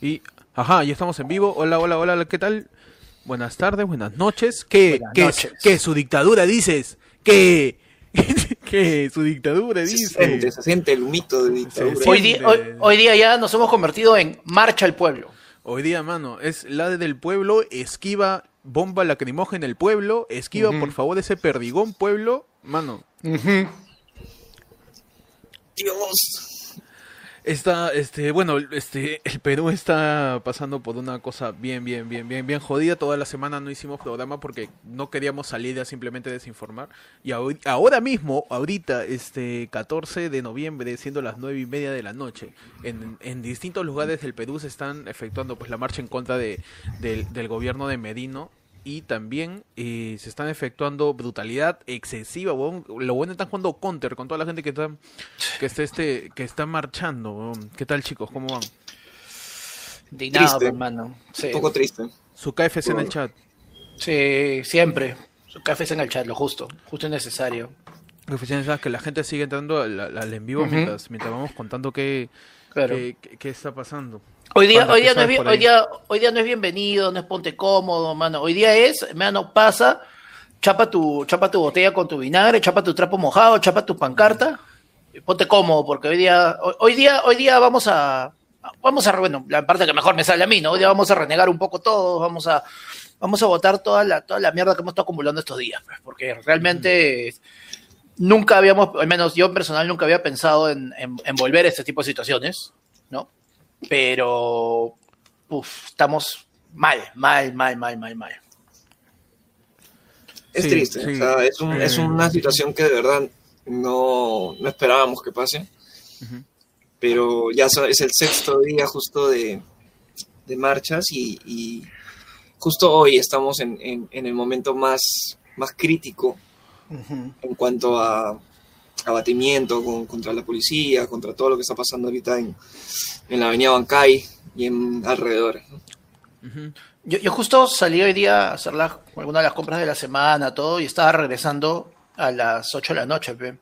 Y, ajá, ya estamos en vivo. Hola, hola, hola, ¿qué tal? Buenas tardes, buenas noches. ¿Qué, Buenas qué, noches. qué, su dictadura dices? ¿Qué? ¿Qué? Su dictadura Se dice. siente, se siente el mito de dictadura. Hoy, día, hoy, hoy día ya nos hemos convertido en marcha al pueblo. Hoy día, mano, es la de del pueblo, esquiva bomba lacrimógena el pueblo, esquiva por favor ese perdigón pueblo, mano. Dios. Está, este, bueno, este, el Perú está pasando por una cosa bien, bien, bien, bien, bien jodida. Toda la semana no hicimos programa porque no queríamos salir a simplemente desinformar. Y ahor- ahora mismo, ahorita, este, 14 de noviembre, siendo las nueve y media de la noche, en, en distintos lugares del Perú se están efectuando pues la marcha en contra de, del, del gobierno de Merino. Y también eh, se están efectuando brutalidad excesiva, weón. Lo bueno están jugando counter con toda la gente que está que está este que está marchando. weón. ¿Qué tal, chicos? ¿Cómo van? Indignado, Triste. hermano. Sí, Un poco triste. Su KFC en el chat. sí, siempre. Su es en el chat, lo justo. Justo y necesario. Que la gente sigue entrando al, al- en vivo mientras, mientras vamos contando qué, Claro. qué, qué- qué está pasando. Hoy día, hoy ¿qué día, no es hoy día, hoy día no es bienvenido, no es ponte cómodo, mano. Hoy día es, mano, pasa, chapa tu, chapa tu botella con tu vinagre, chapa tu trapo mojado, chapa tu pancarta, ponte cómodo, porque hoy día, hoy, hoy día, hoy día vamos a, vamos a, bueno, la parte que mejor me sale a mí, ¿no? Hoy día vamos a renegar un poco todos, vamos a, vamos a votar toda la, toda la mierda que hemos estado acumulando estos días, pues, porque realmente nunca habíamos, al menos yo en personal nunca había pensado en, en, en volver a este tipo de situaciones, ¿no? Pero, uf, estamos mal, mal, mal, mal, mal, mal. Es Sí, triste. sí. O sea, es, un- es Eh, una situación que de verdad no, no esperábamos que pase. Pero ya es el sexto día justo de, de marchas y, y justo hoy estamos en, en- en el momento más, más crítico en cuanto a abatimiento con- contra la policía, contra todo lo que está pasando ahorita en, en la avenida Bancay y en alrededor. ¿no? Ujú. Yo, yo justo salí hoy día a hacer las- algunas de las compras de la semana, todo, y estaba regresando a las 8 de la noche, pe.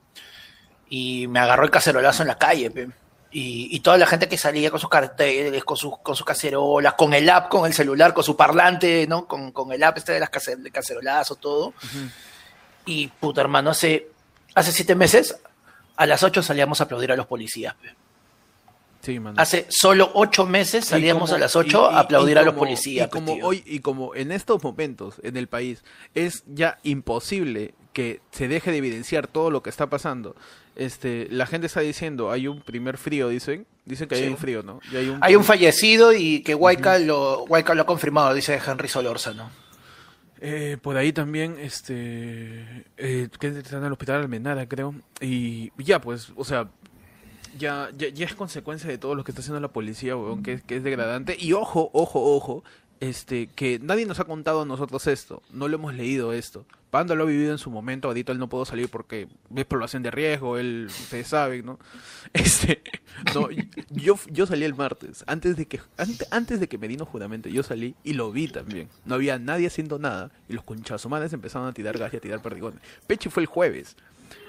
Y me agarró el cacerolazo en la calle, pe. Y, y toda la gente que salía con sus carteles, con sus, con sus cacerolas, con el app, con el celular, con su parlante, ¿no? Con, con el app este de las cacer- de cacerolazo, todo. Y puta hermano, hace, hace siete meses, a las 8 salíamos a aplaudir a los policías. Sí. Hace solo ocho meses salíamos como- a las y- 8 y- a aplaudir a los policías. Y como pues, hoy y como en estos momentos en el país es ya imposible que se deje de evidenciar todo lo que está pasando. Este, la gente está diciendo, hay un primer frío, dicen, dicen que hay un frío, ¿no? Y hay un, Hay un fallecido y que Huayca lo, Huayca lo ha confirmado, dice Henry Solórzano. Eh, por ahí también, este, eh, que está en el hospital Almenara, creo. Y ya, pues, o sea, ya, ya, ya es consecuencia de todo lo que está haciendo la policía, weón, que, que es degradante. Y ojo, ojo, ojo, este, que nadie nos ha contado a nosotros esto, no lo hemos leído esto. Panda lo ha vivido en su momento, ahorita él no puedo salir porque es población de riesgo, él, ustedes saben, ¿no? Este, no, yo, yo salí el martes, antes de que, antes, antes de que me dino juramento, yo salí y lo vi también. No había nadie haciendo nada y los conchazumanes empezaron a tirar gas y a tirar perdigones. Pechi fue el jueves.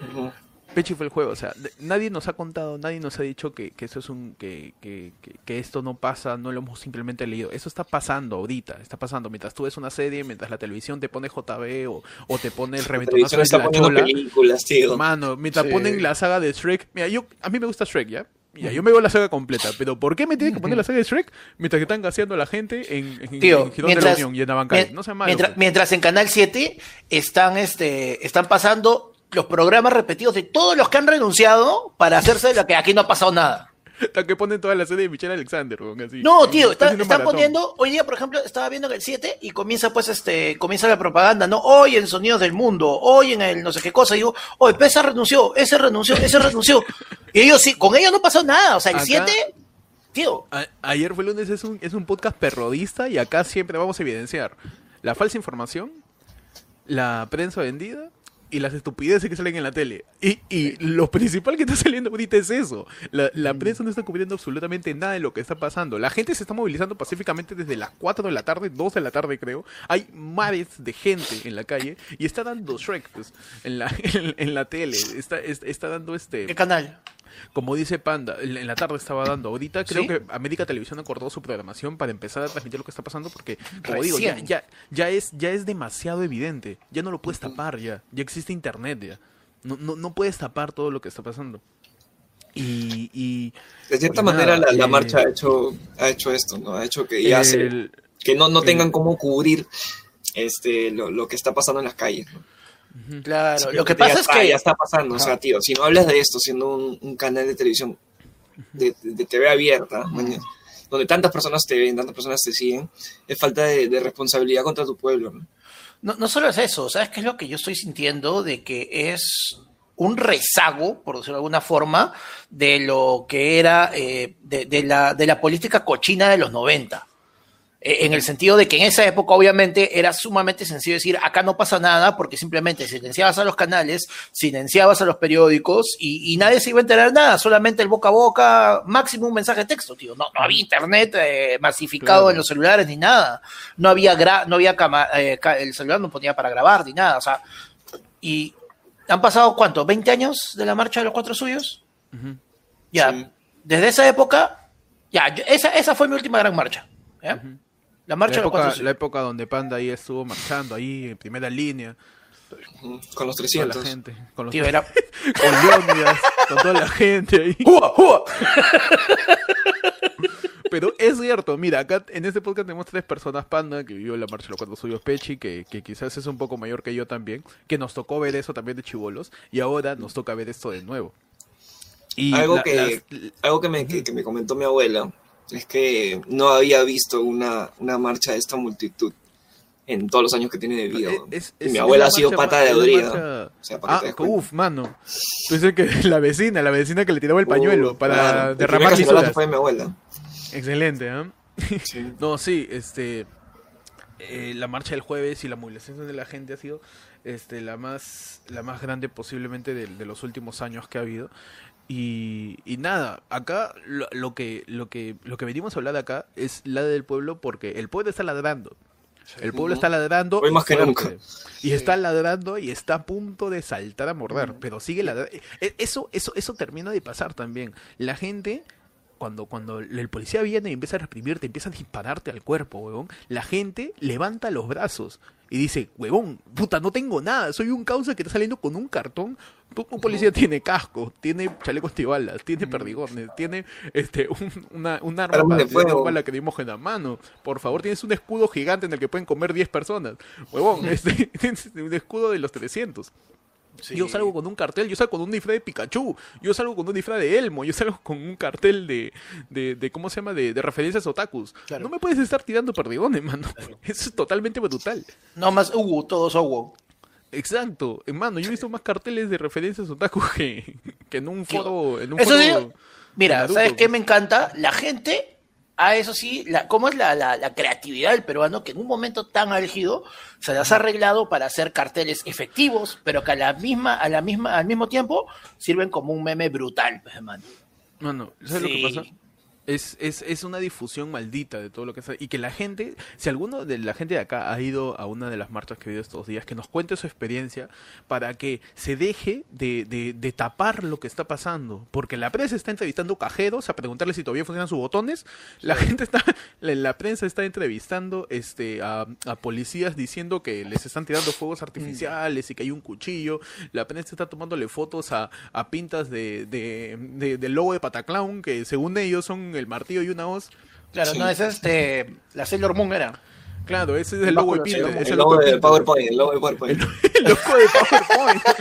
Ujú. Pechi fue el juego, o sea, de- nadie nos ha contado, nadie nos ha dicho que, que eso es un, que, que, que, que esto no pasa, no lo hemos simplemente leído. Eso está pasando ahorita, está pasando. Mientras tú ves una serie, mientras la televisión te pone JB o, o te pone el televisión de la poniendo chola. películas, tío. Mano, mientras Sí. ponen la saga de Shrek, mira, yo, a mí me gusta Shrek, ¿ya? Ya, yo me veo la saga completa, pero ¿por qué me tienen que poner la saga de Shrek mientras que están gaseando a la gente en, en, Tío, en Girón de la Unión y en Abancay? No sea malo. mientras, pues. mientras en Canal 7 están, este, están pasando los programas repetidos de todos los que han renunciado para hacerse de lo que aquí no ha pasado nada. Hasta que ponen toda la serie de Michelle Alexander, así. No, tío, Está están poniendo, hoy día, por ejemplo, estaba viendo en el 7 y comienza pues este, comienza la propaganda, ¿no? Hoy en Sonidos del Mundo, hoy en el no sé qué cosa, y digo, pues, ese renunció, ese renunció, ese renunció. Y ellos sí, con ellos no pasó nada, o sea, el Acá- 7, tío, A- ayer fue lunes, es un, es un podcast perrodista y acá siempre vamos a evidenciar la falsa información, la prensa vendida y las estupideces que salen en la tele. Y, y lo principal que está saliendo ahorita es eso. La, la prensa no está cubriendo absolutamente nada de lo que está pasando. La gente se está movilizando pacíficamente desde las 4 de la tarde, 2 de la tarde creo. Hay mares de gente en la calle y está dando Shrek pues, en, la, en, en la tele. Está, es- está dando este... ¿qué canal? Como dice Panda, en la tarde estaba dando. Ahorita creo ¿Sí? que América Televisión acordó su programación para empezar a transmitir lo que está pasando porque, como digo, ya, ya, ya, es, ya es demasiado evidente. Ya no lo puedes tapar, ya. Ya existe internet, ya. No, no, no puedes tapar todo lo que está pasando. Y... y De cierta pues manera, nada, la, la eh, marcha ha hecho, ha hecho esto, ¿no? Ha hecho que ya se, que no, no tengan el- cómo cubrir este lo, lo que está pasando en las calles. ¿no? Claro, lo que pasa es que ya está pasando. O sea, tío, si no hablas de esto siendo un, un canal de televisión de, de TV abierta, donde tantas personas te ven, tantas personas te siguen, es falta de, de responsabilidad contra tu pueblo. ¿no? No, no solo es eso, ¿sabes qué es lo que yo estoy sintiendo? De que es un rezago, por decirlo de alguna forma, de lo que era eh, de, de la, de la política cochina de los 90. Eh, en el sentido de que en esa época, obviamente, era sumamente sencillo decir, acá no pasa nada, porque simplemente silenciabas a los canales, silenciabas a los periódicos y, y nadie se iba a enterar de nada, solamente el boca a boca, máximo un mensaje de texto, tío. No, no había internet eh, masificado Claro. en los celulares ni nada. No había, gra- no había cama- eh, el celular no ponía para grabar ni nada. O sea, y han pasado, ¿cuánto? ¿20 años de la marcha de los cuatro suyos? Ujú. Ya, Sí. desde esa época, ya, esa, esa fue mi última gran marcha. ¿ya? Ujú. La marcha la, de los cuatro época, suyos. la época donde Panda ahí estuvo marchando, ahí en primera línea, Con los con 300. la gente, con los Tío, era... con Leónidas, con toda la gente ahí. ¡Jua, jua! Pero es cierto, mira, acá en este podcast tenemos tres personas, Panda, que vivió en la marcha de los cuatro suyos, Pechi, que, que quizás es un poco mayor que yo también, que nos tocó ver eso también de chivolos, y ahora nos toca ver esto de nuevo. Y algo la- que, las- algo que me, que, que me comentó mi abuela es que no había visto una, una marcha de esta multitud en todos los años que tiene de vida. y es mi abuela ha sido marcha pata de marcha- O sea, Ah, uff, mano. Pensé que la vecina, la vecina que le tiraba el pañuelo Uh, para claro. Derramar lisuras. fue mi abuela. Excelente, ¿ah? Sí. No, sí, este. eh, la marcha del jueves y la movilización de la gente ha sido este, la más la más grande posiblemente de, de los últimos años que ha habido y, y nada acá lo, lo que lo que lo que venimos a hablar acá es la del pueblo porque el pueblo está ladrando. El pueblo está ladrando Hoy y más que fuerte. nunca. y está ladrando y está a punto de saltar a morder pero sigue ladrando. E- eso eso eso termina de pasar también. La gente cuando, cuando el policía viene y empieza a reprimirte, empieza a dispararte al cuerpo, huevón, la gente levanta los brazos y dice, huevón, puta, no tengo nada, soy un causa que está saliendo con un cartón. Un policía tiene casco, tiene chalecos antibalas, tiene perdigones, tiene este un, una, un arma para bala que dimos en la mano. Por favor, tienes un escudo gigante en el que pueden comer 10 personas. Huevón, este, tienes un escudo de los 300. Yo salgo con un cartel, yo salgo con un disfraz de Pikachu, yo salgo con un disfraz de Elmo, yo salgo con un cartel de, de, de ¿cómo se llama? De, de referencias otakus. Claro. No me puedes estar tirando perdigones, mano. Eso es totalmente brutal. No más Hugo, todos Hugo. Exacto, hermano, yo he visto más carteles de referencias otaku que, que en un foro, en un Eso foro sí, mira, Naruto, ¿sabes qué pues. me encanta? La gente, a eso sí, la, cómo es la, la- la creatividad del peruano que en un momento tan álgido se las ha arreglado para hacer carteles efectivos, pero que a la misma, a la misma, al mismo tiempo sirven como un meme brutal, pues, hermano. Mano, ¿sabes lo que pasa? Es, es, es una difusión maldita de todo lo que está. Y que la gente, si alguno de la gente de acá ha ido a una de las marchas que ha habido estos días, que nos cuente su experiencia para que se deje de, de, de tapar lo que está pasando. Porque la prensa está entrevistando cajeros a preguntarles si todavía funcionan sus botones. La gente está, la, la prensa está entrevistando este, a, a policías diciendo que les están tirando fuegos artificiales y que hay un cuchillo. La prensa está tomándole fotos a, a pintas de, de, de- del logo de Pataclown, que según ellos son el martillo y una hoz. Claro, Sí. no, es este, la Sailor Moon era. Claro, ese es el logo de Pinterest. es El el logo logo de de Pinterest. PowerPoint, el logo de PowerPoint. El logo de PowerPoint.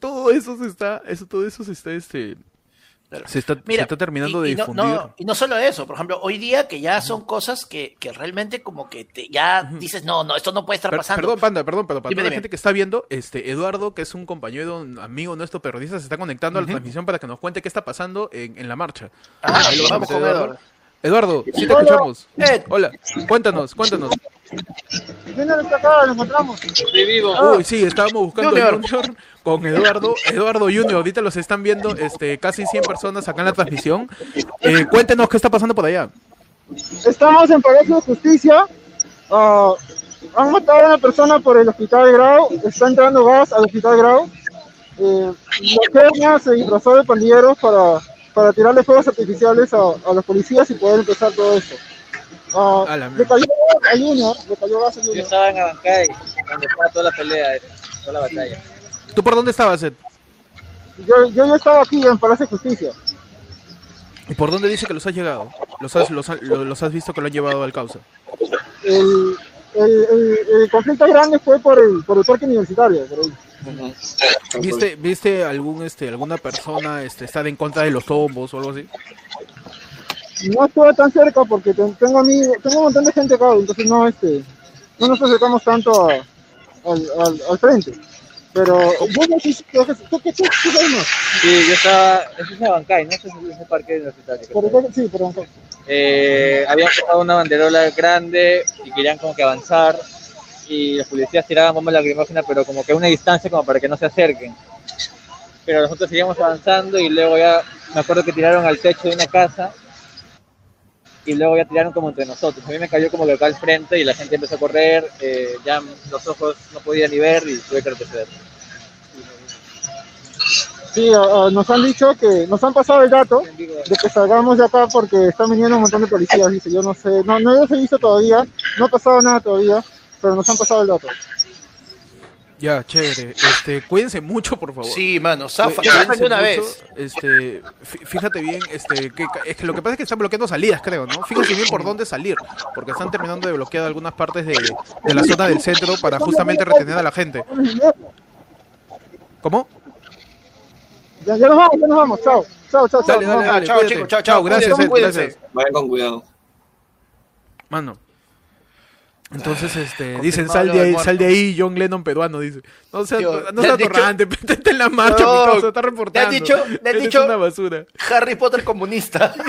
todo eso se está, eso, todo eso se está, este, se está, se Mira, está terminando y- de y no- difundir. No, y no solo eso, por ejemplo, hoy día que ya son cosas que, que realmente como que te, ya dices, no, no, esto no puede estar pasando. Perdón, Panda, perdón, pero para Dime, toda la gente que está viendo, este Eduardo, que es un compañero, un amigo nuestro periodista, se está conectando a la transmisión para que nos cuente qué está pasando en, en la marcha. Ah, Ahí lo vamos vamos Eduardo. Eduardo, sí te escuchamos. Hola, cuéntanos, cuéntanos. Junior está acá, lo encontramos. Uy, sí, estábamos buscando a Junior. Junior con Eduardo. Eduardo Junior, ahorita los están viendo este, casi 100 personas acá en la transmisión. Eh, cuéntenos qué está pasando por allá. Estamos en Palacio de Justicia. Ah, han matado a una persona por el hospital Grau. Está entrando gas al hospital Grau. eh, la Kenia se disfrazó de pandilleros para, para tirarle fuegos artificiales a, a los policías y poder empezar todo esto. A la le cayó a Junior, le cayó a Yo Junior. estaba en Abancay, donde estaba toda la pelea, esa, toda la batalla. ¿Tú por dónde estabas, Ed? Yo, yo ya estaba aquí en Palacio de Justicia. ¿Y por dónde dice que los has llegado? ¿Los has, los, ha- lo- los has visto que lo han llevado al causa? El, el, el, el conflicto grande fue por el, por el parque universitario. Por ahí. ¿Viste, viste algún este alguna persona este estar en contra de los tombos o algo así? No estuve tan cerca porque te- tengo, amigos, tengo un montón de gente acá, entonces no, este, no nos acercamos tanto a- al, al, al frente. Pero sé si- ¿tú qué más? Sí, yo estaba, es Abancay, ¿no? Ese es ese parque universitario. el- sí, perdón. eh, habían sacado una banderola grande y querían como que avanzar y los policías tiraban bombas lacrimógenas pero como que a una distancia como para que no se acerquen pero nosotros seguíamos avanzando y luego ya me acuerdo que tiraron al techo de una casa y luego ya tiraron como entre nosotros a mí me cayó como que acá al frente y la gente empezó a correr eh, ya los ojos no podía ni ver y tuve que retroceder Sí, ah, nos han dicho que, nos han pasado el dato de que salgamos de acá porque están viniendo un montón de policías, dice, yo no sé, no, no los he visto todavía, no ha pasado nada todavía, pero nos han pasado el dato. Ya, chévere. Este, cuídense mucho, por favor. Sí, mano, zafa, de una mucho, vez. Este, fí- fíjate bien, este, que, es que lo que pasa es que están bloqueando salidas, creo, ¿no? Fíjense bien por dónde salir, porque están terminando de bloquear algunas partes de, de la zona del centro para justamente retener a la gente. ¿Cómo? Ya, ya nos vamos, ya nos vamos, chao, chao, chao, chao. Dale, dale, dale. chao, chicos, chao, chao, Gracias, cuídense, Ed, cuídense. gracias. Vayan con cuidado. Mano. Entonces, este, confirmado dicen, sal de ahí, sal de ahí, John Lennon peruano, dice. No seas, Tío, no dicho- atorrante, métete en la marcha, No, mi causa, está reportando. le han dicho- le han Eres dicho- una basura. Harry Potter comunista.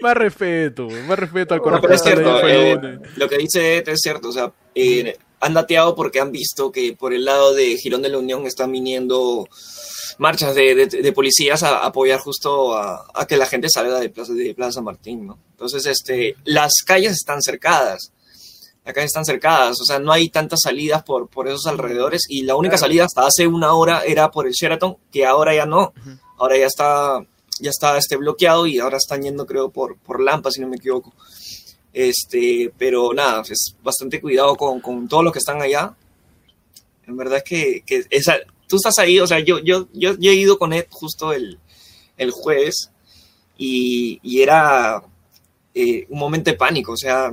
Más respeto, güey, más respeto al No, pero es corresponsal cierto, de eh, F1. lo que dice Ed es cierto, o sea, eh, han dateado porque han visto que por el lado de Girón de la Unión están viniendo marchas de, de- de policías a, a apoyar justo a, a que la gente salga de Plaza, de Plaza San Martín, ¿no? Entonces, este, las calles están cercadas, las calles están cercadas, o sea, no hay tantas salidas por, por esos alrededores y la única salida hasta hace una hora era por el Sheraton, que ahora ya no, ahora ya está, ya está este, bloqueado y ahora están yendo creo por, por Lampa, si no me equivoco. Este, pero nada, es bastante cuidado con, con todos los que están allá. En verdad es que, que esa, tú estás ahí, o sea, yo, yo, yo, yo he ido con Ed justo el, el jueves y, y era eh, un momento de pánico, o sea,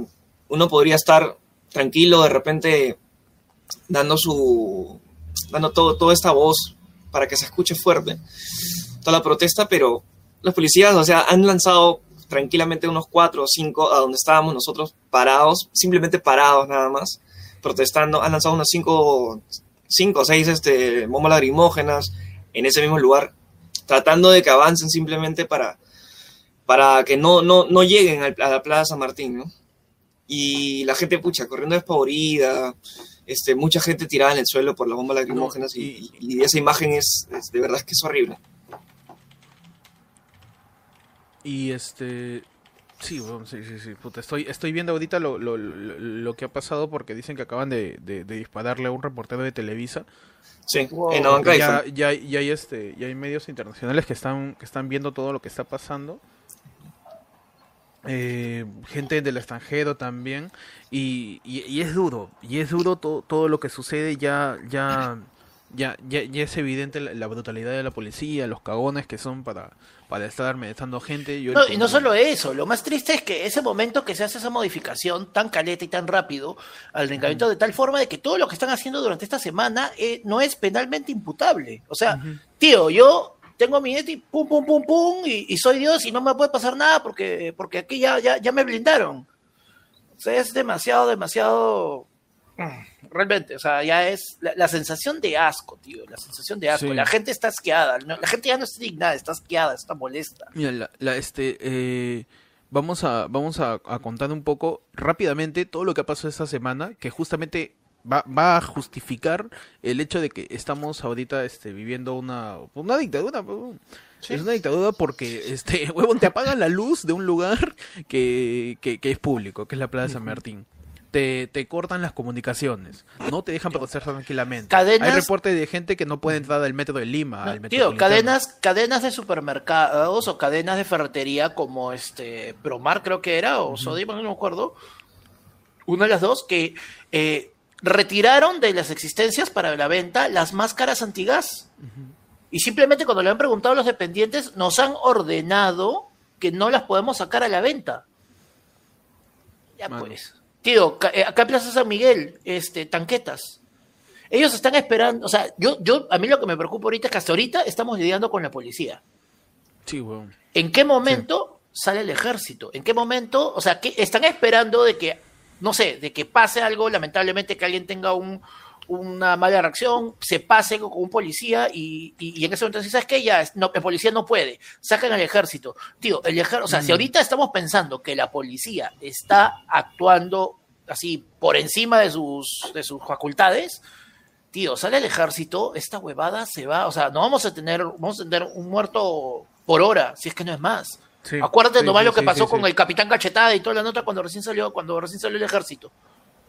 uno podría estar tranquilo de repente dando su, dando todo, toda esta voz para que se escuche fuerte, toda la protesta, pero los policías, o sea, han lanzado tranquilamente unos cuatro o cinco a donde estábamos nosotros parados, simplemente parados nada más, protestando, han lanzado unos cinco, cinco o seis este, bombas lacrimógenas en ese mismo lugar, tratando de que avancen simplemente para, para que no, no, no lleguen a la Plaza San Martín, ¿no? Y la gente, pucha, corriendo despavorida, este, mucha gente tirada en el suelo por las bombas lacrimógenas y, y esa imagen es, es- de verdad es que es horrible. Y este. Sí, bueno, sí, sí, sí. Puta, estoy, estoy viendo ahorita lo, lo, lo, lo que ha pasado porque dicen que acaban de, de, de dispararle a un reportero de Televisa. Sí, Wow. en ya, ya, ya hay este, ya hay medios internacionales que están, que están viendo todo lo que está pasando. Eh, gente del extranjero también. Y, y, y es duro, y es duro to- todo lo que sucede, ya, ya, ya, ya, ya es evidente la, la brutalidad de la policía, los cagones que son para, para estar amenazando gente. Yo No, y no solo eso, lo más triste es que ese momento que se hace esa modificación tan caleta y tan rápido al reglamento de tal forma de que todo lo que están haciendo durante esta semana eh, no es penalmente imputable. O sea, tío, yo tengo mi ETI, pum, pum, pum, pum, y, y soy Dios y no me puede pasar nada porque, porque aquí ya, ya, ya me blindaron. O sea, es demasiado, demasiado... mm, Realmente, o sea, ya es la, la sensación de asco, tío, la sensación de asco. Sí. La gente está asqueada, no- la gente ya no está indignada, está asqueada, está molesta. Mira, la, la- este, eh, vamos a, vamos a, a contar un poco rápidamente todo lo que ha pasado esta semana, que justamente va, va a justificar el hecho de que estamos ahorita este, viviendo una, una dictadura. huevón. Es una dictadura porque, este, huevón, te apagan la luz de un lugar que, que, que es público, que es la Plaza San Martín. Te, te cortan las comunicaciones, no te dejan protestar tranquilamente. Cadenas- Hay reportes de gente que no puede entrar al metro de Lima, al Tío, cadenas, cadenas de supermercados o cadenas de ferretería como este Promar creo que era, o Sodimac, no me acuerdo. Una de las dos que eh, retiraron de las existencias para la venta las máscaras antigas. Y simplemente cuando le han preguntado a los dependientes, nos han ordenado que no las podemos sacar a la venta. Ya Mano. pues. Tío, eh, acá en Plaza San Miguel, este, tanquetas. Ellos están esperando, o sea, yo, yo, a mí lo que me preocupa ahorita es que hasta ahorita estamos lidiando con la policía. Sí, weón. ¿En qué momento sale el ejército? ¿En qué momento? O sea, ¿qué, están esperando de que, no sé, de que pase algo, lamentablemente que alguien tenga un, una mala reacción, se pase con un policía y, y- y en ese momento ¿sabes qué? Ya, no, el policía no puede, sacan al ejército. Tío, el ejército, o sea, si ahorita estamos pensando que la policía está actuando así por encima de sus, de sus facultades, tío, sale el ejército, esta huevada se va, o sea, no vamos a tener, vamos a tener un muerto por hora, si es que no es más. Sí, Acuérdate sí, nomás sí, lo que pasó con el capitán Cachetada y toda la nota cuando recién salió, cuando recién salió el ejército.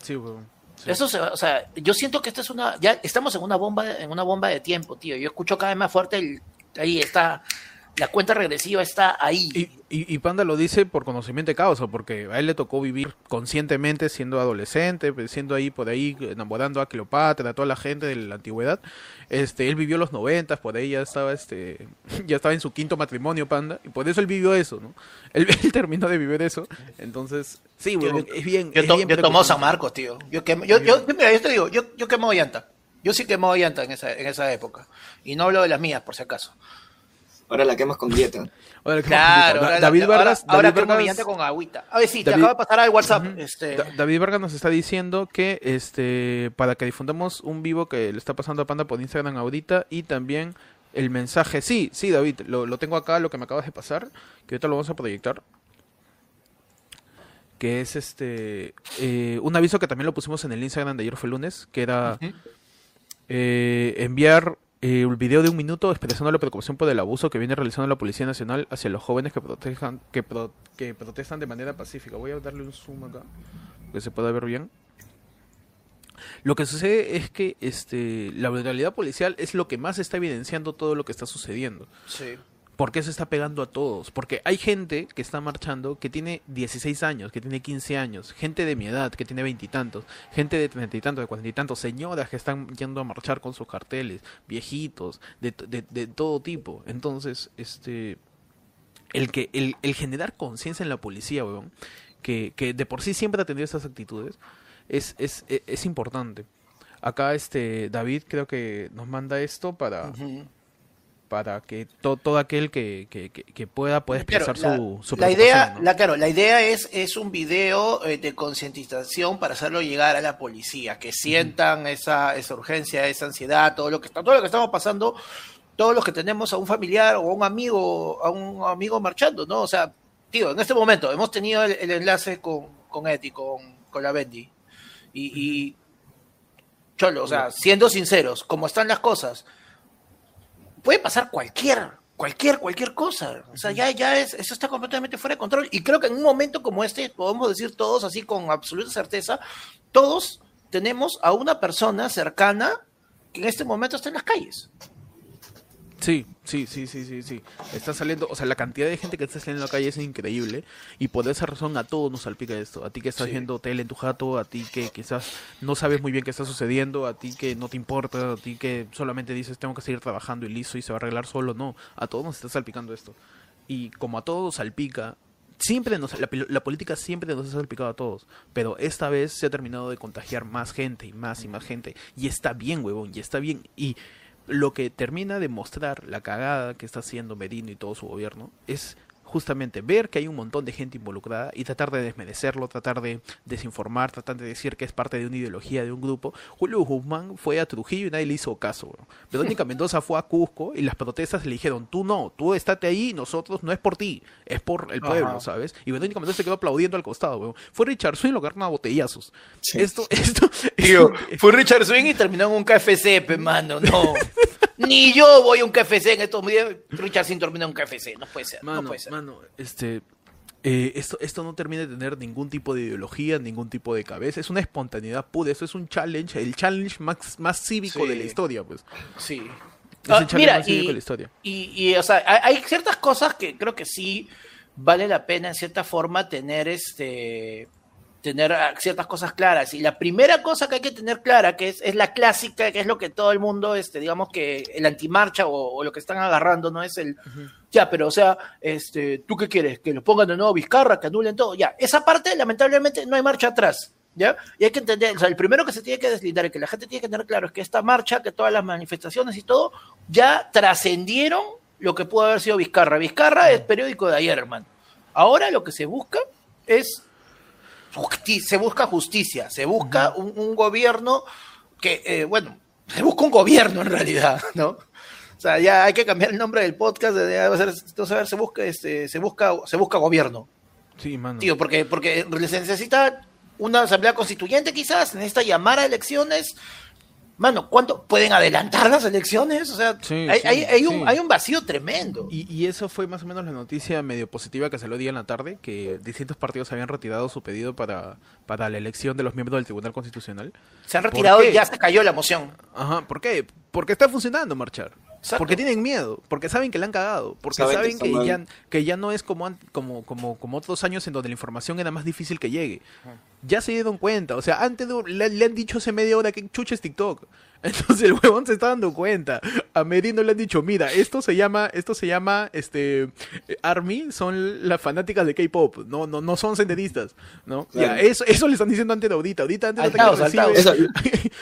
Sí, weón. Eso se o sea, yo siento que esta es una, ya estamos en una bomba, en una bomba de tiempo, tío. Yo escucho cada vez más fuerte el, ahí está, la cuenta regresiva está ahí. Y, y, y Panda lo dice por conocimiento de causa, porque a él le tocó vivir conscientemente siendo adolescente, pues, siendo ahí por ahí enamorando a Cleopatra, a toda la gente de la antigüedad. Este, él vivió los noventas, por ahí ya estaba este, ya estaba en su quinto matrimonio, Panda, y por eso él vivió eso, ¿no? Él, él terminó de vivir eso, entonces, sí, weón, es bien. Yo, es to- bien yo tomo. San Marcos, tío. Yo, quemo- yo, yo, yo- mira, yo te digo, yo, yo quemo llanta. Yo sí quemo llanta en esa, en esa época. Y no hablo de las mías, por si acaso. Ahora la quemas con dieta. Ahora, ¿qué Claro, ahora, David ahora- Vargas, ahora, David mi Vargas- con agüita. A ver, sí, te acabo de pasar al WhatsApp. Este, Da- David Vargas nos está diciendo que este para que difundamos un vivo que le está pasando a Panda por Instagram ahorita y también el mensaje. Sí, sí, David, lo, lo tengo acá, lo que me acabas de pasar, que ahorita lo vamos a proyectar. Que es este eh, un aviso que también lo pusimos en el Instagram de ayer fue lunes, que era eh, enviar eh, un video de un minuto expresando la preocupación por el abuso que viene realizando la Policía Nacional hacia los jóvenes que protejan, que, pro- que protestan de manera pacífica. Voy a darle un zoom acá, que se pueda ver bien. Lo que sucede es que este, la brutalidad policial es lo que más está evidenciando todo lo que está sucediendo. sí. ¿Por qué se está pegando a todos? Porque hay gente que está marchando que tiene 16 años, que tiene 15 años, gente de mi edad que tiene veintitantos, gente de treinta y tantos, de cuarenta y tantos, señoras que están yendo a marchar con sus carteles, viejitos, de, de, todo tipo. Entonces, este, el que el, el generar conciencia en la policía, weón, que, que de por sí siempre ha tenido esas actitudes, es, es, es, es importante. Acá este David creo que nos manda esto para. Para que to- todo aquel que, que, que- pueda pueda Claro, expresar la, su, su la idea, ¿no? la, claro, la idea es, es un video eh, de concientización para hacerlo llegar a la policía, que sientan esa, esa urgencia, esa ansiedad, todo lo que está, todo lo que estamos pasando, todos los que tenemos a un familiar o a un amigo, a un amigo marchando, ¿no? O sea, tío, en este momento hemos tenido el, el enlace con, con Eti, con, con la Bendy. Y, y Cholo, o sea, siendo sinceros, como están las cosas, puede pasar cualquier, cualquier, cualquier cosa. O sea, ya, ya es, eso está completamente fuera de control. Y creo que en un momento como este, podemos decir todos así con absoluta certeza, todos tenemos a una persona cercana que en este momento está en las calles. Sí, sí, sí, sí, sí, sí. Está saliendo, o sea, la cantidad de gente que está saliendo a la calle es increíble y por esa razón a todos nos salpica esto. A ti que estás Sí. viendo tele en tu jato, a ti que quizás no sabes muy bien qué está sucediendo, a ti que no te importa, a ti que solamente dices tengo que seguir trabajando y listo y se va a arreglar solo, no. A todos nos está salpicando esto. Y como a todos salpica, siempre nos, la, la política siempre nos ha salpicado a todos, pero esta vez se ha terminado de contagiar más gente y más y más gente. Y está bien, huevón, y está bien. Y lo que termina de mostrar la cagada que está haciendo Merino y todo su gobierno es justamente ver que hay un montón de gente involucrada y tratar de desmerecerlo, tratar de desinformar, tratar de decir que es parte de una ideología de un grupo. Julio Guzmán fue a Trujillo y nadie le hizo caso. Verónica Mendoza fue a Cusco y las protestas le dijeron, tú no, tú estate ahí, nosotros no es por ti, es por el pueblo, Ajá. ¿sabes? Y Verónica Mendoza se quedó aplaudiendo al costado. weón. Fue Richard Swing lo agarraron a botellazos. Sí. Esto, esto, Tío, fue Richard Swing y terminó en un KFC, pe, mano, no. Ni yo voy a un KFC en estos días. Richard Swing terminó en un KFC, no puede ser, Mano, no puede ser. mano, este, eh, esto, esto no termina de tener ningún tipo de ideología, ningún tipo de cabeza. Es una espontaneidad pura. Eso es un challenge, el challenge más, más cívico Sí. de la historia, pues. Sí. Es Ah, el challenge mira, más cívico y, de la historia. y, y, o sea, hay ciertas cosas que creo que sí vale la pena en cierta forma tener este tener ah, ciertas cosas claras. Y la primera cosa que hay que tener clara, que es, es la clásica, que es lo que todo el mundo, este, digamos que el antimarcha o, o lo que están agarrando, no es el, ya, pero o sea, este, ¿tú qué quieres? Que lo pongan de nuevo Vizcarra, que anulen todo. Ya, esa parte, lamentablemente, no hay marcha atrás. ¿Ya? Y hay que entender, o sea, el primero que se tiene que deslindar y que la gente tiene que tener claro es que esta marcha, que todas las manifestaciones y todo, ya trascendieron lo que pudo haber sido Vizcarra. Vizcarra es periódico de ayer, hermano. Ahora lo que se busca es se busca justicia, se busca un, un gobierno que, eh, bueno, se busca un gobierno en realidad, ¿no? O sea, ya hay que cambiar el nombre del podcast, de, de- de- entonces, a ver, se busca, este, se busca, se busca gobierno, Sí, mano. tío, porque, porque se necesita una asamblea constituyente quizás, se necesita llamar a elecciones. Mano, ¿cuánto pueden adelantar las elecciones? O sea, Sí, hay, sí, hay- hay un, sí. hay un vacío tremendo. Y, y eso fue más o menos la noticia medio positiva que salió día en la tarde, que distintos partidos habían retirado su pedido para, para la elección de los miembros del Tribunal Constitucional. Se han ¿Por retirado y ya se cayó la moción. Ajá, ¿por qué? Porque está funcionando marchar. Exacto. Porque tienen miedo, porque saben que la han cagado, porque Saben que saben ya, que ya no es como, an- como, como, como otros años en donde la información era más difícil que llegue. Ya se dieron cuenta, o sea, antes de- le, le han dicho hace media hora que chucha es TikTok. Entonces el huevón se está dando cuenta. A Merino le han dicho, mira, esto se llama, esto se llama, este, Army, son las fanáticas de K-pop, no, no, no son senderistas, ¿no? Claro. Ya, eso, eso le están diciendo antes de ahorita, ahorita antes de altaos. Eso,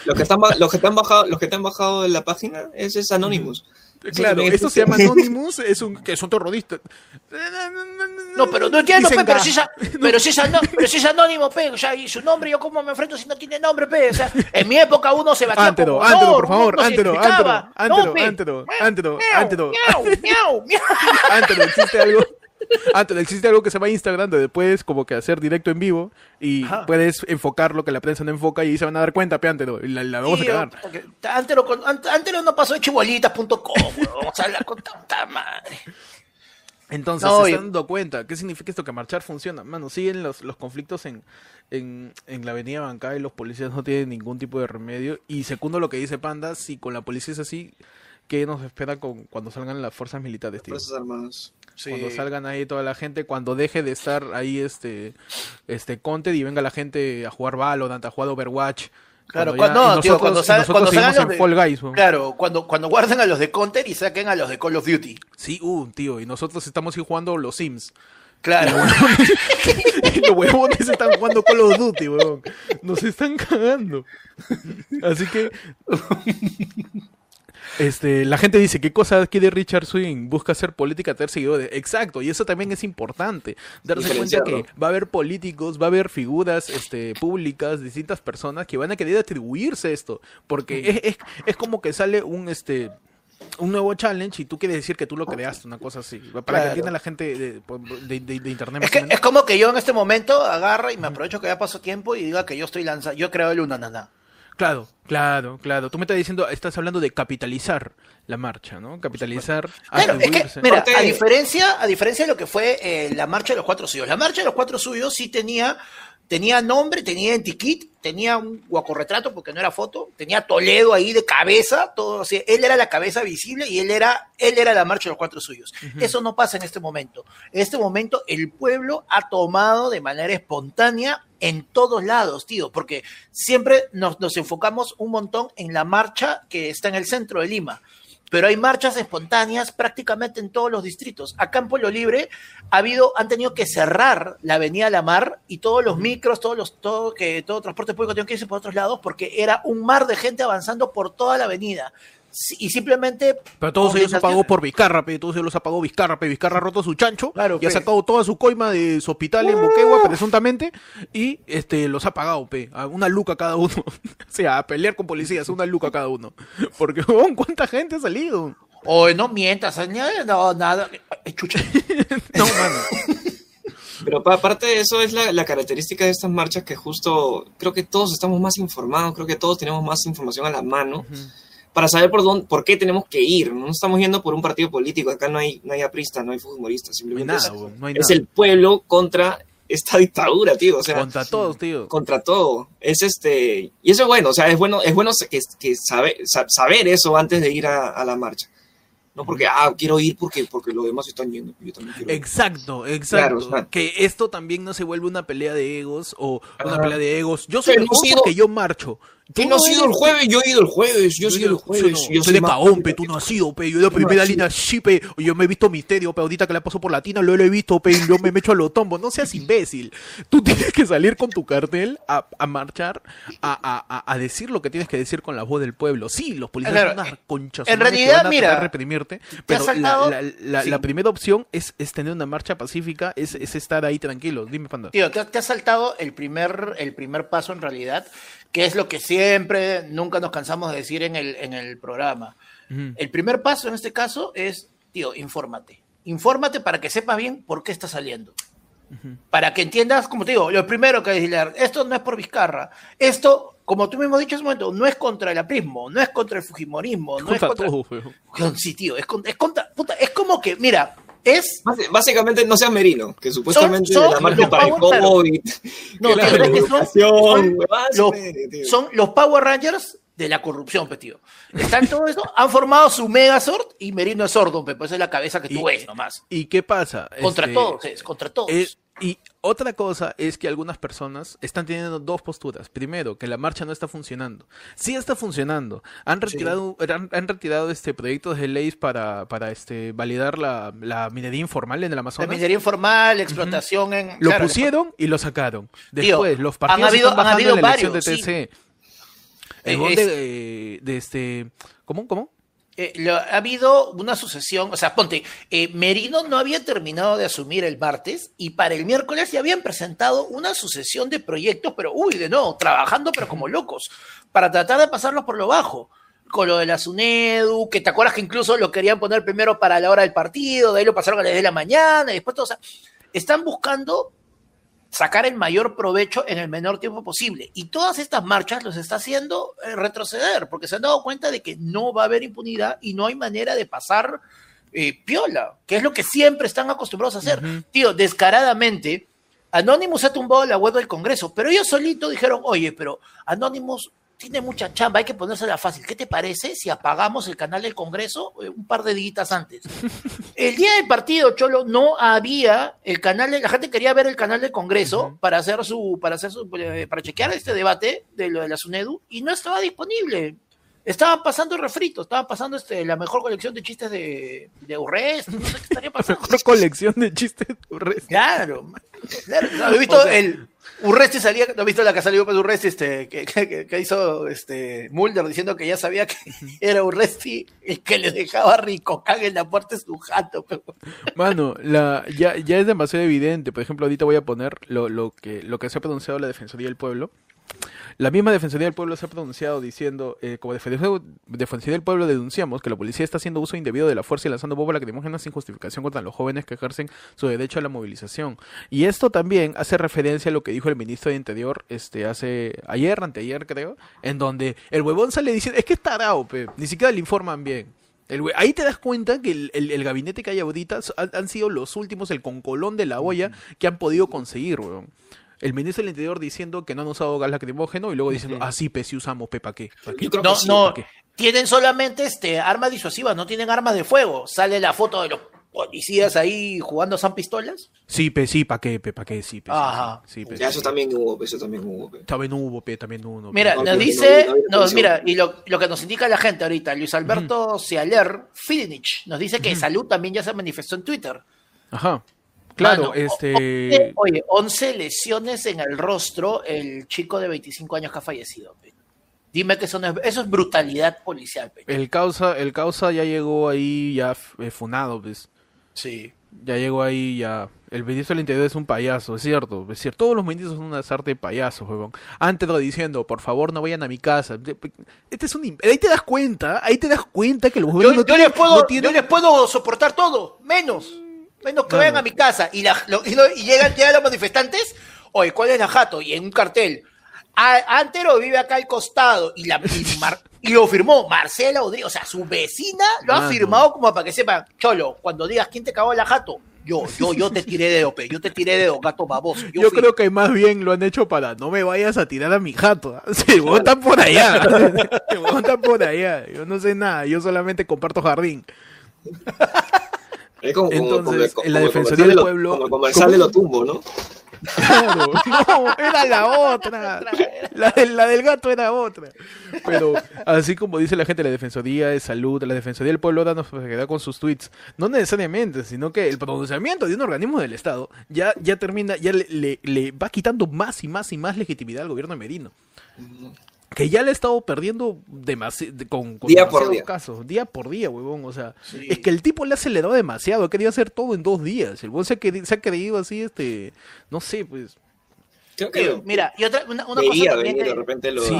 los que están los que te han bajado, los que te han bajado de la página, ese es Anonymous. Claro, esto es- se llama Anonymous, es un, que son terroristas. No, pero no entiendo, pe, pero si, es, pero, si es pero si es anónimo, pe, o sea, y su nombre, yo cómo me enfrento si no tiene nombre, pe, o sea, en mi época uno se batía Ántero, como ántero, no, por favor, explicaba. ántero, No, pe. ántero, ántero, Miau, miau, miau, miau. Antes existe algo. Antes existe algo que se llama Instagram donde puedes como que hacer directo en vivo y Ajá. puedes enfocar lo que la prensa no enfoca y ahí se van a dar cuenta, pe, Antero, y la, la vamos a Tío, cagar. porque Antero, con- ant- Antero no pasó de chibolitas.com, o sea, la con tanta madre. Entonces No, se y- están dando cuenta. ¿Qué significa esto? Que marchar funciona. Mano, siguen los, los conflictos en, en, en la avenida Bancay, los policías no tienen ningún tipo de remedio. Y segundo lo que dice Panda, si con la policía es así, ¿qué nos espera con, cuando salgan las fuerzas militares, tío? Fuerzas Armadas. Cuando salgan ahí toda la gente, cuando deje de estar ahí este este Content y venga la gente a jugar Valorant, a jugar Overwatch. Claro, ya- cuando, y no, tío, nosotros- cuando, sal- cuando salgan los de, Fall Guys. Claro, cuando, cuando guarden a los de Counter y saquen a los de Call of Duty. Sí, uh, tío, y nosotros estamos ahí jugando los Sims. Claro. Y los huevones están jugando Call of Duty, huevón. Nos están cagando. Así que. Este, la gente dice, ¿qué cosa quiere Richard Swing? Busca hacer política, tener seguidores. Exacto, y eso también es importante. Darse cuenta que va a haber políticos, va a haber figuras este, públicas, distintas personas que van a querer atribuirse esto. Porque es, es, es como que sale un este un nuevo challenge y tú quieres decir que tú lo creaste, una cosa así. Para que entienda la gente de, de- de- de internet. Es que es como que yo en este momento agarra y me aprovecho que ya pasó tiempo y diga que yo estoy lanzando, yo he creado el Unananá. Claro, claro, claro. Tú me estás diciendo, estás hablando de capitalizar la marcha, ¿no? Capitalizar, Claro, es que, atribuirse. mira, Aparte- a diferencia, a diferencia de lo que fue eh, la marcha de los cuatro suyos, la marcha de los cuatro suyos sí tenía, tenía nombre, tenía identikit, tenía un guacorretrato porque no era foto, tenía Toledo ahí de cabeza, todo, o sea, él era la cabeza visible y él era, él era la marcha de los cuatro suyos. Eso no pasa en este momento. En este momento el pueblo ha tomado de manera espontánea en todos lados, tío, porque siempre nos, nos enfocamos un montón en la marcha que está en el centro de Lima pero hay marchas espontáneas prácticamente en todos los distritos. Acá en Pueblo Libre ha habido, han tenido que cerrar la Avenida La Mar y todos los micros, todos los, todo, que todo transporte público tiene que irse por otros lados porque era un mar de gente avanzando por toda la avenida. Sí, Y simplemente. Pero todos ellos se pagó por Vizcarra, pe, todos ellos los ha pagado Vizcarra, pe. Vizcarra ha roto su chancho Claro, y ha sacado toda su coima de su hospital en Boquegua, presuntamente, y este los ha pagado, pe, a una luca cada uno. o sea, a pelear con policías, una luca cada uno. Porque, huevón, ¿cuánta gente ha salido? Oye, no mientas, añade- no, nada. Chucha. No, mano. Pero pa- aparte de eso es la, la característica de estas marchas que justo creo que todos estamos más informados, creo que todos tenemos más información a la mano. Para saber por dónde, por qué tenemos que ir. No estamos yendo por un partido político, acá no hay, no hay aprista, no hay fujimoristas, No hay simplemente nada, es, no hay es nada. el pueblo contra esta dictadura, tío. O sea, Contra todos, tío. contra todo. Es este, y eso es bueno, o sea, es bueno, es bueno que, que saber, sa- saber eso antes de ir a, a la marcha. No porque, ah, quiero ir porque, porque los demás están yendo, yo también quiero ir. Exacto, exacto. Claro, o sea. que esto también no se vuelve una pelea de egos o una Ajá. pelea de egos. Yo soy el porque yo marcho. Tú no has ido el jueves, yo he ido el jueves, yo he ido el jueves. Yo, soy de Caón, pe, tú no has ido, pe. Yo de primera línea, sí, pe. Yo me he visto misterio, pe. Ahorita que la paso por Latina, lo, lo he visto, pe. Yo me, echo a lo tombo. No seas imbécil. Tú tienes que salir con tu cartel a, a marchar, a, a, a- a decir lo que tienes que decir con la voz del pueblo. Sí, los policías Claro, son unas conchas. en realidad, mira, reprimirte. Pero la, saltado- la- la- sí. la primera opción es, es tener una marcha pacífica, es, es estar ahí tranquilo. Dime, Panda. Tío, te, te has saltado el primer, el primer paso en realidad, que es lo que siempre, nunca nos cansamos de decir en el, en el programa. Ujú. El primer paso en este caso es, tío, infórmate. Infórmate para que sepas bien por qué está saliendo. Para que entiendas, como te digo, lo primero que decirle, esto no es por Vizcarra. Esto, como tú mismo has dicho hace un momento, no es contra el aprismo, no es contra el fujimorismo, no es contra... todo, Sí, tío, es contra, es contra- puta, es como que, mira, es Bás- Básicamente no seas merino, que supuestamente son la marcha los para el claro. COVID, No, la es que son- los, son los Power Rangers de la corrupción, pe, tío. Están todo eso, han formado su Megazord y Merino es sordo, pe, pues es la cabeza que tú Y- ves nomás. ¿Y qué pasa? Contra Este, todos, es, contra todos. Eh, y otra cosa es que algunas personas están teniendo dos posturas. Primero, que la marcha no está funcionando. Sí está funcionando. Han retirado, han, han retirado este proyectos de leyes para, para este validar la, la minería informal en el la Amazonas. minería informal, la explotación en... Lo claro, pusieron y lo sacaron. Tío, Después, los han partidos habido- están han habido en la elección varios, de sí. TC. Eh, es- de, eh, de este... ¿Cómo? ¿Cómo? Eh, ha habido una sucesión, o sea, ponte, eh, Merino no había terminado de asumir el martes y para el miércoles ya habían presentado una sucesión de proyectos, pero uy, de nuevo, trabajando pero como locos, para tratar de pasarlos por lo bajo. Con lo de la SUNEDU, que te acuerdas que incluso lo querían poner primero para la hora del partido, de ahí lo pasaron a las 10 de la mañana, y después todo, o sea, están buscando sacar el mayor provecho en el menor tiempo posible. Y todas estas marchas los está haciendo eh, retroceder, porque se han dado cuenta de que no va a haber impunidad y no hay manera de pasar eh, piola, que es lo que siempre están acostumbrados a hacer. Tío, descaradamente, Anonymous ha tumbado la web del Congreso, pero ellos solitos dijeron, oye, pero Anonymous tiene mucha chamba, hay que ponérsela fácil. ¿Qué te parece si apagamos el canal del Congreso eh, un par de días antes? El día del partido, Cholo, no había el canal, de, la gente quería ver el canal del Congreso para hacer su, para hacer su, eh, para chequear este debate de lo de la SUNEDU y no estaba disponible. Estaban pasando refritos, estaban pasando este, la mejor colección de chistes de, de Urrest, no sé qué estaría pasando. Mejor colección de chistes. Urresti. Claro, man. claro. ¿No he visto O sea- el Urresti salía, ¿no has visto la que salió con Urresti este, que, que- que hizo este Mulder diciendo que ya sabía que era Urresti y que le dejaba rico cague en la puerta de su jato? Mano, la, ya, ya es demasiado evidente. Por ejemplo, ahorita voy a poner lo, lo, que, lo que se ha pronunciado la Defensoría del Pueblo. La misma Defensoría del Pueblo se ha pronunciado diciendo, eh, como Defensoría, del Pueblo denunciamos que la policía está haciendo uso indebido de la fuerza y lanzando bombas lacrimógenas sin justificación contra los jóvenes que ejercen su derecho a la movilización. Y esto también hace referencia a lo que dijo el ministro de Interior este hace ayer, anteayer creo, en donde el huevón sale diciendo, es que es tarao, pe, ni siquiera le informan bien. El ahí te das cuenta que el, el- el gabinete que hay ahorita han, han sido los últimos, el concolón de la olla que han podido conseguir, weón. El ministro del Interior diciendo que no han usado gas lacrimógeno y luego diciendo, ah, sí, pe, sí usamos, pe, ¿pa' qué? ¿Pa' qué? Yo creo No, que sí, no, ¿para qué? tienen solamente este armas disuasivas, no tienen armas de fuego. Sale la foto de los policías ahí jugando San Pistolas. Sí, pe, sí, ¿pa' qué? Pe, ¿pa' qué? Sí, pe, sí, Ajá. sí, pe, Ya, sí. eso también hubo, eso también hubo. pe. También hubo, pe, también hubo. pe. Mira, no, nos no, dice, no, no, no, nos, no, mira, y lo, lo que nos indica la gente ahorita, Luis Alberto Cialer Filinich, nos dice que Salud también ya se manifestó en Twitter. Ajá. Claro, Mano, este... Oye, 11 lesiones en el rostro, el chico de 25 años que ha fallecido. pe. Dime que eso, no es, eso es brutalidad policial. pe. El causa, el causa ya llegó ahí ya eh, funado, pues. Sí. Ya llegó ahí, ya. El ministro del Interior es un payaso, es cierto. Es cierto, todos los ministros son una sarta de payasos, huevón. Antes lo diciendo, por favor, no vayan a mi casa. Este es un... Ahí te das cuenta, ahí te das cuenta que los Yo, gobiernos no yo tienen- les puedo, no tienen- yo les puedo soportar todo, menos. Menos que vayan a mi casa y, la- lo- y, lo- y llegan, llegan los manifestantes. Oye, ¿cuál es la jato? Y en un cartel. A- Antero vive acá al costado y, la, y, Mar- y lo firmó Marcela Rodríguez, o sea, su vecina lo ha Mano. firmado como para que sepan, Cholo, cuando digas quién te cagó la jato, yo, yo, yo te tiré de OP, yo te tiré de gato baboso. Yo, fui. creo que más bien lo han hecho para no me vayas a tirar a mi jato. ¿ah? Se botan por allá. Se botan por allá. Yo no sé nada. Yo solamente comparto jardín. Es como, como- Entonces, como- en la como Defensoría del lo- Pueblo- Como comercial ¿Cómo? de lo tumbo, ¿no? Claro. No, era la otra. La, del- la del gato era otra. Pero así como dice la gente, la Defensoría de Salud, la Defensoría del Pueblo da queda con sus tweets. No necesariamente, sino que el pronunciamiento de un organismo del Estado ya, ya termina, ya le, le- le va quitando más y más y más legitimidad al gobierno de Merino. Que ya le ha estado perdiendo demasi- de- con, con Día por demasiados día. casos, día por día, huevón. O sea, Sí. es que el tipo le ha acelerado demasiado, ha querido hacer todo en dos días. El buen se, ha queri- se ha creído así, este, no sé, pues. Creo que mira, y otra, una, una cosa también de repente lo... Sí.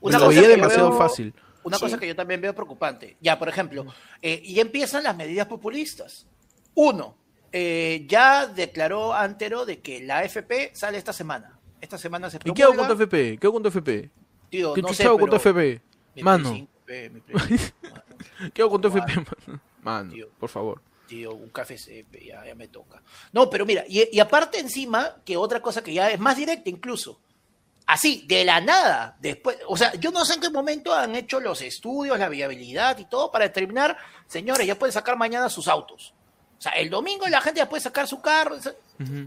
Una lo cosa veía que yo demasiado veo- fácil. Una Sí. cosa que yo también veo preocupante. Ya, por ejemplo, eh, y empiezan las medidas populistas. Uno, eh, ya declaró Antero de que la AFP sale esta semana. Esta semana se ¿Y qué hago con tu. FP? ¿Qué hago con tu FP? Tío, ¿Qué no sé, hago con tu FP? Mano, Play 5, mi Play 5, ¿qué hago con tu. FP? mano? Tío. por favor. tío, un café CP, ya, ya me toca. No, pero mira, y, y aparte encima, que otra cosa que ya es más directa incluso, así, de la nada, después, o sea, yo no sé en qué momento han hecho los estudios, la viabilidad y todo para determinar, señores, ya pueden sacar mañana sus autos. O sea, el domingo la gente ya puede sacar su carro.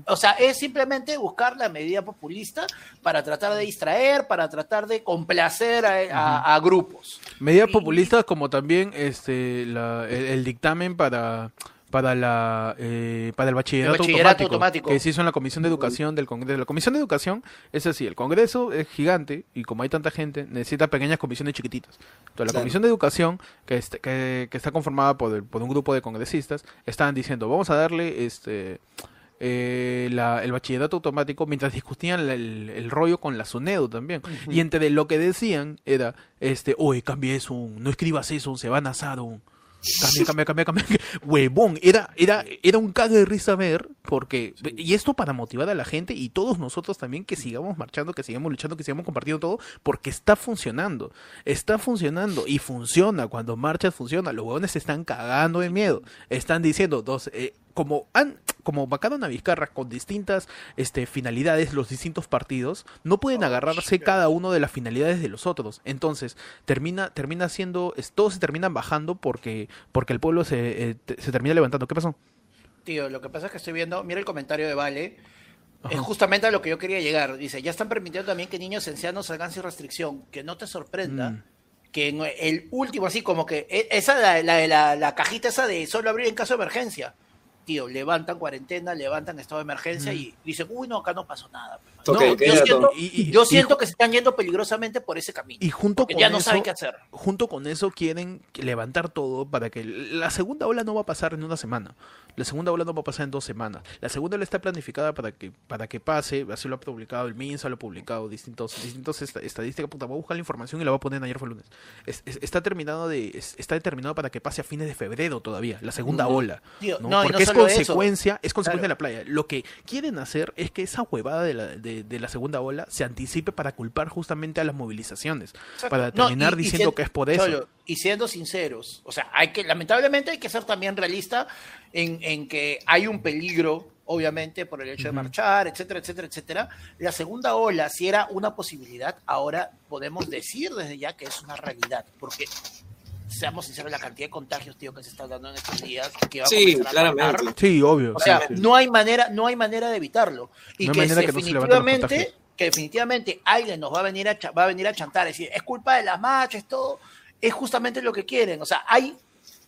O sea, es simplemente buscar la medida populista para tratar de distraer, para tratar de complacer a, a- a grupos. Medidas Y- populistas como también este la- el, el dictamen para para la eh, para el bachillerato, El bachillerato automático, automático. que se hizo en la Comisión de Educación del Congreso. La Comisión de Educación es así, el Congreso es gigante y como hay tanta gente, necesita pequeñas comisiones chiquititas. Entonces, la Claro. Comisión de Educación, que, este- que, que está conformada por, el- por un grupo de congresistas, estaban diciendo, vamos a darle este eh, la- el bachillerato automático mientras discutían la- el, el rollo con la SUNEDU también. Y entre lo que decían era, este, oye, cambia eso, no escribas eso, se van a asar. un- Cambia, cambia, cambia, cambia. Huevón, era, era, era un cague de risa ver, porque, y esto para motivar a la gente y todos nosotros también que sigamos marchando, que sigamos luchando, que sigamos compartiendo todo, porque está funcionando, está funcionando y funciona, cuando marchas funciona, los huevones se están cagando de miedo, están diciendo dos, eh, como han, como vacaron a Vizcarra con distintas este, finalidades, los distintos partidos, no pueden Oh, agarrarse shit. cada uno de las finalidades de los otros. Entonces, termina, termina siendo, es- todos se terminan bajando porque, porque el pueblo se, eh, se termina levantando. ¿Qué pasó? Tío, lo que pasa es que estoy viendo, mira el comentario de Vale, es justamente a lo que yo quería llegar. Dice, ya están permitiendo también que niños ancianos salgan sin restricción. Que no te sorprenda Mm. que en el último, así como que, e- esa la, la, la, la cajita esa de solo abrir en caso de emergencia. Tío, levantan cuarentena, levantan estado de emergencia Mm. y dicen, uy, no, acá no pasó nada. pues, No, yo siento. Y- y- yo y- siento que se están yendo peligrosamente por ese camino. Y junto con ya no eso, saben qué hacer. junto con eso quieren levantar todo para que la segunda ola no va a pasar en una semana. La segunda ola no va a pasar en dos semanas. La segunda ola está planificada para que para que pase, así lo ha publicado el MINSA, lo ha publicado distintos distintos esta- estadísticas, puta, voy a buscar la información y la voy a poner en ayer fue lunes. Es- es- está terminado de es- está determinado para que pase a fines de febrero todavía, la segunda Ujú. ola. Tío, ¿no? no, y no Porque es solo eso. consecuencia, es consecuencia Claro. de la playa. Lo que quieren hacer es que esa huevada de la, de, de la segunda ola se anticipe para culpar justamente a las movilizaciones. Exacto. Para No, terminar y- y diciendo sien- que es por eso. Cholo, y siendo sinceros, o sea, hay que, lamentablemente hay que ser también realista en, en que hay un peligro, obviamente, por el hecho de marchar, etcétera, etcétera, etcétera. La segunda ola, si era una posibilidad, ahora podemos decir desde ya que es una realidad, porque seamos sinceros, la cantidad de contagios, tío, que se está dando en estos días, que va a Sí, comenzar a claramente. Sí, obvio. o sea, sí, sí. no hay manera, no hay manera de evitarlo. Y No que, no definitivamente, contagios. que definitivamente alguien nos va a venir a va a venir a chantar, es decir, es culpa de las marchas, todo, es justamente lo que quieren. O sea, hay,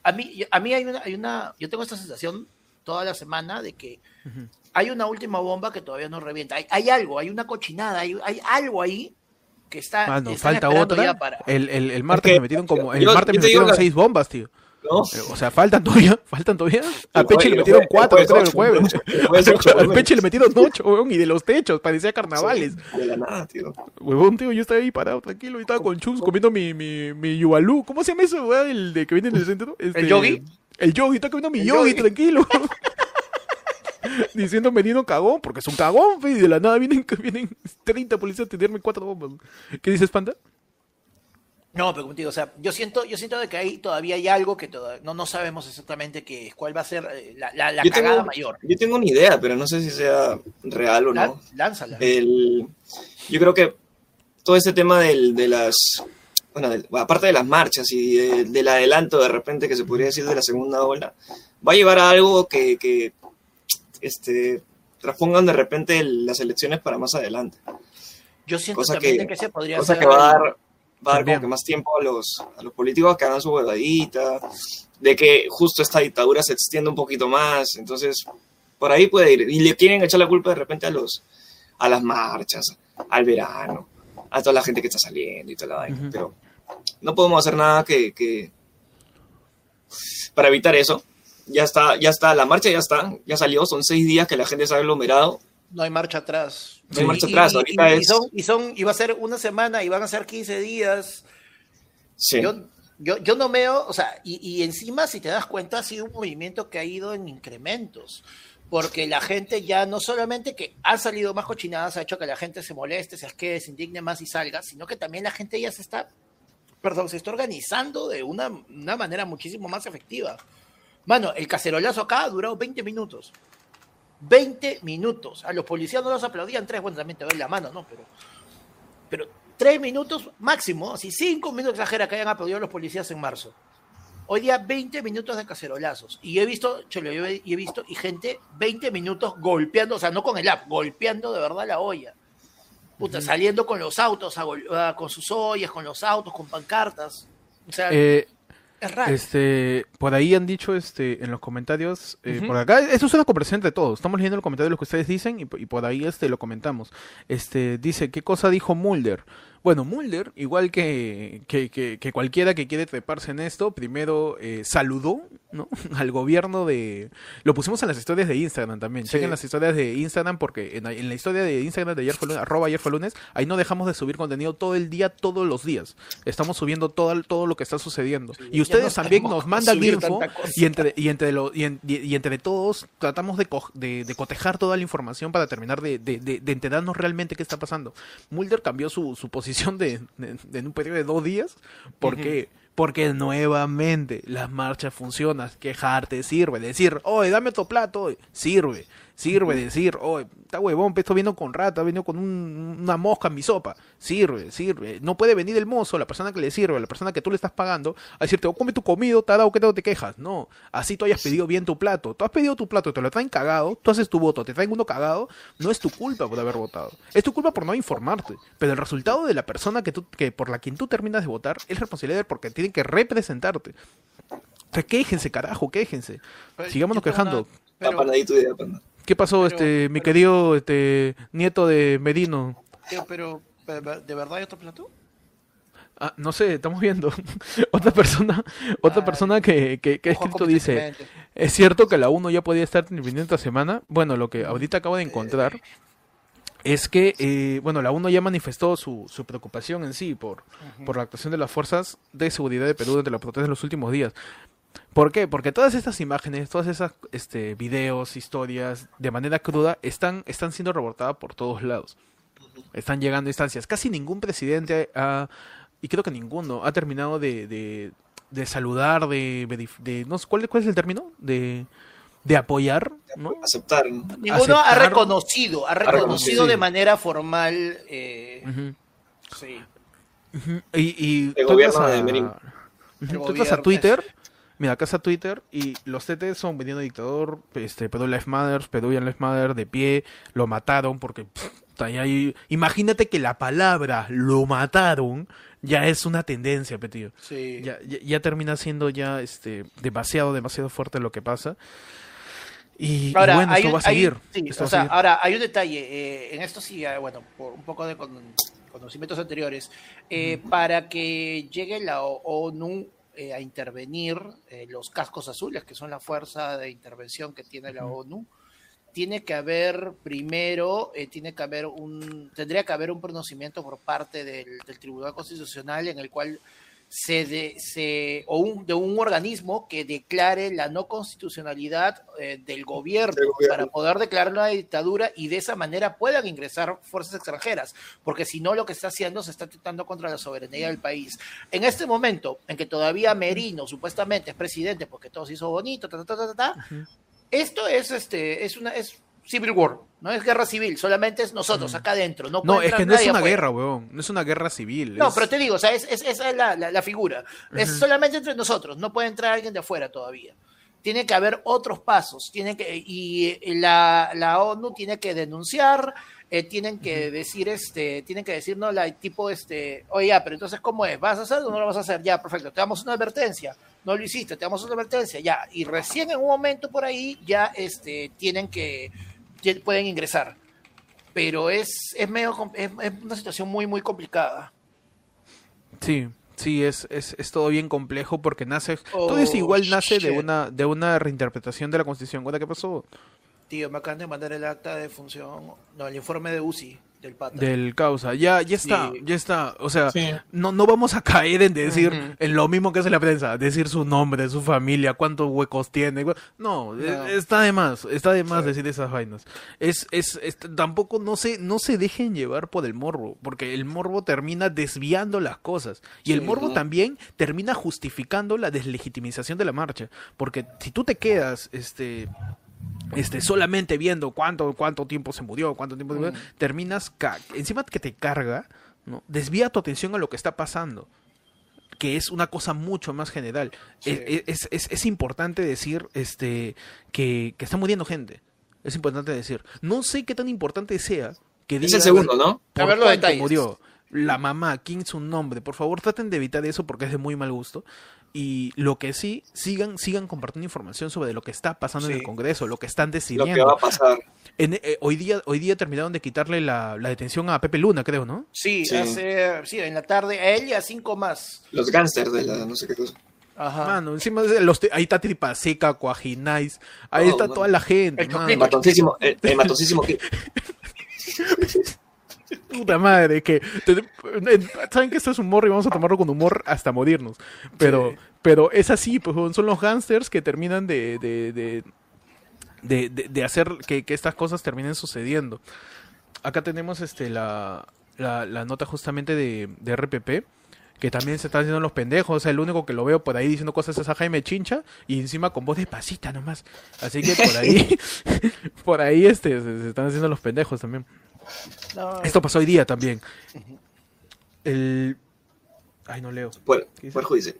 a mí, a mí hay una, hay una, yo tengo esta sensación toda la semana de que hay una última bomba que todavía no revienta. Hay, hay algo, hay una cochinada, hay, hay algo ahí que está. Mano, están falta otra. para- El, el, el martes me metieron como. El yo- martes yo me metieron la- seis bombas, tío. Eh, O sea, faltan todavía, faltan todavía. A El Peche le metieron el cuatro, creo, el jueves. el huevón. Peche le metieron ocho, weón, y de los techos, parecía carnavales. De la nada, tío. Huevón, tío, yo estaba ahí parado, tranquilo, y estaba con Chus comiendo mi, mi, mi yubalú. ¿Cómo se llama eso, weón? El de que viene en el centro. Este, yogi? El yogi, estaba comiendo mi El yogi, tranquilo. diciendo Merino cagón, porque es un cagón, fe, y de la nada vienen, vienen 30 policías a tenerme cuatro bombas. ¿Qué dices, Panda? No, pero contigo, o sea, yo siento, yo siento de que ahí todavía hay algo que toda- no, no sabemos exactamente qué es, cuál va a ser eh, la, la, la cagada tengo, mayor. yo tengo una idea, pero no sé si sea real o no. Lánzala. El, yo creo que todo ese tema del, de las, bueno, del- aparte de las marchas y de- del adelanto de repente que se podría decir de la segunda ola, va a llevar a algo que, que este, transpongan de repente el- las elecciones para más adelante. Yo siento cosa también que- que ese podría Cosa que va a dar, va a dar como que más tiempo a los, a los políticos que hagan su huevadita, de que justo esta dictadura se extienda un poquito más, entonces por ahí puede ir. Y le quieren echar la culpa de repente a los a las marchas, al verano, a toda la gente que está saliendo y toda la vaina. Ujú. Pero no podemos hacer nada que, que- para evitar eso. Ya está, ya está, la marcha ya está, ya salió, son seis días que la gente se ha aglomerado. No hay marcha atrás. No hay marcha atrás, y- ahorita y es- son, y son, y va a ser una semana y van a ser 15 días. Sí. Yo, yo, yo no veo, o sea, y, y encima, si te das cuenta, ha sido un movimiento que ha ido en incrementos. Porque la gente ya no solamente que han salido más cochinadas, ha hecho que la gente se moleste, se asquee, se indigne más y salga, sino que también la gente ya se está, perdón, se está organizando de una, una manera muchísimo más efectiva. Mano, el cacerolazo acá ha durado 20 minutos. 20 minutos. A los policías no los aplaudían tres, bueno, también te doy la mano, ¿no? Pero, pero tres minutos máximo, así cinco minutos exagera que hayan aplaudido a los policías en marzo. Hoy día 20 minutos de cacerolazos. Y he visto, cholo, yo he, y he visto, y gente 20 minutos golpeando, o sea, no con el app, golpeando de verdad la olla. Puta, saliendo con los autos, a gol- a- con sus ollas, con los autos, con pancartas. O sea, Eh, es raro. Este, por ahí han dicho este en los comentarios, eh, por acá, esto es una conversación entre todos. Estamos leyendo el comentario de lo que ustedes dicen y, y por ahí este lo comentamos. Este dice, ¿qué cosa dijo Mulder? Bueno, Mulder, igual que, que, que- que cualquiera que quiere treparse en esto, primero eh, saludó ¿no? al gobierno de... Lo pusimos en las historias de Instagram también. Sí. Chequen las historias de Instagram porque en la, en la historia de Instagram de ayer fue lunes, arroba ayer fue lunes, ahí no dejamos de subir contenido todo el día, todos los días. Estamos subiendo todo, todo lo que está sucediendo. y ustedes también nos mandan info y entre, y entre, lo, y, en- y- y entre todos tratamos de, co- de, de cotejar toda la información para terminar de- de enterarnos realmente qué está pasando. Mulder cambió su, su posición de, de- de- en un periodo de dos días. ¿Por qué? Porque nuevamente las marchas funcionan. Quejarte sirve. Decir, oye, dame otro plato. Sirve. Sirve decir, oye, está huevón, pe, estoy viendo con rata, venido con un- una mosca en mi sopa. Sirve, sirve. No puede venir el mozo, la persona que le sirve, la persona que tú le estás pagando, a decirte, oh, come tu comida, te ha dado que te quejas. No, así tú hayas pedido bien tu plato. Tú has pedido tu plato, te lo traen cagado, tú haces tu voto, te traen uno cagado, no es tu culpa por haber votado. Es tu culpa por no informarte. Pero el resultado de la persona que tú, que por la quien tú terminas de votar es responsabilidad porque tienen que representarte. O sea, quéjense, carajo, quéjense. Sigámonos quejando. pero- ¿Qué pasó, Pero- este, mi pero- querido este, nieto de Medino? Pero, ¿de verdad hay otro plato? Ah, no sé, estamos viendo. otra persona, otra Ay. persona que, que, que ha Ojo escrito dice. ¿es cierto que la 1 ya podía estar viniendo esta semana? Bueno, lo que ahorita acabo de encontrar es que, eh, bueno, la 1 ya manifestó su, su preocupación en sí por, por la actuación de las fuerzas de seguridad de Perú durante la protesta en los últimos días. ¿Por qué? Porque todas estas imágenes, todas esas este, videos, historias, de manera cruda, están, están siendo reportadas por todos lados. Están llegando a instancias. Casi ningún presidente ha, y creo que ninguno, ha terminado de, de, de saludar, de, de no sé, ¿cuál, ¿cuál es el término? De, de apoyar, ¿no? Aceptar. ¿no? Ninguno ha reconocido, ha reconocido reconocido. de manera formal. eh, sí. Ujú. Y, y El tú gobierno de a- Tú entras a Twitter, mira, acá está Twitter y los TT son vendiendo dictador, este, Perú Life Matter, Peruvian Life Matter, de pie, lo mataron porque, pff, hay- imagínate que la palabra lo mataron ya es una tendencia, pe, tío. Sí. Ya, ya, ya termina siendo ya este demasiado, demasiado fuerte lo que pasa. Y, bueno, esto un- va a hay- seguir. sí, esto o va a sea, seguir. ahora hay un detalle. eh, en esto sí, eh, bueno, por un poco de con- conocimientos anteriores, eh, para que llegue la ONU eh, a intervenir, eh, los cascos azules, que son la fuerza de intervención que tiene la ONU, tiene que haber primero, eh, tiene que haber un, tendría que haber un pronunciamiento por parte del, del Tribunal Constitucional en el cual se de, se, o un, de un organismo que declare la no constitucionalidad eh, del, gobierno, para poder declarar una dictadura y de esa manera puedan ingresar fuerzas extranjeras, porque si no lo que está haciendo se está atentando contra la soberanía del país. En este momento en que todavía Merino supuestamente es presidente porque todo se hizo bonito, ta, ta, ta, ta, ta, esto es este es una es civil war, no es guerra civil, solamente es nosotros acá adentro, no, No, es que no es una afuera. guerra, weón. No es una guerra civil. No, es- pero te digo, o sea, es, es- esa es la, la- la figura. Es solamente entre nosotros, no puede entrar alguien de afuera todavía. Tiene que haber otros pasos, tiene que, y la, la ONU tiene que denunciar, eh, tienen que decir, este, tienen que decir, no, la tipo, este, oye, ya, pero entonces, ¿cómo es? ¿Vas a hacerlo o no lo vas a hacer? Ya, perfecto, te damos una advertencia, no lo hiciste, te damos una advertencia, ya, y recién en un momento por ahí, ya, este, tienen que, pueden ingresar. Pero es, es medio, es, es una situación muy, muy complicada. Sí, sí, es, es, es todo bien complejo porque nace... Oh, todo eso igual nace de una, de una reinterpretación de la Constitución. ¿Cuál qué pasó? Tío, me acaban de mandar el acta de función, no, el informe de UCI del pata. Del causa. Ya, ya está, Sí. ya está. O sea, Sí. no, no vamos a caer en decir en lo mismo que hace la prensa, decir su nombre, su familia, cuántos huecos tiene. No, No. eh, está de más, está de más decir esas vainas. Es, es, es- tampoco no se, no se dejen llevar por el morbo, porque el morbo termina desviando las cosas. Y el morbo también termina justificando la deslegitimización de la marcha. Porque si tú te quedas, este este, solamente viendo cuánto, cuánto tiempo se murió, cuánto tiempo se murió, terminas, encima que te carga, ¿no? desvía tu atención a lo que está pasando, que es una cosa mucho más general. Sí. Es, es- es- es importante decir este, que, que está muriendo gente. Es importante decir. No sé qué tan importante sea que Es diga el segundo, ¿no? por A ver los cuánto detalles. murió, la mamá, quién es su nombre. Por favor, traten de evitar eso porque es de muy mal gusto. Y lo que sí, sigan, sigan compartiendo información sobre lo que está pasando en el Congreso, lo que están Lo decidiendo. que va a pasar. En- eh, hoy día hoy día terminaron de quitarle la, la detención a Pepe Luna, creo, ¿no? Sí, Sí. hace, sí, en la tarde, a él y a cinco más. Los gángsters de la no sé qué cosa. Ajá. Mano, encima de los ahí está Tripaseca, Cuajinais, ahí Oh, está toda la gente, El mano. El matoncísimo, el, el matoncísimo que Puta madre, que te- saben que esto es humor y vamos a tomarlo con humor hasta morirnos. Pero, pero es así, pues son los gángsters que terminan de, de, de, de- de- de hacer que, que estas cosas terminen sucediendo. Acá tenemos este la, la, la nota justamente de, de RPP. Que también se están haciendo los pendejos. O sea, el único que lo veo por ahí diciendo cosas es a Jaime Chincha. Y encima con voz de pasita nomás. Así que por ahí. por ahí este, se están haciendo los pendejos también. No, Esto pasó hoy día también. El. Ay, no leo. Poder, ¿Qué dice? poder judicial.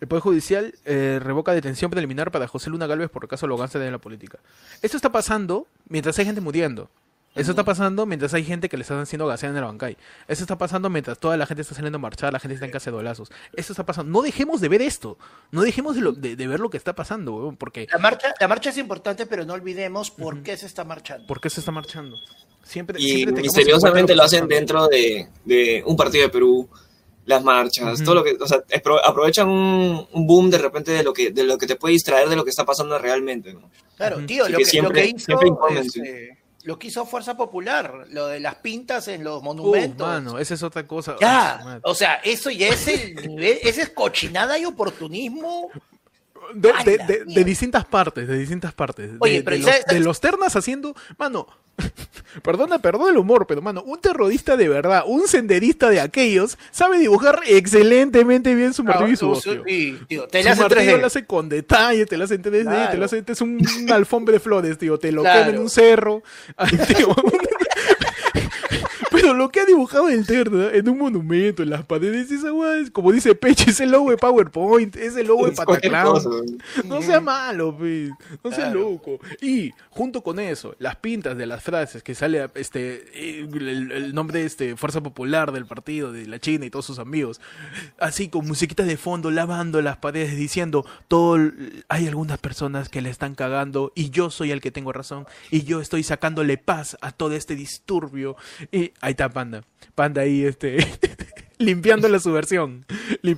El Poder Judicial eh, revoca detención preliminar para José Luna Galvez por el caso Loganza de la política. Esto está pasando mientras hay gente muriendo. Eso está pasando mientras hay gente que le están haciendo gasear en el bancay. Eso está pasando mientras toda la gente está saliendo a marchar, la gente está en casa de dolazos. Esto está pasando. No dejemos de ver esto. No dejemos de, lo- de- de ver lo que está pasando, weón, porque La marcha, la marcha es importante, pero no olvidemos por qué se está marchando. ¿por qué se está marchando? Siempre, Y siempre misteriosamente lo hacen dentro de, de un partido de Perú, las marchas, todo lo que, o sea, apro- aprovechan un, un boom de repente de lo que de lo que te puede distraer de lo que está pasando realmente, ¿no? Claro, tío, Así lo que que, siempre- lo que hizo, siempre este, lo que hizo Fuerza Popular, lo de las pintas en los Uh, monumentos. mano, esa es otra cosa. ya, Ay, madre. o sea, eso ya es el nivel, ese es cochinada y oportunismo. De, ¡A de- de- de distintas partes, de distintas partes. Oye, de, pero de ¿sabes- los, de los ternas haciendo, mano, perdona, perdona el humor, pero mano, un terrorista de verdad, un senderista de aquellos, sabe dibujar excelentemente bien su martillo y su voz, su- tío. sí, tío, te Su martillo 3D. lo hace con detalle, te lo hace en 3D, te Claro. lo hace, es un, un alfombra de flores, tío, te lo Claro. quema en un cerro, tío, Pero lo que ha dibujado el Terna en un monumento, en las paredes, esa weá es, como dice Peche, es el logo de PowerPoint, es el logo de Pataclown. ¿no? Sea malo, pues. No sea Claro. loco. Y junto con eso, las pintas de las frases que sale este eh, el, el nombre de este Fuerza Popular del partido de la China y todos sus amigos, así con musiquitas de fondo lavando las paredes diciendo todo hay algunas personas que le están cagando y yo soy el que tengo razón y yo estoy sacándole paz a todo este disturbio y ahí está Panda. Panda ahí este limpiando la subversión.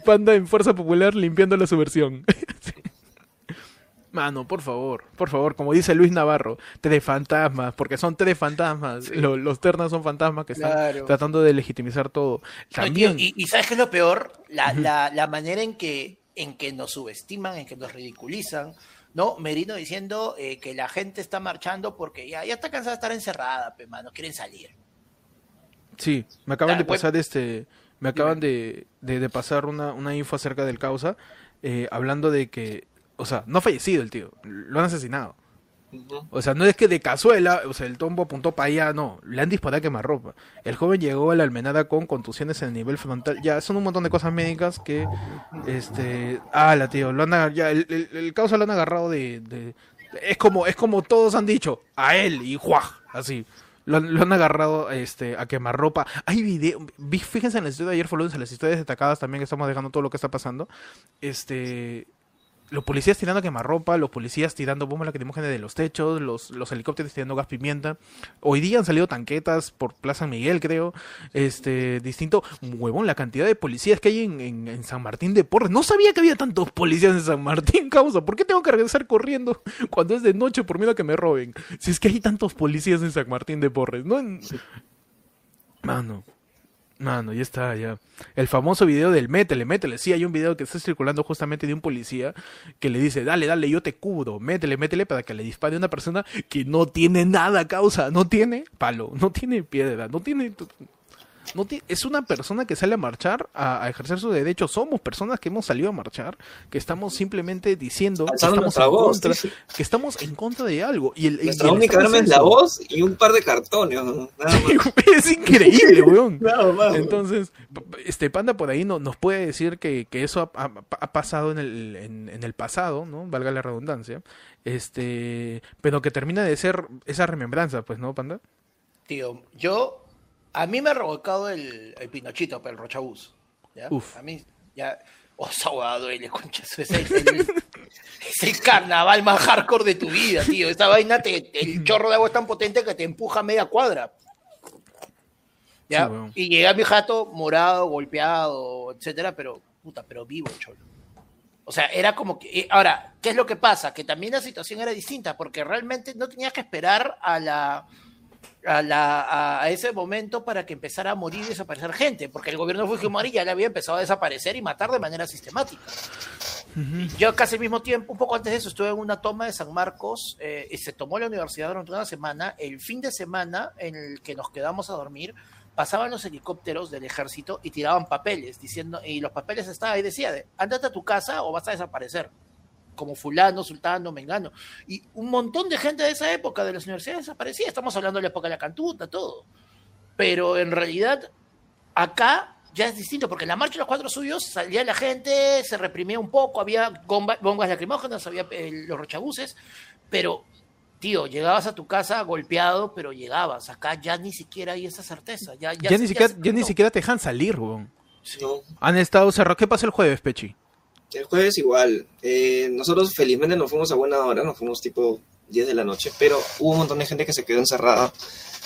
Panda en Fuerza Popular limpiando la subversión. Mano, por favor, por favor, como dice Luis Navarro, tres fantasmas, porque son tres fantasmas. Lo- Los, ternas son fantasmas que están Claro. tratando de legitimizar todo. No, También, tío, y, y ¿sabes qué es lo peor? La, la, la manera en que, en que nos subestiman, en que nos ridiculizan, ¿no? Merino diciendo eh, que la gente está marchando porque ya, ya está cansada de estar encerrada, pe, mano, quieren salir. Sí, me acaban Ah, de pasar este, me acaban de, de- de pasar una, una info acerca del causa, eh, hablando de que, o sea, no ha fallecido el tío, lo han asesinado. O sea, no es que de cazuela, o sea, el tombo apuntó para allá, no, le han disparado a quemarropa. El joven llegó a la almenada con contusiones en el nivel frontal. Ya, son un montón de cosas médicas que, este, ah, la tío, lo han, ya, el, el, el causa lo han agarrado de, de- es como, es como todos han dicho, a él y ¡juaj! así. Lo, han- agarrado este, a quemarropa. Hay video, vi- fíjense en la historia de ayer, en las historias destacadas también que estamos dejando todo lo que está pasando. Este, los policías tirando quemarropa, los policías tirando bombas lacrimógenas de los techos, los, los helicópteros tirando gas pimienta. Hoy día han salido tanquetas por Plaza Miguel, creo. Este, distinto. Huevón, la cantidad de policías que hay en, en- en San Martín de Porres. No sabía que había tantos policías en San Martín, causa. ¿Por qué tengo que regresar corriendo cuando es de noche por miedo a que me roben? Si es que hay tantos policías en San Martín de Porres, ¿no? Mano. Mano, ya está, ya. El famoso video del métele, métele. Sí, hay un video que está circulando justamente de un policía que le dice, dale, dale, yo te cubro, métele, métele para que le dispare a una persona que no tiene nada causa, no tiene palo, no tiene piedra, no tiene... No es una persona que sale a marchar a, a ejercer sus derechos. Somos personas que hemos salido a marchar, que estamos simplemente diciendo que estamos, en voz, contra, sí. que estamos en contra de algo. Y el, y Nuestra el única arma es la voz y un par de cartones. ¿no? Nada más. es increíble, weón. Nada más. Entonces, este Panda por ahí no, nos puede decir que, que eso ha, ha- ha pasado en el, en, en el pasado, ¿no? Valga la redundancia. Este, pero que termina de ser esa remembranza, pues, ¿no, Panda? Tío, yo, a mí me ha revocado el, el Pinochito, pero el Rochabús. ¿ya? Uf. A mí, ya, oh, esa huevada duele, concha. Es el, el- es el carnaval más hardcore de tu vida, tío. Esa vaina, te, el chorro de agua es tan potente que te empuja a media cuadra. ¿Ya? Sí, y llega a mi jato morado, golpeado, etcétera, pero, puta, pero vivo, cholo. O sea, era como que. eh, Ahora, ¿qué es lo que pasa? Que también la situación era distinta, porque realmente no tenías que esperar a la. A, la, a, ese momento para que empezara a morir y desaparecer gente, porque el gobierno de Fujimori ya le había empezado a desaparecer y matar de manera sistemática. Yo casi al mismo tiempo, un poco antes de eso, estuve en una toma de San Marcos eh, y se tomó la universidad durante una semana. El fin de semana en el que nos quedamos a dormir, pasaban los helicópteros del ejército y tiraban papeles, diciendo, y los papeles estaban ahí, decía, de, ándate a tu casa o vas a desaparecer, como fulano, sultano, mengano. Y un montón de gente de esa época de las universidades desaparecía, estamos hablando de la época de la cantuta, todo. Pero en realidad, acá ya es distinto, porque en la marcha de los cuatro suyos salía la gente, se reprimía un poco, había bomba- bombas lacrimógenas, había eh, los rochabuses, pero, tío, llegabas a tu casa golpeado, pero llegabas. Acá ya ni siquiera hay esa certeza. Ya, ya, Ya, se- ni, siquiera, se ya ni siquiera te dejan salir, weón. No. Han estado cerrados. ¿Qué pasa el jueves, Pechi? El jueves igual. Eh, nosotros felizmente nos fuimos a buena hora, nos fuimos tipo 10 de la noche, pero hubo un montón de gente que se quedó encerrada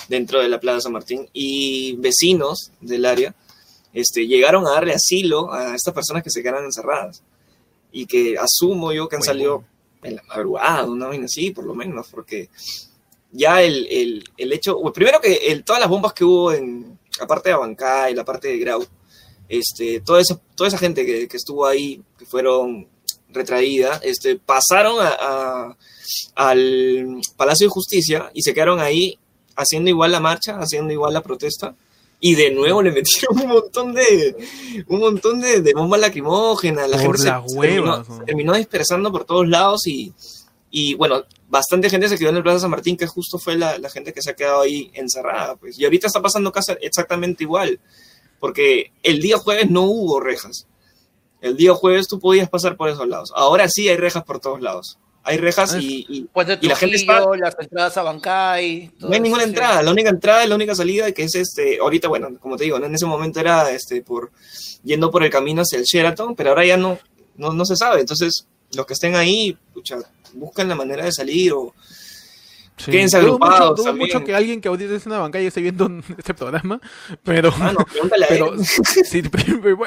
dentro de la Plaza San Martín y vecinos del área este, llegaron a darle asilo a estas personas que se quedaron encerradas y que asumo yo que han salido en la madrugada, una vaina así, por lo menos, porque ya el, el, el hecho, bueno, primero que el, todas las bombas que hubo en, aparte de Abancay, la parte de Grau, este, toda, esa, toda esa gente que, que estuvo ahí, que fueron retraídas, este, pasaron a, a- al Palacio de Justicia y se quedaron ahí haciendo igual la marcha, haciendo igual la protesta. Y de nuevo le metieron un montón de un montón de, de bombas lacrimógenas. La Por gente se- se terminó, terminó dispersando por todos lados y, y bueno, bastante gente se quedó en el Plaza San Martín, que justo fue la, la gente que se ha quedado ahí encerrada. Pues. Y ahorita está pasando casa exactamente igual, porque el día jueves no hubo rejas. El día jueves tú podías pasar por esos lados. Ahora sí hay rejas por todos lados. Hay rejas Ah, y, y Pues Y la gente está- las entradas a Bancay. no hay ninguna entrada. La única entrada y la única salida que es este. Ahorita, bueno, como te digo, en ese momento era este por yendo por el camino hacia el Sheraton, pero ahora ya no, no, no se sabe. Entonces, los que estén ahí, pucha, buscan la manera de salir o, Sí. Quédense mucho- agrupados dudo también. mucho que alguien que esté en una bancada y esté viendo este programa, pero... Ah, no, pregúntale a Pero, él. sí,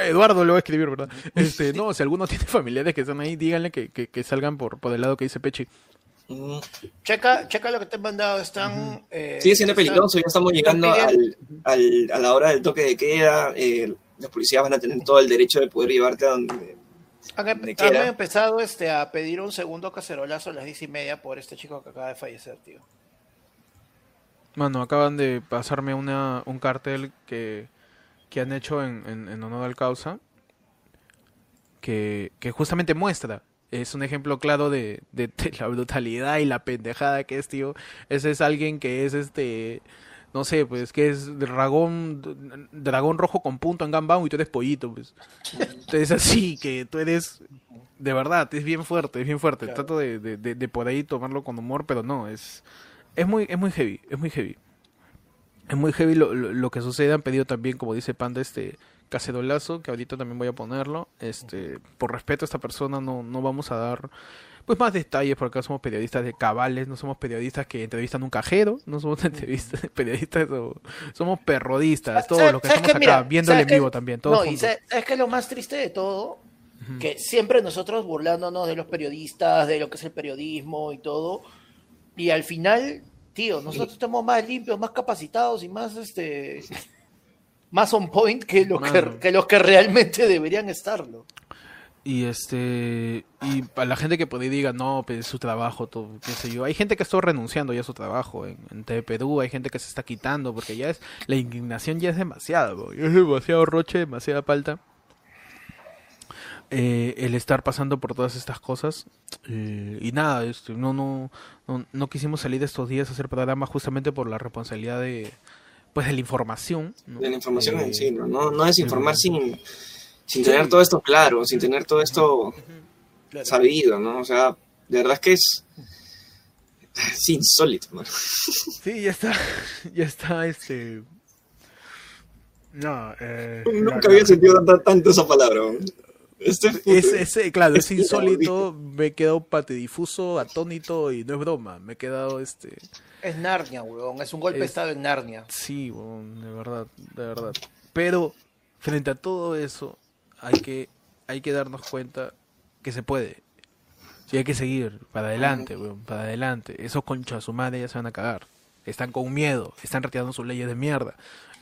Eduardo lo va a escribir, ¿verdad? Este, no, si alguno tiene familiares que están ahí, díganle que, que, que salgan por, por el lado que dice Pechi. Mm, Checa, checa lo que te han mandado. Están. eh, Sigue siendo peligroso, ya estamos llegando al, al- a la hora del toque de queda. eh, los policías van a tener todo el derecho de poder llevarte a donde. Han, donde han empezado este, a pedir un segundo cacerolazo a las diez y media por este chico que acaba de fallecer, tío. Mano, acaban de pasarme una, un cartel que, que han hecho en, en, en honor al causa, que, que justamente muestra, es un ejemplo claro de, de, de la brutalidad y la pendejada que es, tío. Ese es alguien que es este, no sé, pues que es dragón, dragón rojo con punto en Gambao y tú eres pollito, pues. Entonces así, que tú eres, de verdad, es bien fuerte, es bien fuerte. Claro. Trato de, de, de, de por ahí tomarlo con humor, pero no, es... Es muy, es muy heavy, es muy heavy. Es muy heavy lo, lo, lo que sucede. Han pedido también, como dice Panda, este cacerolazo, que ahorita también voy a ponerlo. Este, por respeto a esta persona, no, no vamos a dar pues más detalles, porque acá somos periodistas de cabales, no somos periodistas que entrevistan un cajero, no somos entrevistas, periodistas, o- somos perrodistas, todos ¿Sabes- los que estamos qué? acá, Mira, viéndole en vivo también, No, y sabes es lo más triste de todo? Que siempre nosotros burlándonos de los periodistas, de lo que es el periodismo y todo, y al final, tío, nosotros estamos más limpios, más capacitados y más este más on point que los que, que los que realmente deberían estarlo. Y este y para la gente que por ahí diga, no, pues es su trabajo, todo, qué sé yo. Hay gente que está renunciando ya a su trabajo en, en TV Perú, hay gente que se está quitando porque ya es la indignación ya es demasiado, es demasiado roche, demasiada palta. Eh, el estar pasando por todas estas cosas eh, y nada, este, no, no, no, no quisimos salir estos días a hacer programa justamente por la responsabilidad de pues de la información. ¿no? de la información Eh, en sí, ¿no? No, no es informar Ujú. Sin, tener todo esto claro, sin tener todo esto Claro. sabido, ¿no? O sea, de verdad es que es, es insólito, ¿no? Sí, ya está, ya está, este... No, eh... Nunca había sentido tanto, tanto esa palabra. Este Es, es, claro, es es insólito, me he quedado patidifuso, atónito y no es broma, me he quedado, este... Es Narnia, weón, es un golpe de Es- estado en Narnia. Sí, weón, de verdad, de verdad. Pero, frente a todo eso, hay que, hay que darnos cuenta que se puede. Sí, hay que seguir, para adelante, weón, para adelante. Esos conchas su madre ya se van a cagar. Están con miedo, están retirando sus leyes de mierda.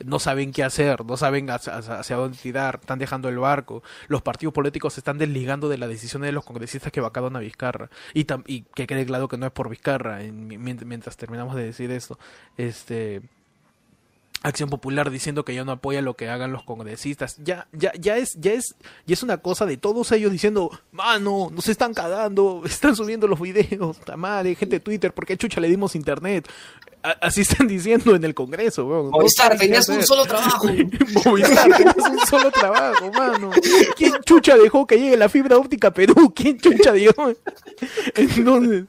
No saben qué hacer, no saben hacia, hacia- dónde tirar, están dejando el barco. Los partidos políticos se están desligando de las decisiones de los congresistas que vacaron a Vizcarra. Y, tam- y que quede claro que no es por Vizcarra, en- mient- mientras terminamos de decir esto. Este, Acción Popular diciendo que ya no apoya lo que hagan los congresistas. Ya, ya, ya es, ya es, ya es una cosa de todos ellos diciendo, mano, nos están cagando, están subiendo los videos, ta madre, gente de Twitter, ¿por qué chucha le dimos internet? A- así están diciendo en el Congreso, weón. Movistar, tenías un solo trabajo. Movistar, tenías un solo trabajo, mano. ¿Quién chucha dejó que llegue la fibra óptica a Perú? ¿Quién chucha dejó? Entonces,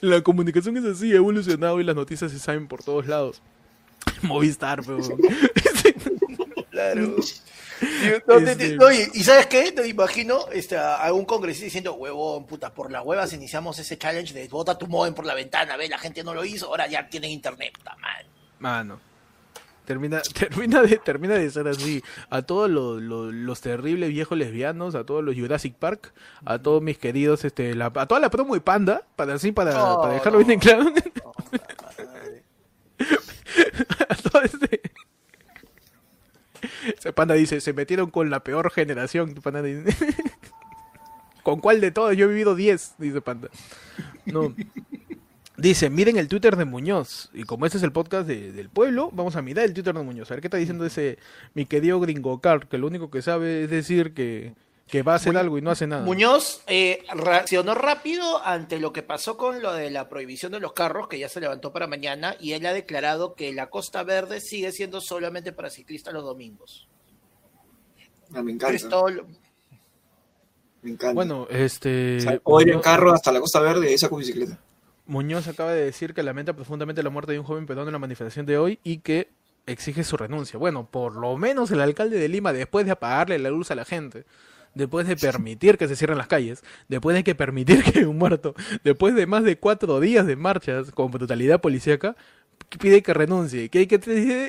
la comunicación es así, ha evolucionado y las noticias se saben por todos lados. Movistar, pero... Claro. No, te- te- Este- ¿y sabes qué? Te imagino este, a algún congresista diciendo, huevón, puta, por las huevas iniciamos ese challenge de bota tu modem por la ventana, ve, la gente no lo hizo, ahora ya tienen internet, puta. Mano. Termina, termina, de, termina de ser así. A todos los, los, los terribles viejos lesbianos, a todos los Jurassic Park, a todos mis queridos, este, la, a toda la promo de Panda, para así, para, Oh, para dejarlo no. bien en claro. Todo este... Panda dice, se metieron con la peor generación. Panda dice, ¿Con cuál de todos? Yo he vivido 10, dice Panda. No. Dice, miren el Twitter de Muñoz. Y como este es el podcast de- del pueblo, vamos a mirar el Twitter de Muñoz. A ver qué está diciendo ese mi querido Gringo Car, que lo único que sabe es decir que, que va a hacer algo y no hace nada. Muñoz eh, reaccionó rápido ante lo que pasó con lo de la prohibición de los carros, que ya se levantó para mañana, y él ha declarado que la Costa Verde sigue siendo solamente para ciclistas los domingos. Ah, me encanta, lo- me encanta. Bueno, este... O sea, ir en Muñoz- carro hasta la Costa Verde y ahí saco bicicleta. Muñoz acaba de decir que lamenta profundamente la muerte de un joven peruano en la manifestación de hoy y que exige su renuncia. Bueno, por lo menos el alcalde de Lima, después de apagarle la luz a la gente, después de permitir que se cierren las calles, después de que permitir que un muerto, después de más de cuatro días de marchas con brutalidad policíaca, pide que renuncie. ¿Qué, qué,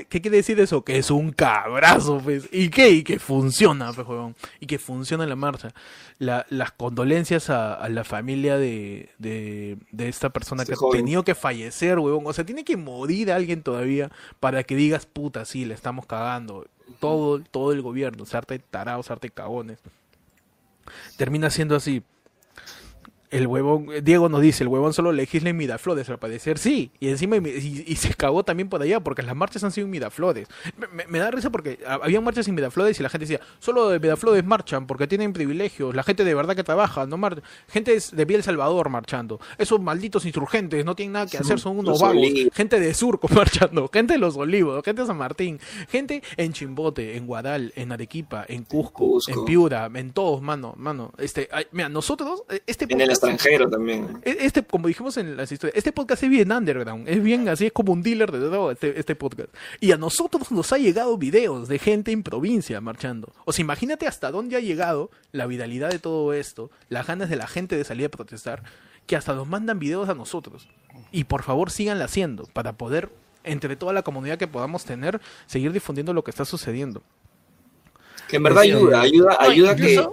qué quiere decir eso? Que es un cabrazo, pues. ¿Y qué? Y que funciona, pues, huevón. Y que funciona la marcha. La- las condolencias a, a la familia de, de, de esta persona Este que ha tenido que fallecer, huevón. O sea, tiene que morir alguien todavía para que digas, puta, sí, le estamos cagando. Todo, todo el gobierno, sarte tarados, sarte cagones. Termina siendo así. El huevón, Diego nos dice, el huevón solo legisla en Miraflores, al parecer sí, y encima y, y se cagó también por allá, porque las marchas han sido en Miraflores. Me, me- me da risa porque ha- había marchas en Miraflores y la gente decía, solo de Miraflores marchan porque tienen privilegios, la gente de verdad que trabaja, no marcha, gente de Vía El Salvador marchando, esos malditos insurgentes no tienen nada que hacer, son unos vagos, gente de Surco marchando, gente de Los Olivos, gente de San Martín, gente en Chimbote, en Guadal, en Arequipa, en Cusco, Cusco. en Piura, en todos, mano, mano, este, ay, mira, nosotros, eh, este En el podcast- extranjero también. e- Este, como dijimos en las historias, este podcast es bien underground, es bien así, es como un dealer de droga este, este podcast. Y a nosotros nos ha llegado videos de gente en provincia marchando. O sea, imagínate hasta dónde ha llegado la viralidad de todo esto, las ganas de la gente de salir a protestar, que hasta nos mandan videos a nosotros. Y por favor síganla haciendo para poder, entre toda la comunidad que podamos tener, seguir difundiendo lo que está sucediendo. Que en verdad Sí. ayuda, ayuda, No, ayuda que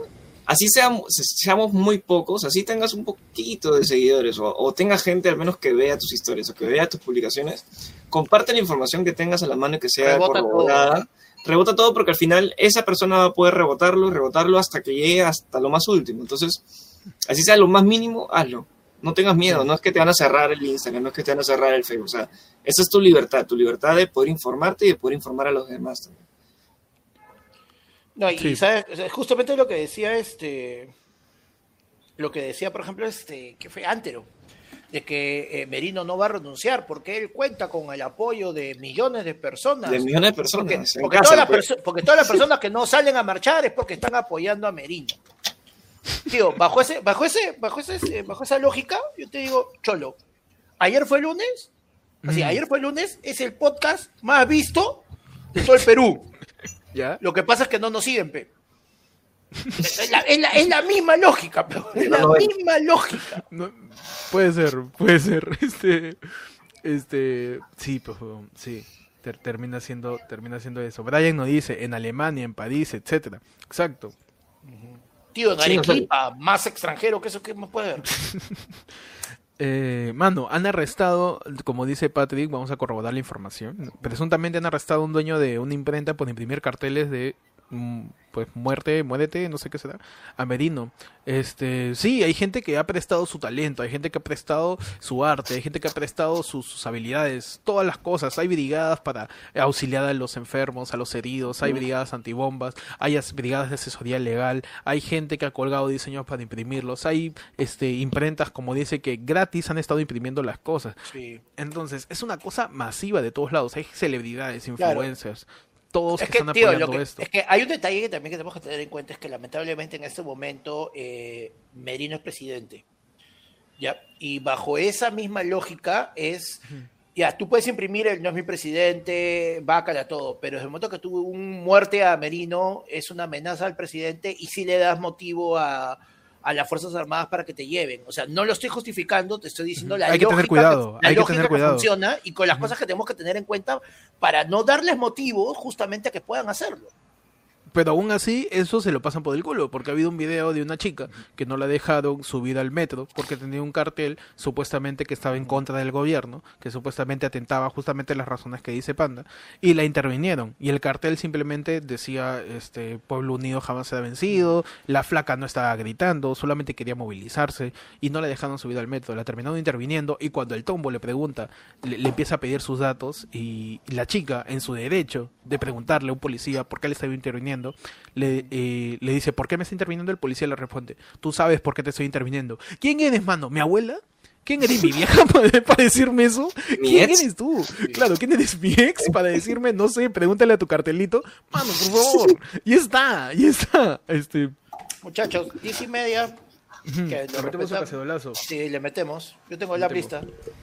así seamos, seamos muy pocos, así tengas un poquito de seguidores o, o tenga gente al menos que vea tus historias o que vea tus publicaciones, comparte la información que tengas a la mano y que sea Rebota corroborada. Rebota todo porque al final esa persona va a poder rebotarlo rebotarlo hasta que llegue hasta lo más último. Entonces, así sea lo más mínimo, hazlo. No tengas miedo, no es que te van a cerrar el Instagram, no es que te van a cerrar el Facebook. O sea, esa es tu libertad, tu libertad de poder informarte y de poder informar a los demás también. No, y Sí. sabes, justamente lo que decía este, lo que decía, por ejemplo, este, que fue Antero, de que eh, Merino no va a renunciar porque él cuenta con el apoyo de millones de personas. De millones de personas. Porque, porque casa, todas las pues. perso- porque todas las personas que no salen a marchar es porque están apoyando a Merino. Tío, bajo ese, bajo ese, bajo ese, eh, bajo esa lógica, yo te digo, Cholo, ayer fue lunes, así, Mm. ayer fue lunes, es el podcast más visto de todo el Perú. ¿Ya? Lo que pasa es que no nos siguen, pe. Es la, es la- es la misma lógica, pe. Es la No, no es. misma lógica. No, puede ser, puede ser. Este, este, sí, pues, sí. ter- termina siendo, termina siendo eso. Brian nos dice en Alemania, en París, etcétera. Exacto. Tío, en Sí, Arequipa, más extranjero que eso que más puede haber. Eh, mano, han arrestado, como dice Patrick, vamos a corroborar la información. Presuntamente han arrestado a un dueño de una imprenta por imprimir carteles de pues muerte, muérete, no sé qué será, a Merino. Este, sí, hay gente que ha prestado su talento, hay gente que ha prestado su arte, hay gente que ha prestado sus, sus habilidades, todas las cosas. Hay brigadas para auxiliar a los enfermos, a los heridos, hay brigadas antibombas, hay as- brigadas de asesoría legal, hay gente que ha colgado diseños para imprimirlos, hay este imprentas como dice que gratis han estado imprimiendo las cosas. Sí. Entonces, es una cosa masiva de todos lados. Hay celebridades, Claro. Todos Es que, que, están tío, apoyando lo que, esto. es que hay un detalle que también que tenemos que tener en cuenta, es que lamentablemente en este momento eh, Merino es presidente. ¿ya? Y bajo esa misma lógica es, ya, tú puedes imprimir el no es mi presidente, bácala todo, pero desde el momento que tuvo un muerte a Merino es una amenaza al presidente y si le das motivo a, a las Fuerzas Armadas para que te lleven. O sea, no lo estoy justificando, te estoy diciendo la Hay que tener lógica cuidado, la hay que lógica tener cuidado. funciona y con las cosas que tenemos que tener en cuenta para no darles motivo justamente a que puedan hacerlo. Pero aún así, eso se lo pasan por el culo, porque ha habido un video de una chica que no la dejaron subir al metro porque tenía un cartel supuestamente que estaba en contra del gobierno, que supuestamente atentaba justamente las razones que dice Panda, y la intervinieron. Y el cartel simplemente decía, este, Pueblo Unido jamás será vencido, la flaca no estaba gritando, solamente quería movilizarse, y no la dejaron subir al metro, la terminaron interviniendo, y cuando el tombo le pregunta, le, empieza a pedir sus datos, y la chica, en su derecho de preguntarle a un policía por qué le estaba interviniendo, le, eh, le dice, ¿por qué me está interviniendo? El policía le responde, tú sabes por qué te estoy interviniendo. ¿Quién eres, mano? ¿Mi abuela? ¿Quién eres mi vieja para, decirme eso? ¿Mi ¿Quién ex? eres tú? Claro, ¿quién eres mi ex para decirme, no sé, pregúntale a tu cartelito? Mano, por favor. Y está, y está. Este, Muchachos, diez y media. Que le metemos un. Sí, le metemos. Yo tengo la Metemos. lista.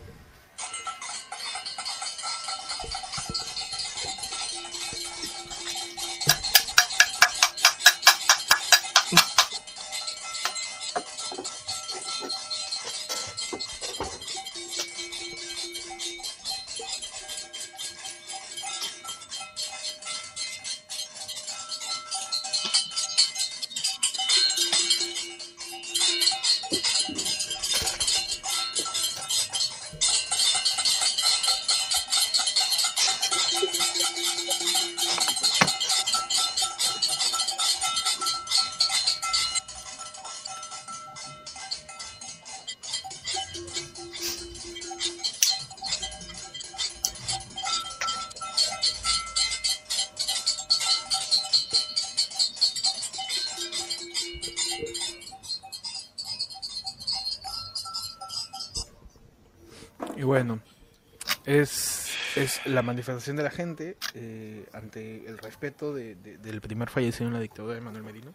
Es, la manifestación de la gente eh, ante el respeto de- de- del primer fallecido en la dictadura de Manuel Merino.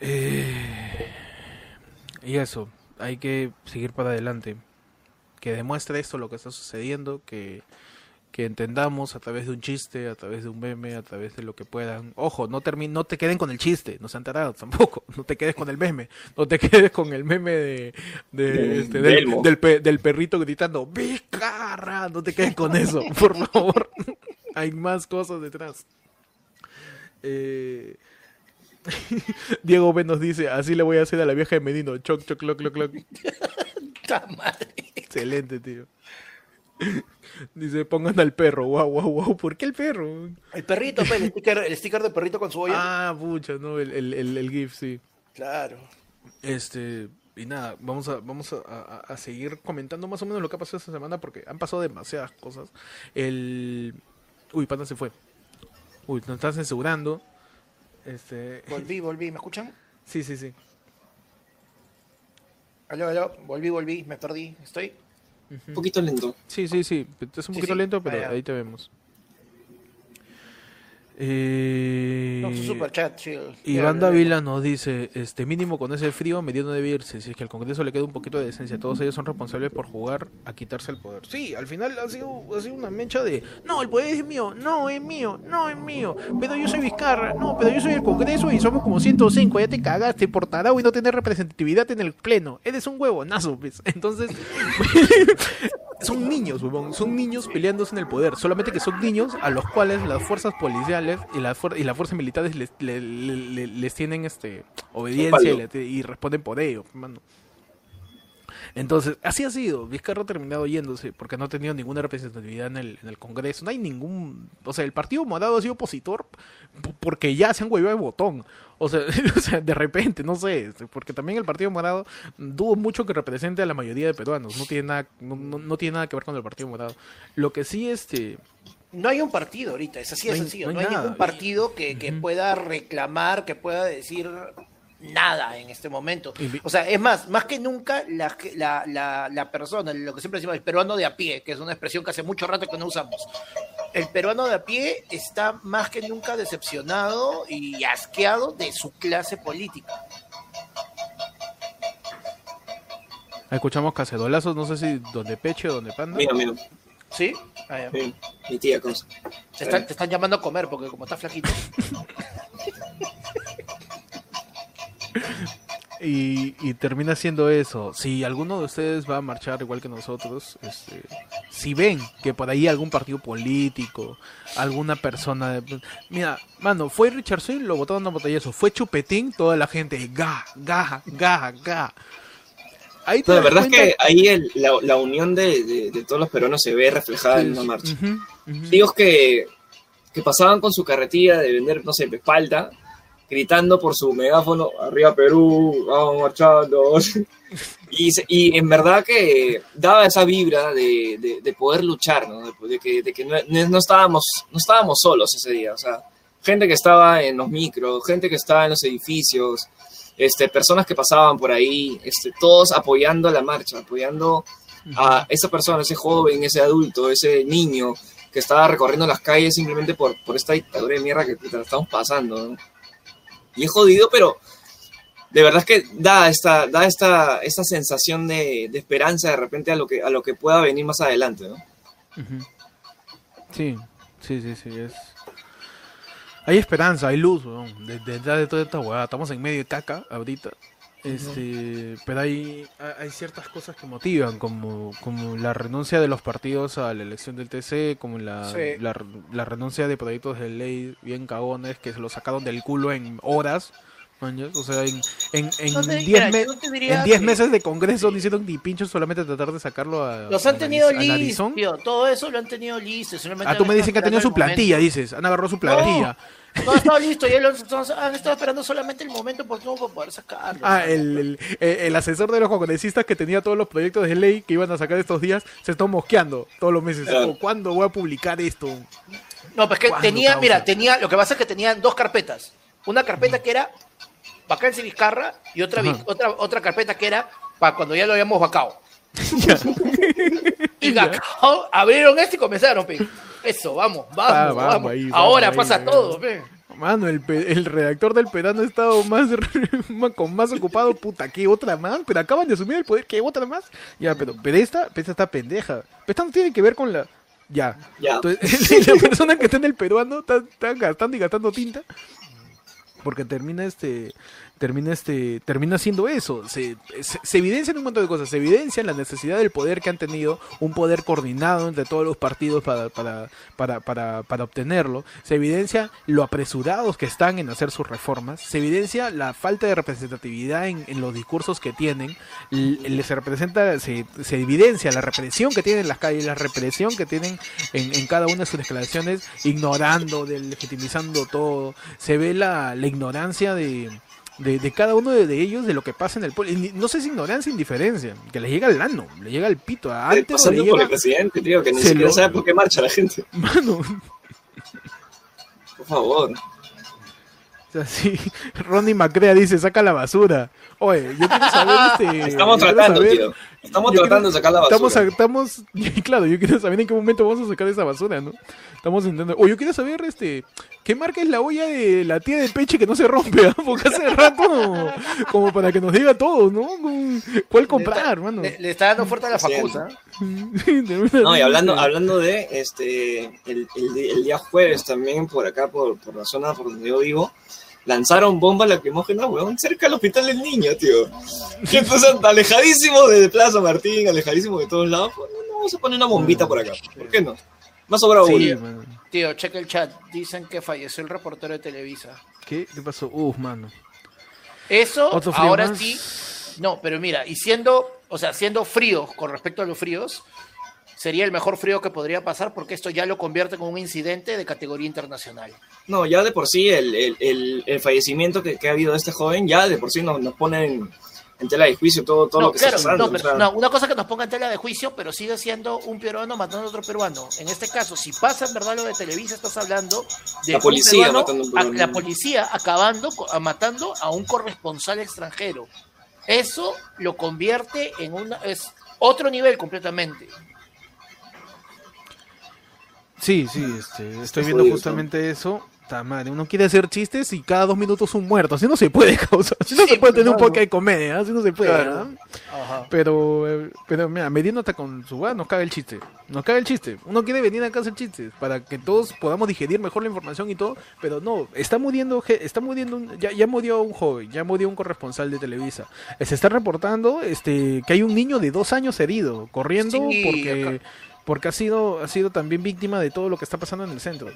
Eh, y eso, hay que seguir para adelante. Que demuestre esto lo que está sucediendo, que, que entendamos a través de un chiste, a través de un meme, a través de lo que puedan. Ojo, no no te queden con el chiste, no sean tarados tampoco. No te quedes con el meme, no te quedes con el meme de, de, De- este, de del, Elmo. del, pe- del perrito gritando ¡Vizcarra! No te quedes con eso, por favor. Hay más cosas detrás. Eh, Diego B nos dice, así le voy a hacer a la vieja de Medino. Choc, choc, cloc, cloc, cloc. Excelente, tío. Dice, pongan al perro. Wow, wow, wow. ¿Por qué el perro? El perrito, pues, el sticker, el sticker de perrito con su olla. Ah, pucha, no, el, el, el, el GIF, sí. Claro. Este, y nada, vamos a, vamos a, a- a seguir comentando más o menos lo que ha pasado esta semana porque han pasado demasiadas cosas. El. Uy, Panda se fue. Uy, nos están censurando. Este. Volví, volví, ¿me escuchan? Sí, sí, sí. Aló, aló, volví, volví, me perdí. ¿Estoy? Un poquito lento. Sí, sí, sí. Es un Sí, poquito sí. lento, pero Ah, ahí te vemos. Eh, No, su super chat, sí. Iván Dávila nos dice, este mínimo con ese frío Mediano debe irse, si es que al Congreso le queda un poquito de decencia, todos ellos son responsables por jugar a quitarse el poder. Sí, al final ha sido, ha sido una mecha de, no, el poder es mío, no, es mío, no, es mío, pero yo soy Vizcarra, no, pero yo soy el Congreso y somos como 105, ya te cagaste por tarado y no tener representatividad en el pleno, eres un huevonazo, pues. Entonces, son niños, huevón, son niños peleándose en el poder, solamente que son niños a los cuales las fuerzas policiales y las fuer- y las fuerzas militares les, le- le- le- les tienen este obediencia y, responden por ello, mano. Entonces, así ha sido. Vizcarra ha terminado yéndose porque no ha tenido ninguna representatividad en el, en el Congreso. No hay ningún. O sea, el Partido Morado ha sido opositor porque ya se han huevido el botón. O sea, o sea, de repente, no sé. Porque también el Partido Morado dudo mucho que represente a la mayoría de peruanos. No tiene nada, no, no- no tiene nada que ver con el Partido Morado. Lo que sí, este. No hay un partido ahorita, es así de No hay- sencillo. no No hay nada. ningún partido que, que pueda reclamar, que pueda decir nada en este momento. O sea, es más, más que nunca la, la, la, la persona, lo que siempre decimos, el peruano de a pie, que es una expresión que hace mucho rato que no usamos. El peruano de a pie está más que nunca decepcionado y asqueado de su clase política. Escuchamos cacerolazos, no sé si donde Peche o donde Panda. Mira, mira. ¿Sí? Ah, ya. Sí, mi tía cosa. Te, están, te están llamando a comer porque como estás flaquito. Y, y termina siendo eso. Si alguno de ustedes va a marchar igual que nosotros, este, si ven que por ahí algún partido político, alguna persona... de- mira, mano, fue Richardson, lo botaron a botellazo. Fue Chupetín, toda la gente, ga, ga, ga, ga. Ahí No, la verdad es que ahí el- la, la unión de, de- de todos los peruanos se ve reflejada en una marcha. Ujú, ujú. Tíos que, que pasaban con su carretilla de vender, no sé, espalda, gritando por su megáfono, arriba Perú, vamos marchando. Y, y en verdad que daba esa vibra de, de- de poder luchar, ¿no? De, de que, de que no, no estábamos, no estábamos solos ese día. O sea, gente que estaba en los micros, gente que estaba en los edificios, este, personas que pasaban por ahí, este, todos apoyando la marcha, apoyando a esa persona, ese joven, ese adulto, ese niño que estaba recorriendo las calles simplemente por, por esta dictadura de mierda que puta, la estamos pasando. ¿no? Y es jodido, pero de verdad es que da esta, da esta, esta sensación de, de esperanza de repente a lo, que, a lo que pueda venir más adelante. ¿no? Sí, sí, sí, sí, es... Hay esperanza, hay luz, weón, de- detrás de toda esta hueá. Estamos en medio de caca ahorita. Este, pero hay, hay- hay ciertas cosas que motivan, como, como la renuncia de los partidos a la elección del TC, como la, Sí. la, la renuncia de proyectos de ley bien cagones que se lo sacaron del culo en horas. O sea, en, en, en No te- 10 mira, me- yo te diría en 10 que- meses de congreso no hicieron ni pinchos, solamente tratar de sacarlo a. Los han a tenido listos. Todo eso lo han tenido listo. solamente Ah, tú han me dicen que ha estado tenido su plantilla, dices. Han agarrado su plantilla. No, ha estado listo. Ya lo han, han estado esperando solamente el momento oportuno para poder sacarlo. Ah, el, el, el- el asesor de los congresistas que tenía todos los proyectos de ley que iban a sacar estos días se está mosqueando todos los meses. Claro. Oh, ¿Cuándo voy a publicar esto? No, pues que ¿Cuándo, tenía, causa? mira, tenía, lo que pasa es que tenían dos carpetas. Una carpeta que era vacancia Vizcarra y otra, Ajá. otra, otra carpeta que era para cuando ya lo habíamos vacado. Y Cacao abrieron esto y comenzaron, pe. Eso, vamos, vamos, Ah, vamos. vamos ahí, Ahora pasa todo, pe. Mano, el, el redactor del Perano ha estado más, con más ocupado, puta, ¿qué otra más? Pero acaban de asumir el poder, ¿qué otra más? Ya, pero, pero esta, pero esta está pendeja. Pero esta no tiene que ver con la... Ya. Ya. Entonces, la persona que está en el peruano está, está gastando y gastando tinta. Porque termina este. Termina este. Termina haciendo eso. Se, se, se evidencian un montón de cosas. Se evidencia la necesidad del poder que han tenido. Un poder coordinado entre todos los partidos para, para, para, para, para obtenerlo. Se evidencia lo apresurados que están en hacer sus reformas. Se evidencia la falta de representatividad en, en los discursos que tienen. Les representa, se, se evidencia la represión que tienen en las calles, la represión que tienen en, en cada una de sus declaraciones, ignorando, de- legitimizando todo. Se ve la, la ignorancia de, de, de cada uno de, de ellos de lo que pasa en el pueblo. No sé si ignorancia indiferencia, que le llega al lano, le llega al pito. A Eh, antes pasando por llega, el presidente, tío, que ni Se siquiera lo- sabe por qué marcha la gente. mano, Por favor. o sea, sí, Ronnie Macrea dice, saca la basura. Oye, yo quiero saber este... Estamos tratando, saber- tío. Estamos yo tratando quiero- de sacar la basura. Estamos, estamos, claro, yo quiero saber en qué momento vamos a sacar esa basura, ¿no? Estamos intentando, o yo quiero saber, este, qué marca es la olla de la tía de Peche que no se rompe, ¿ah? Porque hace rato, como para que nos diga todo, ¿no? ¿Cuál comprar, mano? Le, le está dando fuerte a la Sí. facusa. No, y hablando, hablando de este el, el el día jueves también por acá, por, por la zona por donde yo vivo, lanzaron bombas lacrimógenas, weón, cerca del hospital del niño, tío. Que pues, alejadísimo de Plaza Martín, alejadísimo de todos lados, pues, no, vamos a poner una bombita por acá. ¿Por qué no? Más sobrado Sí. Tío, checa el chat. Dicen que falleció el reportero de Televisa. ¿Qué? ¿Qué pasó? Uf, mano. Eso, ahora más. sí. No, pero mira, y siendo, o sea, siendo frío con respecto a los fríos, sería el mejor frío que podría pasar porque esto ya lo convierte en un incidente de categoría internacional. No, ya de por sí el, el, el, el fallecimiento que, que ha habido de este joven, ya de por sí nos, nos pone en, en tela de juicio todo, todo no, lo que claro, está pasando. no, pero- o sea, no, una cosa que nos ponga en tela de juicio, pero sigue siendo un peruano matando a otro peruano. En este caso, si pasa en verdad lo de Televisa, estás hablando de La un policía peruano- matando a la policía acabando, matando a un corresponsal extranjero. Eso lo convierte en una es otro nivel completamente. Sí, sí, este, estoy viendo justamente eso. Ta madre, uno quiere hacer chistes y cada dos minutos un muerto. Así no se puede, causa. Así no Sí, se puede tener un poco de comedia, así no se puede. ¿no? Ajá. Pero, eh, pero mira, Medina está con su va, nos caga el chiste. Nos caga el chiste. Uno quiere venir acá a hacer chistes para que todos podamos digerir mejor la información y todo. Pero no, está muriendo, está muriendo, un- ya, ya murió un joven, ya murió un corresponsal de Televisa. Eh, Se está reportando este que hay un niño de dos años herido, corriendo Sí, porque, acá. Porque ha sido, ha sido también víctima de todo lo que está pasando en el centro.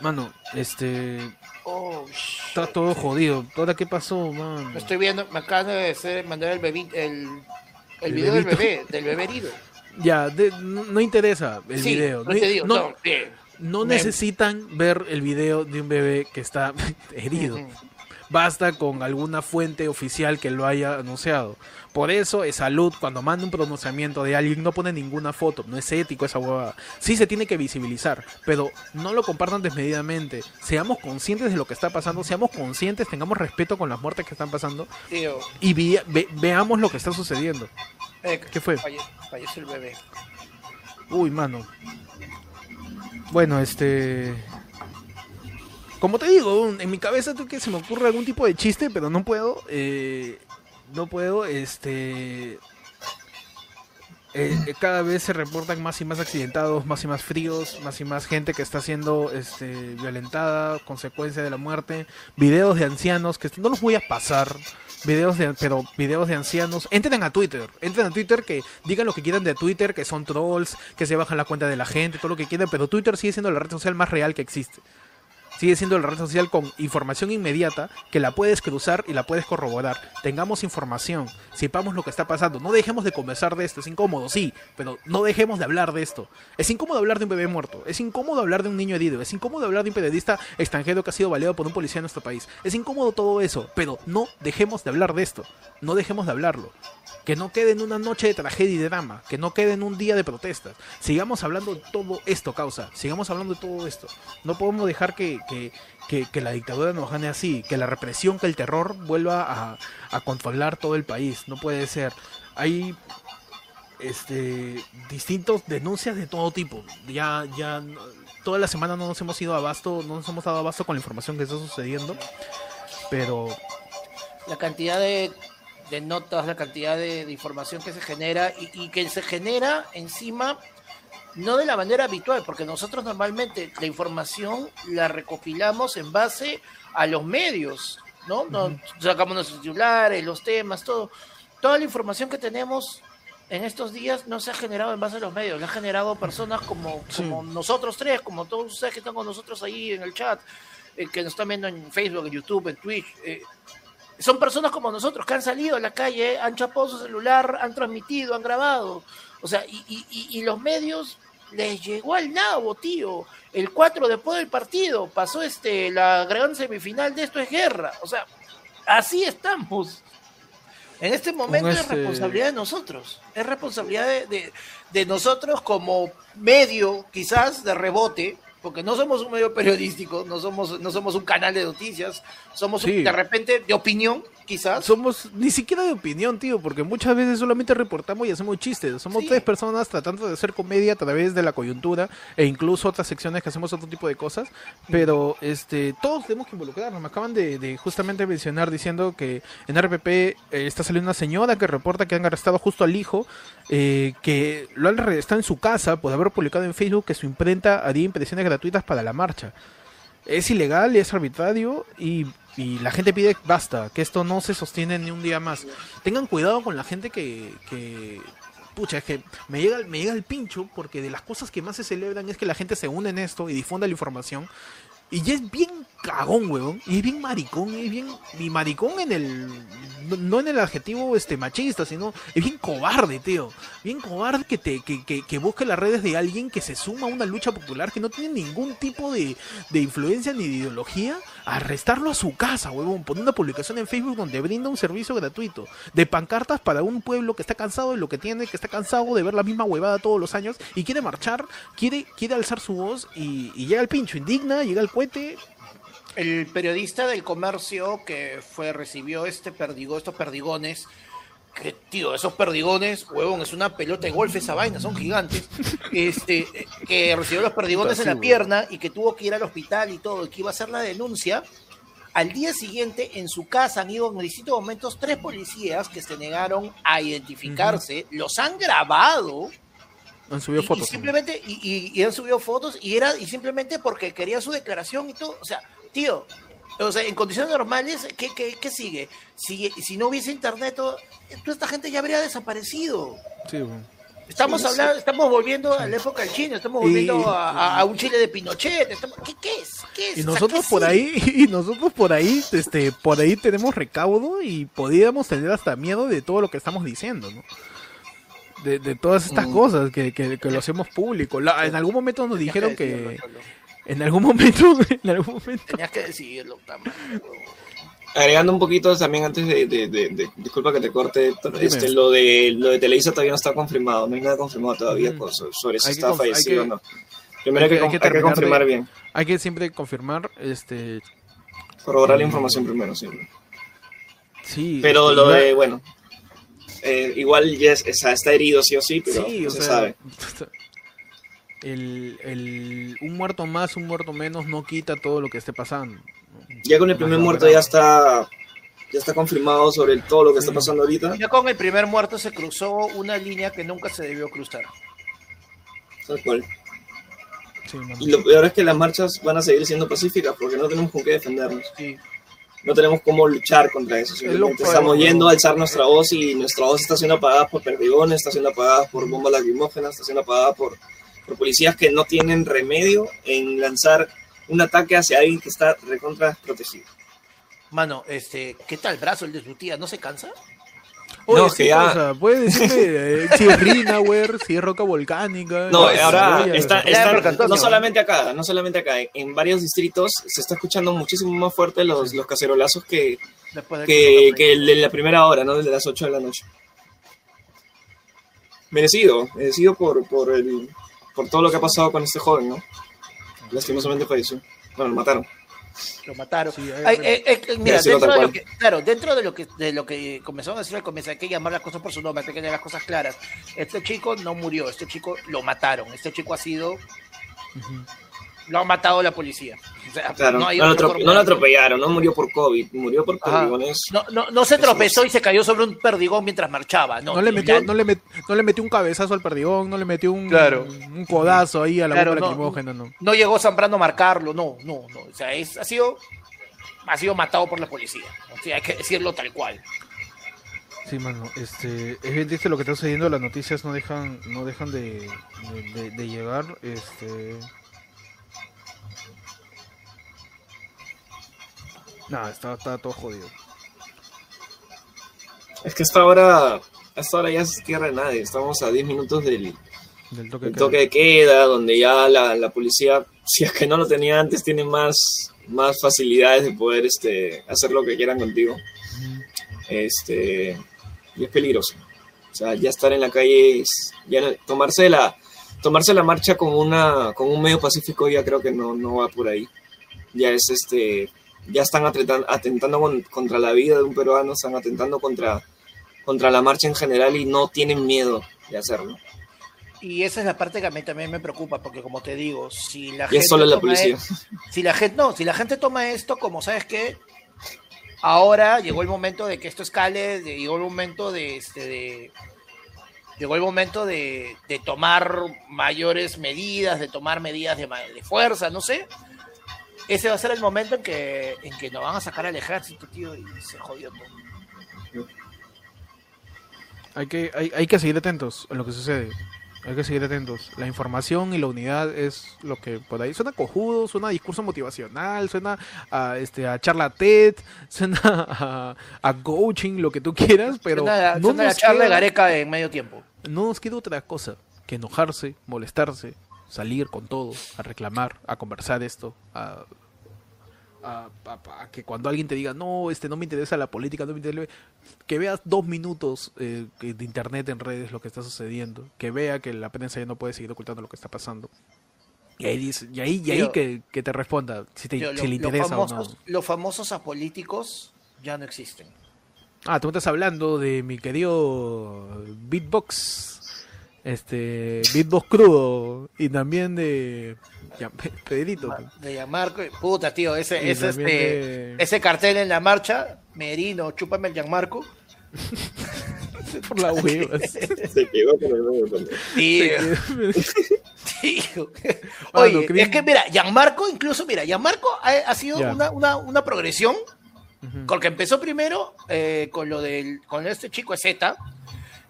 Mano, este, Oh, está todo jodido. ¿Ahora qué pasó, mano? me estoy viendo, me acaban de hacer- mandar el bebé, el, el El video del bebé, del bebé herido. Ya, de- no, no interesa el sí, video. no digo, no- no, necesitan ver el video de un bebé que está herido. Basta con alguna fuente oficial que lo haya anunciado. Por eso es salud, cuando manda un pronunciamiento de alguien, no pone ninguna foto. No es ético esa huevada. Sí se tiene que visibilizar, pero no lo compartan desmedidamente. Seamos conscientes de lo que está pasando, seamos conscientes, tengamos respeto con las muertes que están pasando Tío, y ve- veamos lo que está sucediendo. eh, ¿Qué fue? falle- falleció el bebé. Uy, mano. Bueno, este. Como te digo, en mi cabeza tú que se me ocurre algún tipo de chiste, pero no puedo. eh, no puedo, este. eh, eh, cada vez se reportan más y más accidentados, más y más fríos, más y más gente que está siendo este, violentada, consecuencia de la muerte. Videos de ancianos que no los voy a pasar. Videos de, pero videos de ancianos. Entren a Twitter. Entren a Twitter que digan lo que quieran de Twitter, que son trolls, que se bajan la cuenta de la gente, todo lo que quieran. Pero Twitter sigue siendo la red social más real que existe. Sigue siendo la red social con información inmediata que la puedes cruzar y la puedes corroborar. Tengamos información, sepamos lo que está pasando. No dejemos de conversar de esto. Es incómodo, sí, pero no dejemos de hablar de esto. Es incómodo hablar de un bebé muerto. Es incómodo hablar de un niño herido. Es incómodo hablar de un periodista extranjero que ha sido baleado por un policía en nuestro país. Es incómodo todo eso, pero no dejemos de hablar de esto. No dejemos de hablarlo. Que no quede en una noche de tragedia y de drama. Que no quede en un día de protestas. Sigamos hablando de todo esto, causa. Sigamos hablando de todo esto. No podemos dejar que, que, que, que la dictadura nos gane así, que la represión, que el terror vuelva a, a controlar todo el país. No puede ser. Hay este distintos denuncias de todo tipo. Ya, ya toda la semana no nos hemos ido abasto, no nos hemos dado abasto con la información que está sucediendo. Pero la cantidad de, de notas, la cantidad de, de información que se genera y, y que se genera encima no de la manera habitual, porque nosotros normalmente la información la recopilamos en base a los medios, ¿no? Nos sacamos nuestros titulares, los temas, todo. Toda la información que tenemos en estos días no se ha generado en base a los medios, la ha generado personas como, Sí. como nosotros tres, como todos ustedes que están con nosotros ahí en el chat, eh, que nos están viendo en Facebook, en YouTube, en Twitch. eh, son personas como nosotros que han salido a la calle, han chapado su celular, han transmitido, han grabado. O sea, y, y- y- los medios les llegó al nabo, tío. El 4 después del partido pasó este la gran semifinal de esto es guerra. O sea, así estamos. En este momento es este- responsabilidad de nosotros. Es responsabilidad de, de- de nosotros como medio, quizás, de rebote, porque no somos un medio periodístico, no somos, no somos un canal de noticias, somos un- de repente de opinión, quizás. somos ni siquiera de opinión, tío, porque muchas veces solamente reportamos y hacemos chistes. Somos Sí. tres personas tratando de hacer comedia a través de la coyuntura e incluso otras secciones que hacemos otro tipo de cosas. Pero este todos tenemos que involucrarnos. Me acaban de, de justamente mencionar diciendo que en RPP eh, está saliendo una señora que reporta que han arrestado justo al hijo, eh, que lo han arre- está en su casa por haber publicado en Facebook que su imprenta haría impresiones gratuitas para la marcha es ilegal, es arbitrario y, y la gente pide basta, que esto no se sostiene ni un día más. Tengan cuidado con la gente que, que pucha, es que me llega, me llega el pincho porque de las cosas que más se celebran es que la gente se une en esto y difunda la información. Y ya es bien cagón, weón. Y es bien maricón, es bien. Y maricón en el. No en el adjetivo este machista, sino. Es bien cobarde, tío. Bien cobarde que te que, que, que busque las redes de alguien que se suma a una lucha popular que no tiene ningún tipo de, de influencia ni de ideología. Arrestarlo a su casa, huevón. Poner una publicación en Facebook donde brinda un servicio gratuito. De pancartas para un pueblo que está cansado de lo que tiene, que está cansado de ver la misma huevada todos los años. Y quiere marchar, quiere, quiere alzar su voz. Y, y llega el pincho, indigna, llega el cohete. el periodista del comercio que fue recibió este perdigo, estos perdigones, que tío, esos perdigones, huevón, es una pelota de golf esa vaina, son gigantes. Este, que recibió los perdigones en la pierna y que tuvo que ir al hospital y todo, y que iba a hacer la denuncia. Al día siguiente, en su casa han ido en distintos momentos tres policías que se negaron a identificarse, los han grabado Han subido y, fotos. y simplemente y, y- y han subido fotos y era y simplemente porque quería su declaración y todo o sea tío o sea en condiciones normales qué, qué, qué sigue si, si no hubiese internet toda esta gente ya habría desaparecido Sí, bueno. estamos Sí, hablando estamos volviendo a la época del chino estamos Y- volviendo a, a- a un Chile de Pinochet estamos- ¿qué, qué es qué es Y O sea, nosotros ¿qué por ahí, y nosotros por ahí, este, por ahí tenemos recaudo y podríamos tener hasta miedo de todo lo que estamos diciendo, ¿no? De, de todas estas Mm. cosas que, que, que lo hacemos público. La- en algún momento nos dijeron que. En algún momento, en algún momento, tenías que decirlo tamaño, huevón. Agregando un poquito también antes de, de- de- de- disculpa que te corte, Héctor, este, lo de lo de Televisa todavía no está confirmado, no hay nada confirmado todavía con- sobre si está fallecido o no. Primero hay que, hay hay confirmar de- bien, hay que siempre confirmar, este, corroborar la Mm. información primero siempre. sí. Pero este, lo de, bueno, eh, igual ya es- está, está herido sí o sí, pero sí, no o se sea, sabe. El, el, un muerto más, un muerto menos no quita todo lo que esté pasando. Ya con el primer muerto ya está ya está confirmado sobre el- todo lo que está pasando ahorita. ya con el primer muerto se cruzó una línea que nunca se debió cruzar Tal cual. Sí. Y lo peor es que las marchas van a seguir siendo pacíficas porque no tenemos con qué defendernos. sí No tenemos cómo luchar contra eso. Simplemente estamos yendo a alzar nuestra voz y nuestra voz está siendo apagada por perdigones, está siendo apagada por bombas lacrimógenas, está siendo apagada por, por policías que no tienen remedio en lanzar un ataque hacia alguien que está recontra protegido. Mano, este, ¿qué tal brazo el de su tía? ¿No se cansa? Oye, No, que ya- o sea, puede decirme eh, si es si es roca volcánica. No, eh, ahora está, está- no solamente acá, no solamente acá, en, en varios distritos se está escuchando muchísimo más fuerte los, los cacerolazos que, de que, que- que el de la primera hora, ¿no? El de las 8 de la noche. Merecido, merecido por, por, el, por todo lo que ha pasado con este joven, ¿no? Lastimosamente falleció. Bueno, lo mataron. Lo mataron. Sí, hay- Ay, eh, eh, mira, Decirlo dentro tal de lo que, claro, dentro de lo que de lo que comenzaron a decir al comienzo, hay que llamar las cosas por su nombre, hay que tener las cosas claras. Este chico no murió, este chico lo mataron, este chico ha sido. Lo ha matado la policía. O sea, Claro, no lo, no atropellaron, no murió por COVID, murió por perdigones. No, no, no se tropezó y se cayó sobre un perdigón mientras marchaba. No, No, le metió, no, le met- no le metió un cabezazo al perdigón, no le metió un, Claro. un codazo ahí a la Claro, bomba no. lacrimógena, no. no llegó Zambrano a marcarlo, no, no, no. O sea, es, ha sido ha sido matado por la policía. O sea, hay que decirlo tal cual. Sí, mano, este, es bien triste lo que está sucediendo, las noticias no dejan, no dejan de, de, de- de llegar, este... Nada, está, está todo jodido. Es que hasta ahora, hasta ahora ya es tierra de nadie. Estamos a 10 minutos del, Del toque, de toque queda. de queda, donde ya la, la policía, si es que no lo tenía antes, tiene más, más facilidades de poder este, hacer lo que quieran contigo. Este, y es peligroso. O sea, ya estar en la calle, es- ya no- tomarse la, tomarse la marcha con una, con un medio pacífico ya creo que no, no va por ahí. Ya es este, ya están atentan- atentando con- contra la vida de un peruano, están atentando contra, contra la marcha en general y no tienen miedo de hacerlo. Y esa es la parte que a mí también me preoca, porque como te digo, si la Y gente es solo la toma policía. e- si la gente no, si la gente toma esto como sabes qué, ahora llegó el momento de que esto escale, de- llegó el momento de este de llegó el momento de, de tomar mayores medidas, de tomar medidas de, de fuerza, no sé. Ese va a ser el momento en que en que nos van a sacar al ejército, tío, y se jodió todo. Hay que, hay, hay que seguir atentos a lo que sucede. Hay que seguir atentos. La información y la unidad es lo que por ahí suena cojudo, suena a discurso motivacional, suena a este a charla TED, suena a, a coaching, lo que tú quieras, pero Suena- no, suena la nos charla de queda, Gareca en medio tiempo. no nos queda otra cosa que enojarse, molestarse, salir con todo, a reclamar, a conversar esto, a, a- a- a que cuando alguien te diga, no, este no me interesa la política, no me interesa, que veas dos minutos eh, de internet en redes lo que está sucediendo, que vea que la prensa ya no puede seguir ocultando lo que está pasando. Y ahí, dice- y ahí, y ahí que, que te responda si, te, si le interesa o famosos, no. Los famosos apolíticos ya no existen. Ah, tú me estás hablando de mi querido Beatbox, este, Beatbox crudo, y también de Pedrito. De Gianmarco, puta, tío, ese, ese, este, de- ese cartel en la marcha, Merino, chúpame el Gianmarco. por la hueva. Se quedó con el también. Tío, tío. Oye, Chris- es que mira, Gianmarco, incluso, mira, Gianmarco ha, ha sido una, una, una progresión, porque empezó primero eh, con lo del, con este chico Z,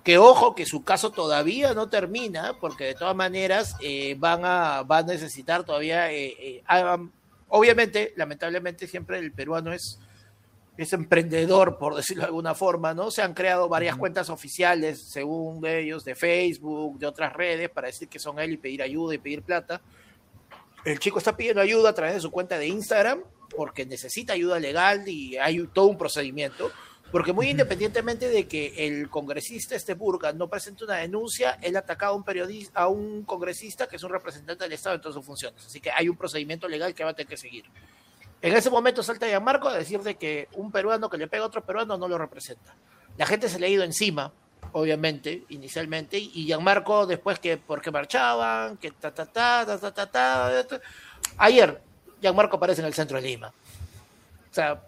que ojo, que su caso todavía no termina, porque de todas maneras eh, van, a, van a necesitar todavía, eh, eh, hagan- obviamente, lamentablemente siempre el peruano es, es emprendedor, por decirlo de alguna forma, ¿no? Se han creado varias cuentas oficiales, según ellos, de Facebook, de otras redes, para decir que son él y pedir ayuda y pedir plata. El chico está pidiendo ayuda a través de su cuenta de Instagram porque necesita ayuda legal y hay todo un procedimiento. Porque muy independientemente de que el congresista este Burga no presente una denuncia, él ha atacado a un periodista, a un congresista que es un representante del Estado en todas sus funciones. Así que hay un procedimiento legal que va a tener que seguir. En ese momento salta Gianmarco a decir de que un peruano que le pega a otro peruano no lo representa. La gente se le ha ido encima, obviamente, inicialmente, y Gianmarco después que porque marchaban, que ta ta ta ta ta ta ta. ta. Ayer Gianmarco aparece en el centro de Lima. O sea,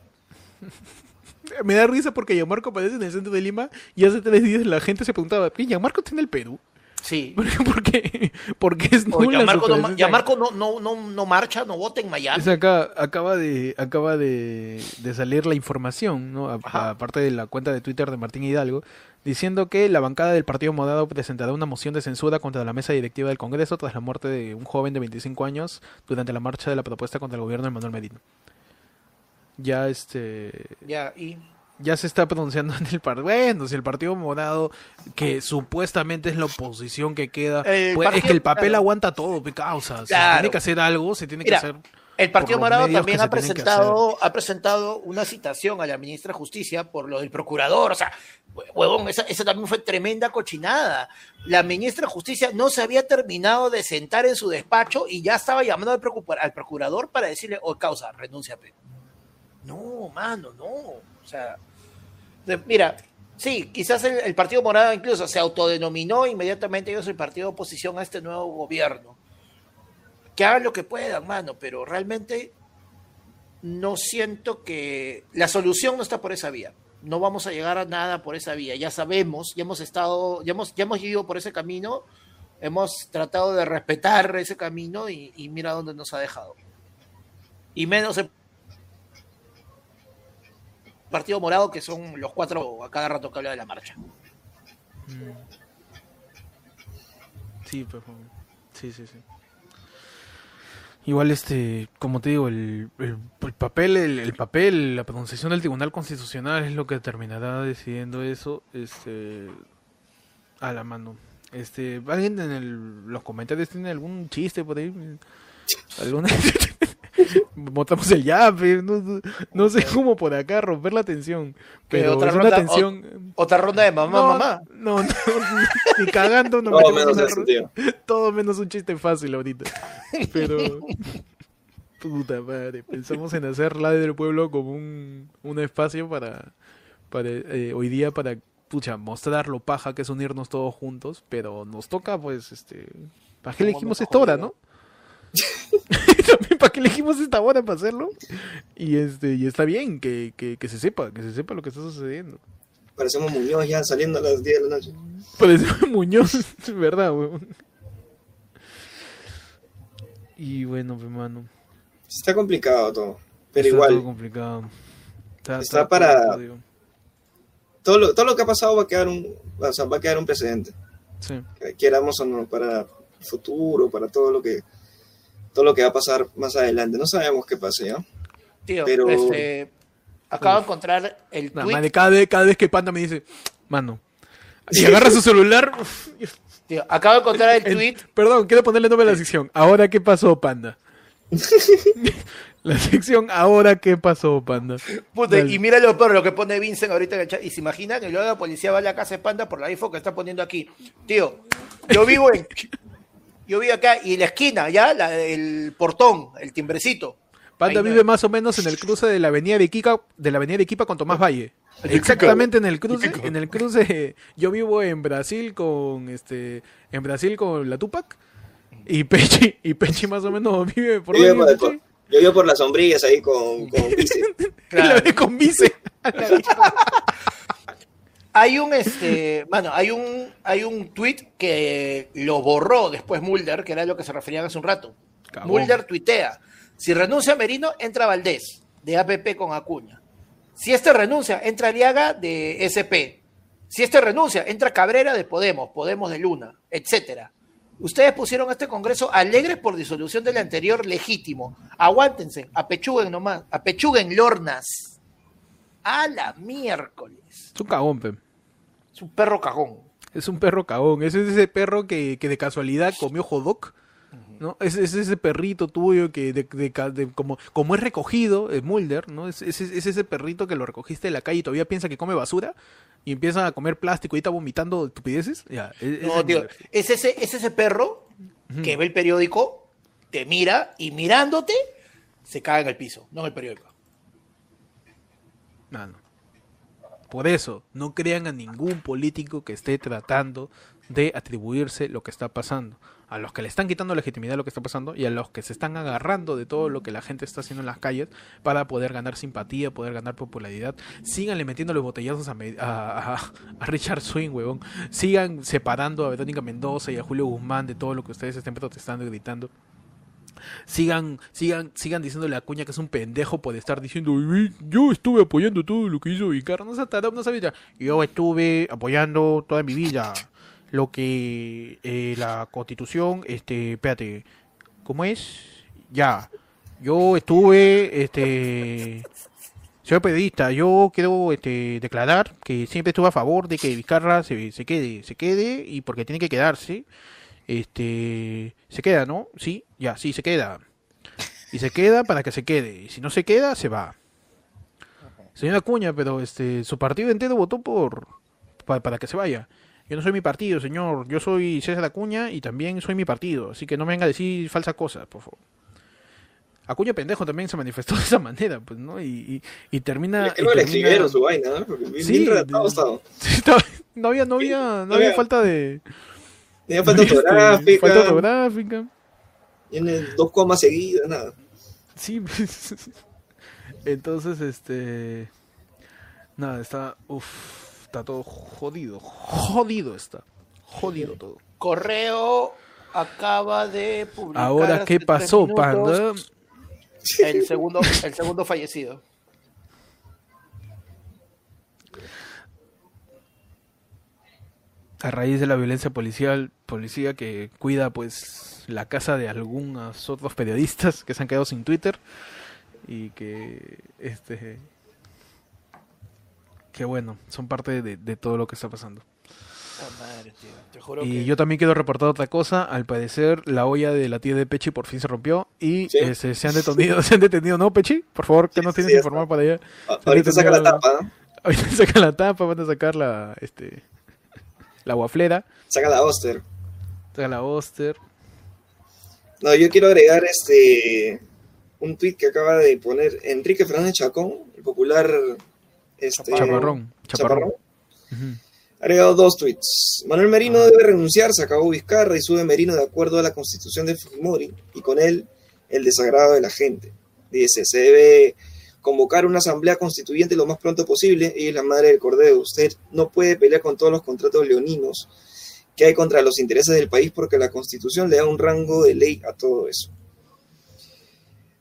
Me da risa porque Gianmarco aparece en el centro de Lima y hace tres días la gente se preguntaba, ¿qué Gianmarco está en el Perú? sí. ¿Por qué? ¿Por qué? Porque es O nula Gianmarco, no. Gianmarco no, no, no, no marcha, no vota en Miami. Es acá, acaba de, acaba de, de salir la información, ¿no? Aparte de la cuenta de Twitter de Martín Hidalgo, diciendo que la bancada del Partido Moderado presentará una moción de censura contra la mesa directiva del Congreso tras la muerte de un joven de 25 años durante la marcha de la propuesta contra el gobierno de Manuel Merino. Ya este Ya, y ya se está pronunciando en el partido. Bueno, si el Partido Morado, que supuestamente es la oposición que queda, pues, es que el papel claro. aguanta todo, pe causa. Claro. tiene que hacer algo, se tiene Mira, que hacer. El Partido Morado también ha presentado, ha presentado una citación a la ministra de Justicia por lo del procurador. O sea, huevón, esa, esa también fue tremenda cochinada. La ministra de Justicia no se había terminado de sentar en su despacho y ya estaba llamando al, preocupa- al procurador para decirle, oh, causa, renúnciate. No, mano, no. O sea, mira, sí, quizás el, el Partido Morado incluso se autodenominó inmediatamente yo soy partido de oposición a este nuevo gobierno. Que hagan lo que puedan, mano, pero realmente no siento que la solución no está por esa vía. No vamos a llegar a nada por esa vía. Ya sabemos, ya hemos estado, ya hemos, ya hemos ido por ese camino, hemos tratado de respetar ese camino y, y mira dónde nos ha dejado. Y menos el Partido Morado, que son los cuatro a cada rato que habla de la marcha. Sí, pero... Sí, sí, sí. Igual, este, como te digo, el, el, el papel, el, el papel, la pronunciación del Tribunal Constitucional es lo que terminará decidiendo eso, este, a la mano. Este, ¿alguien en el- los comentarios tiene algún chiste por ahí? ¿Alguna? Botamos el yape, no, no- no sé cómo por acá romper la tensión, pero otra es una ronda? tensión... Otra ronda de mamá, no, mamá. No, no, ni cagando nos Todo menos eso, tío. todo menos un chiste fácil ahorita. Pero. Puta madre. Pensamos en hacer la del pueblo como un, un espacio para. para eh, hoy día para. Pucha, mostrar lo paja que es unirnos todos juntos. Pero nos toca, pues, este. ¿Para qué elegimos esta hora, no? También para qué elegimos esta hora para hacerlo. Y este, y está bien que, que, que se sepa, que se sepa lo que está sucediendo. Parecemos Muñoz ya saliendo a las 10 de la noche. Parece Muñoz, es verdad, weón. Y bueno, pues, mano. Está complicado todo. Pero está igual, todo complicado. Está, Está todo para- todo lo, todo lo que ha pasado va a quedar un, o sea, va a quedar un precedente. Sí. Queramos o no, para el futuro, para todo lo que todo lo que va a pasar más adelante. No sabemos qué pase, ¿ya? Tío, Pero- este, acabo de encontrar el Nah, tweet. cada, vez, cada vez que Panda me dice, mano, y agarra su celular. Tío, acabo de encontrar el tweet. perdón, quiero ponerle nombre a la sección. Ahora qué pasó, Panda. la sección Ahora qué pasó, Panda. Puta, Dale. y mira lo peor, lo que pone Vincent ahorita en el chat. Y se imagina que luego la policía va a la casa de Panda por la info que está poniendo aquí. Tío, yo vivo en. Yo vivo acá y la esquina, ya, la- el portón, el timbrecito. Panda Ahí vive más o menos en el cruce de la avenida de Iquica, de la avenida de Iquipa con Tomás Valle. Exactamente en el cruce, en el cruce, yo vivo en Brasil con este, en Brasil con la Tupac y Pechi, y Pechi más o menos vive por Yo vivo vive por, yo vivo por las sombrillas ahí con, con Vice. La ve con Vice. Hay un este, bueno, hay un hay un tweet que lo borró después Mulder, que era lo que se referían hace un rato. Mulder tuitea, si renuncia Merino, entra Valdés, de APP con Acuña. Si este renuncia, entra Aliaga de SP. Si este renuncia, entra Cabrera de Podemos, Podemos de Luna, etcétera. Ustedes pusieron este Congreso alegres por disolución del anterior legítimo. Aguántense, apechuguen nomás, apechuguen lornas. A la miércoles. Es un cagón. Es un perro cagón. Es un perro cagón. Ese es ese perro que, que de casualidad comió jodok. ¿No? Es, es ese perrito tuyo que de, de ca- de- como, como es recogido, es Mulder, ¿no? Es, es- es ese perrito que lo recogiste de la calle y todavía piensa que come basura y empieza a comer plástico y está vomitando estupideces. Ya, es- ese No, es tío, es ese, es ese perro que ve el periódico, te mira y mirándote se cae en el piso, no en el periódico. Mano. Por eso, no crean a ningún político que esté tratando de atribuirse lo que está pasando. A los que le están quitando legitimidad lo que está pasando y a los que se están agarrando de todo lo que la gente está haciendo en las calles para poder ganar simpatía, poder ganar popularidad. Síganle metiéndole botellazos a, a- a Richard Swing, huevón. Sigan separando a Verónica Mendoza y a Julio Guzmán de todo lo que ustedes estén protestando y gritando sigan, sigan, sigan diciéndole a Cuña que es un pendejo por estar diciendo "Uy, yo estuve apoyando todo lo que hizo Vicar, no se no sabía. Yo estuve apoyando toda mi vida lo que eh, la constitución, este, espérate, ¿cómo es? Ya, yo estuve, este, soy periodista, yo quiero este, declarar que siempre estuve a favor de que Vizcarra se, se quede, se quede y porque tiene que quedarse. Este, se queda, ¿no? Sí, ya, sí, se queda. Y se queda para que se quede. Y si no se queda, se va. Señor Acuña, pero este, su partido entero votó por pa- para que se vaya. Yo no soy mi partido, señor. Yo soy César Acuña y también soy mi partido. Así que no me venga a decir falsas cosas, por favor. Acuña pendejo también se manifestó de esa manera, pues, ¿no? Y, y, y termina. Y creo que le su vaina, ¿no? Porque bien, Sí, bien no había, no había, no había- falta de. Tenía falta este, ortográfica, falta ortográfica. tiene dos comas seguidas, nada. Sí, pues. Entonces, este. Nada, está. Uf, está todo jodido. Jodido está. Jodido todo. Correo acaba de publicar. Ahora, ¿qué pasó, minutos panda? El segundo, el segundo fallecido. A raíz de la violencia policial, policía que cuida, pues, la casa de algunos otros periodistas que se han quedado sin Twitter y que, este. Que bueno, son parte de, de todo lo que está pasando. Madre, tío. Te juro Y que- yo también quiero reportar otra cosa. Al parecer, la olla de la tía de Pechi por fin se rompió y Sí. este, se han detenido. ¿Se han detenido? ¿No, Pechi? Por favor, que Sí, nos tienes informar para allá. Ahorita saca la tapa, ¿no? Ahorita sacan la tapa, van a sacar la, este, la guaflera, Saca la Oster. sacan la Oster. No, yo quiero agregar este un tweet que acaba de poner Enrique Fernández Chacón, el popular este, Chaparrón. Chaparrón. Ha agregado dos tweets. Manuel Merino debe renunciar, se acabó Vizcarra y sube Merino de acuerdo a la constitución de Fujimori y con él el desagrado de la gente. Dice, se debe convocar una asamblea constituyente lo más pronto posible. Ella es la madre del cordero. Usted no puede pelear con todos los contratos leoninos que hay contra los intereses del país porque la constitución le da un rango de ley a todo eso.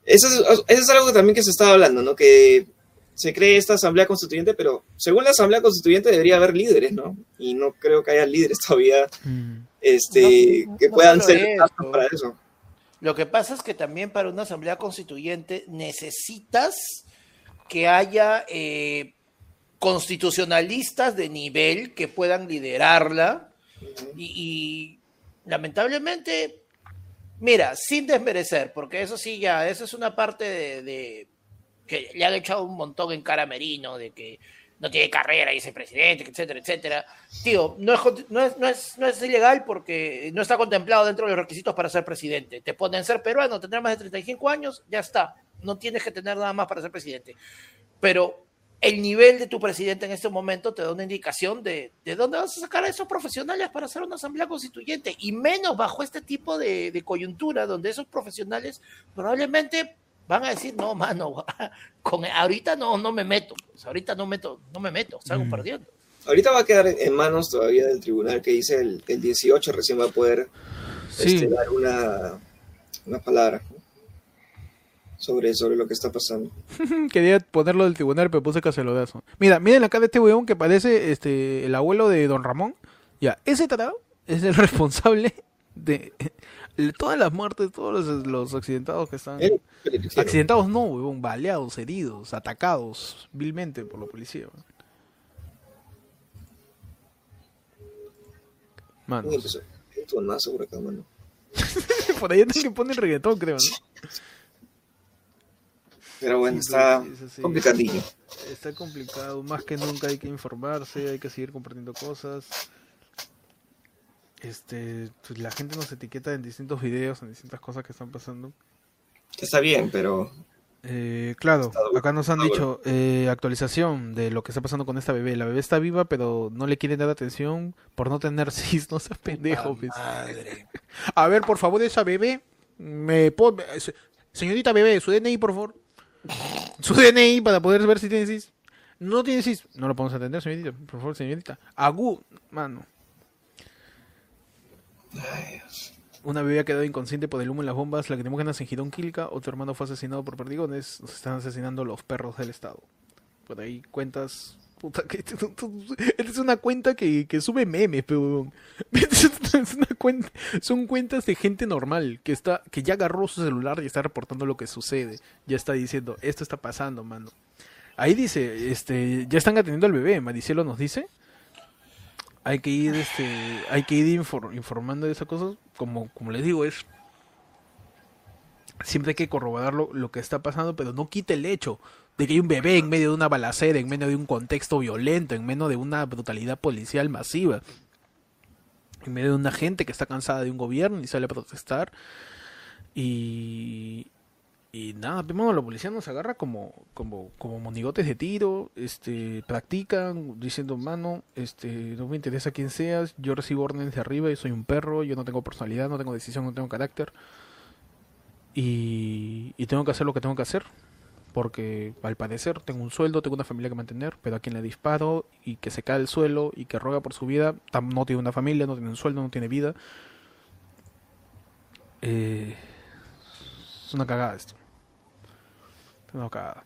Eso es, eso es algo que también que se estaba hablando, ¿no? Que se cree esta asamblea constituyente, pero según la asamblea constituyente debería haber líderes, ¿no? Y no creo que haya líderes todavía Mm. este, No, que no puedan ser eso. para eso. Lo que pasa es que también para una asamblea constituyente necesitas que haya eh, constitucionalistas de nivel que puedan liderarla y, lamentablemente, mira, sin desmerecer, porque eso sí ya, eso es una parte de, que le han echado un montón en cara a Merino, de que no tiene carrera y es el presidente, etcétera, etcétera. Tío, no es, no, es, no, es, no es ilegal porque no está contemplado dentro de los requisitos para ser presidente. Te ponen ser peruano, tener más de 35 años, ya está. No tienes que tener nada más para ser presidente. Pero el nivel de tu presidente en este momento te da una indicación de, de dónde vas a sacar a esos profesionales para hacer una asamblea constituyente. Y menos bajo este tipo de, de coyuntura donde esos profesionales probablemente van a decir, no, mano, con, ahorita no, no me meto. pues, ahorita no, meto, no me meto, salgo Mm. perdiendo. Ahorita va a quedar en manos todavía del tribunal que dice el, el 18 recién va a poder Sí. este, dar una, una palabra. Sobre, sobre lo que está pasando. Quería ponerlo del tribunal, pero puse cacelodazo. Mira, miren cara de este weón que parece este el abuelo de Don Ramón. Ya, ese tarado es el responsable de todas las muertes, todos los, los accidentados que están. Accidentados no, weón, baleados, heridos, atacados vilmente por la policía. weón. Mano, "Uy, empezó un tonazo por acá, mano". por ahí es que pone el reggaetón, creo, ¿no? Pero bueno, Sí, está sí, complicadillo. Está complicado, más que nunca hay que informarse, hay que seguir compartiendo cosas. Este, pues la gente nos etiqueta en distintos videos, en distintas cosas que están pasando. Está bien, pero Eh, claro, acá nos han dicho eh, actualización de lo que está pasando con esta bebé. La bebé está viva, pero no le quieren dar atención por no tener cis. No seas pendejo, pues. Madre. A ver, por favor, esa bebé. Me pon- se- Señorita bebé, su DNI, por favor. Su DNI para poder ver si tiene cis. No tiene cis. No lo podemos atender, señorita. Por favor, señorita. Agu, mano. Una bebé ha quedado inconsciente por el humo en las bombas lacrimógenas en Girón Quilca. Otro hermano fue asesinado por perdigones. Nos están asesinando los perros del Estado. Por ahí cuentas. Puta, es una cuenta que, que sube memes, pero son cuentas de gente normal que está, que ya agarró su celular y está reportando lo que sucede. Ya está diciendo, esto está pasando, mano. Ahí dice, este, ya están atendiendo al bebé, Maricelo nos dice. Hay que ir, este, hay que ir infor- informando de esas cosas. Como, como les digo, es siempre hay que corroborar lo, lo que está pasando, pero no quite el hecho de que hay un bebé en medio de una balacera, en medio de un contexto violento, en medio de una brutalidad policial masiva, en medio de una gente que está cansada de un gobierno y sale a protestar. Y, y nada, primero la policía nos agarra como, como, como monigotes de tiro, este, practican diciendo, mano, este, no me interesa quién seas, yo recibo órdenes de arriba, yo soy un perro, yo no tengo personalidad, no tengo decisión, no tengo carácter. Y, y tengo que hacer lo que tengo que hacer, porque al parecer tengo un sueldo, tengo una familia que mantener, pero a quien le disparo y que se cae al suelo y que ruega por su vida, no tiene una familia, no tiene un sueldo, no tiene vida. Eh, es una cagada esto. Es una cagada.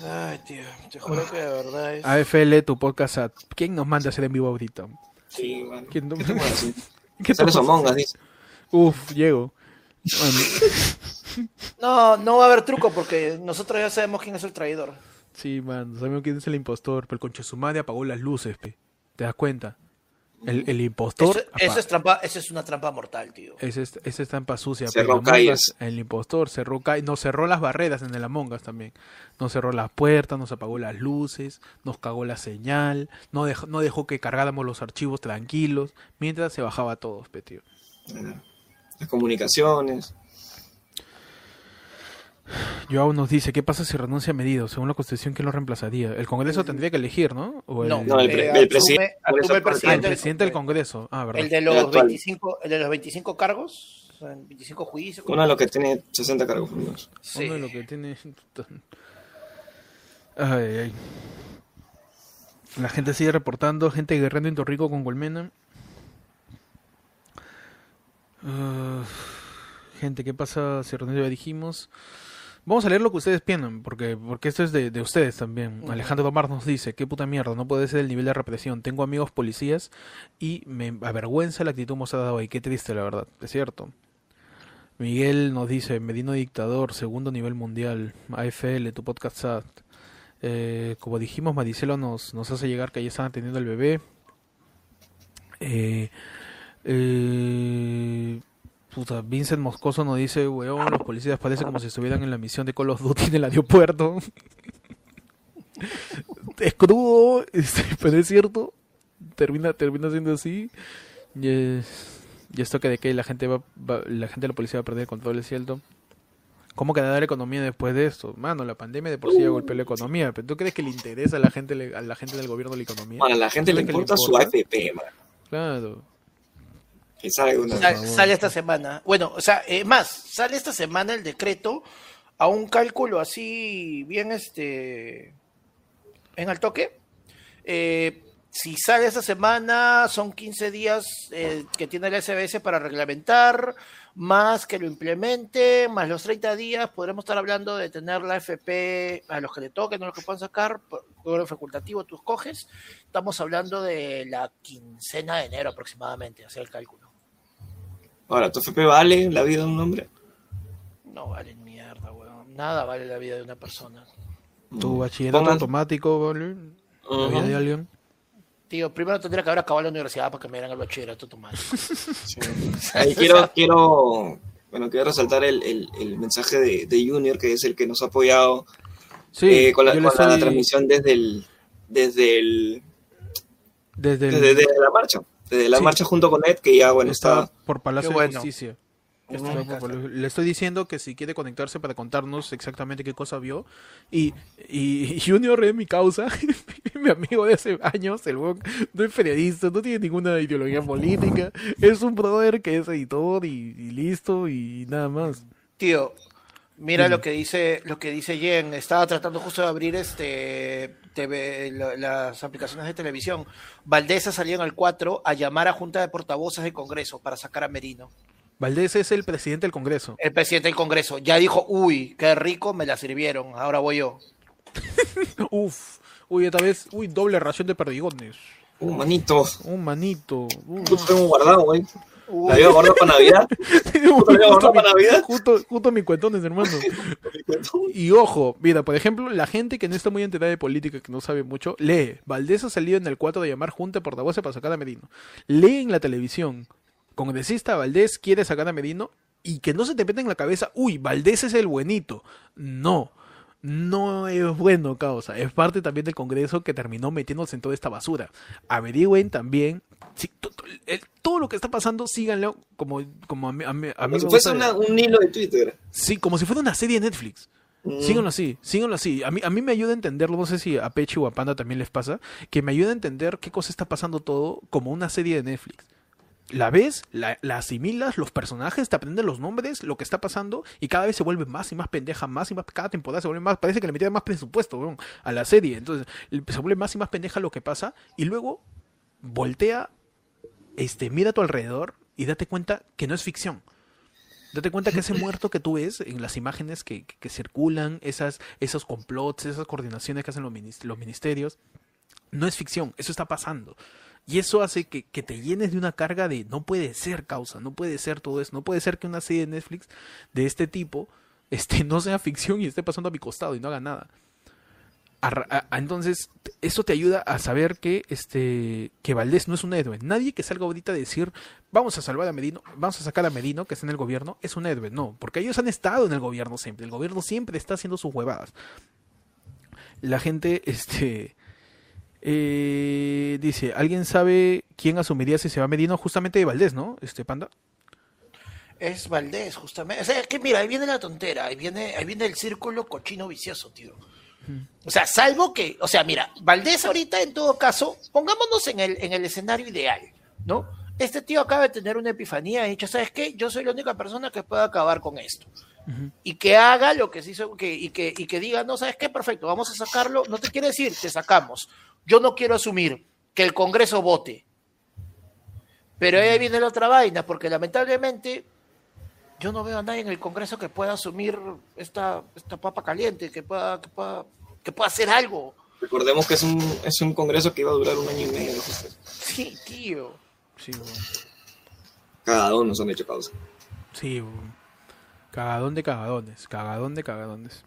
Ay, tío, te juro que de verdad es... AFL, tu podcast. a- ¿Quién nos manda a hacer en vivo ahorita? Sí, bueno. ¿Quién no- ¿Qué? ¿Qué te- Us, dice. Uf, llego. Bueno, No, no va a haber truco porque nosotros ya sabemos quién es el traidor. sí, man, sabemos quién es el impostor, pero el conche su madre apagó las luces, pe. ¿Te das cuenta? El, el impostor. Eso, eso es trampa, eso es una trampa mortal, tío. Ese es, es trampa sucia. Cerró calles. El impostor cerró calles. Nos cerró las barreras en el Among Us también. Nos cerró las puertas, nos apagó las luces, nos cagó la señal, no dejó, no dejó que cargáramos los archivos tranquilos, mientras se bajaba todo, pe, tío. Ah, Las comunicaciones. Joao nos dice, ¿qué pasa si renuncia a Medido? Según la Constitución, ¿quién lo reemplazaría? El Congreso tendría que elegir, ¿no? O el, No, No, el, pre- Eh, el presidente. asume el Ah, el presidente. del Congreso. Ah, verdad. El de los actual. 25, el de los 25 cargos, o sea, 25 juicios. Uno de los que tiene 60 cargos por lo menos. Sí. Uno de lo que tiene... Ay, ay. La gente sigue reportando, gente guerrero en Torrico con Colmena. Ah, gente, ¿qué pasa si? Ya dijimos. Vamos a leer lo que ustedes piensan, porque, porque esto es de, de ustedes también. Alejandro Tomar nos dice, qué puta mierda, no puede ser el nivel de represión. Tengo amigos policías y me avergüenza la actitud mostrada hoy. Qué triste, la verdad. Es cierto. Miguel nos dice, Medino Dictador, segundo nivel mundial, AFL, tu podcast SAT. Eh, como dijimos, Maricelo nos, nos hace llegar que ya están atendiendo al bebé. Eh, eh, puta, Vincent Moscoso nos dice, weón, los policías parece como si estuvieran en la misión de Call of Duty en el aeropuerto. es crudo, este, pero es cierto. Termina, termina siendo así. Y, es- y esto que de que la gente va, va- la gente de la policía va a perder el control, es cierto. ¿Cómo quedará la economía después de esto? Mano, la pandemia de por sí ya golpeó la economía, pero ¿tú crees que le interesa a la gente a la gente del gobierno la economía? A la gente ¿Tú le importa su AFP, man. Claro. Que salga una. Sal- favor. sale esta semana. Bueno, o sea, eh, más, sale esta semana el decreto a un cálculo así bien este en al toque. Eh, si sale esta semana, son 15 días eh, que tiene el SBS para reglamentar, más que lo implemente, más los 30 días, podremos estar hablando de tener la FP a los que le toquen, no los que puedan sacar, por por facultativo tú escoges. Estamos hablando de la quincena de enero aproximadamente, hacer el cálculo. Ahora, ¿tu FP vale la vida de un hombre? No vale mierda, weón. Nada vale la vida de una persona. Tu bachillerato Pongan- automático, ¿vale? La vida de alguien. Tío, primero tendría que haber acabado la universidad para que me dieran el bachillerato automático. Sí. Ahí quiero, quiero, bueno, quiero resaltar el, el, el mensaje de, de Junior, que es el que nos ha apoyado Sí, eh, con, la, con la transmisión desde el, desde el, desde, el- desde, desde la marcha, desde la Sí. marcha junto con Ed, que ya bueno está está, por Palacio de. Justicia. Le estoy diciendo que si quiere conectarse para contarnos exactamente qué cosa vio. Y, y Junior es mi causa, mi amigo de hace años, el weón no es periodista, no tiene ninguna ideología política, es un brother que es editor y, y listo y nada más. Tío, mira lo que dice, lo que dice Jen. Estaba tratando justo de abrir este TV, la- las aplicaciones de televisión. Valdés salió en el 4 a llamar a Junta de Portavoces del Congreso para sacar a Merino. Valdés es el presidente del Congreso. El presidente del Congreso ya dijo, uy, qué rico, me la sirvieron, ahora voy yo. Uf, uy, esta vez, uy, doble ración de perdigones. uh, manito, Un manito. uf. lo tengo guardado, güey. Uy, La guardado para Navidad. Guardado mi- para Navidad? justo- justo mis cuentones, hermano. Y ojo, mira, por ejemplo, la gente que no está muy enterada de política, que no sabe mucho, lee. Valdés ha salido en el 4 de llamar junta portavoces para sacar a Merino. Lee en la televisión. congresista Valdés quiere sacar a Merino y que no se te meta en la cabeza, uy, Valdés es el buenito. No, no es bueno, causa. Es parte también del Congreso que terminó metiéndose en toda esta basura. Averigüen también. si- el- todo lo que está pasando, síganlo como, como a mí, a mí- a mí Como me si fuese una- un hilo de Twitter. Sí, como si fuera una serie de Netflix. Mm. Síganlo así, síganlo así. A mí, a mí me ayuda a entenderlo, no sé si a Pechi o a Panda también les pasa, que me ayuda a entender qué cosa está pasando todo como una serie de Netflix. La ves, la, la asimilas, los personajes, te aprenden los nombres, lo que está pasando, y cada vez se vuelve más y más pendeja, más y más, cada temporada se vuelve más, parece que le metieron más presupuesto a la serie. Entonces, se vuelve más y más pendeja lo que pasa, y luego voltea, este, mira a tu alrededor y date cuenta que no es ficción. Date cuenta que ese muerto que tú ves en las imágenes que, que- que circulan, esas, esos complots, esas coordinaciones que hacen los, los ministerios, no es ficción, eso está pasando. Y eso hace que, que te llenes de una carga de no puede ser causa, no puede ser todo eso, no puede ser que una serie de Netflix de este tipo este, no sea ficción y esté pasando a mi costado y no haga nada. Entonces, eso te ayuda a saber que este que Valdés no es un héroe. Nadie que salga ahorita a decir vamos a salvar a Merino, vamos a sacar a Merino, que está en el gobierno, es un héroe. No, porque ellos han estado en el gobierno siempre. El gobierno siempre está haciendo sus huevadas. La gente, este. eh, dice, ¿alguien sabe quién asumiría si se va Merino? Justamente de Valdés, ¿no? Este panda. Es Valdés, justamente. O sea, es que mira, ahí viene la tontera, ahí viene, ahí viene el círculo cochino vicioso, tío. O sea, salvo que, o sea, mira, Valdés ahorita en todo caso, pongámonos en el, en el escenario ideal, ¿no? Este tío acaba de tener una epifanía y ha dicho, ¿sabes qué? Yo soy la única persona que puede acabar con esto. Y que haga lo que se hizo, que, y, que, y que diga, no, ¿sabes qué? Perfecto, vamos a sacarlo. No te quiere decir, te sacamos. Yo no quiero asumir que el Congreso vote. Pero ahí viene la otra vaina, porque lamentablemente yo no veo a nadie en el Congreso que pueda asumir esta, esta papa caliente, que pueda, que pueda, que pueda hacer algo. Recordemos que es un, es un congreso que iba a durar un año y medio. justo. Sí, tío. Sí, weón. Cagadón nos han hecho causa. Sí, weón. Cagadón de cagadones, cagadón de cagadones.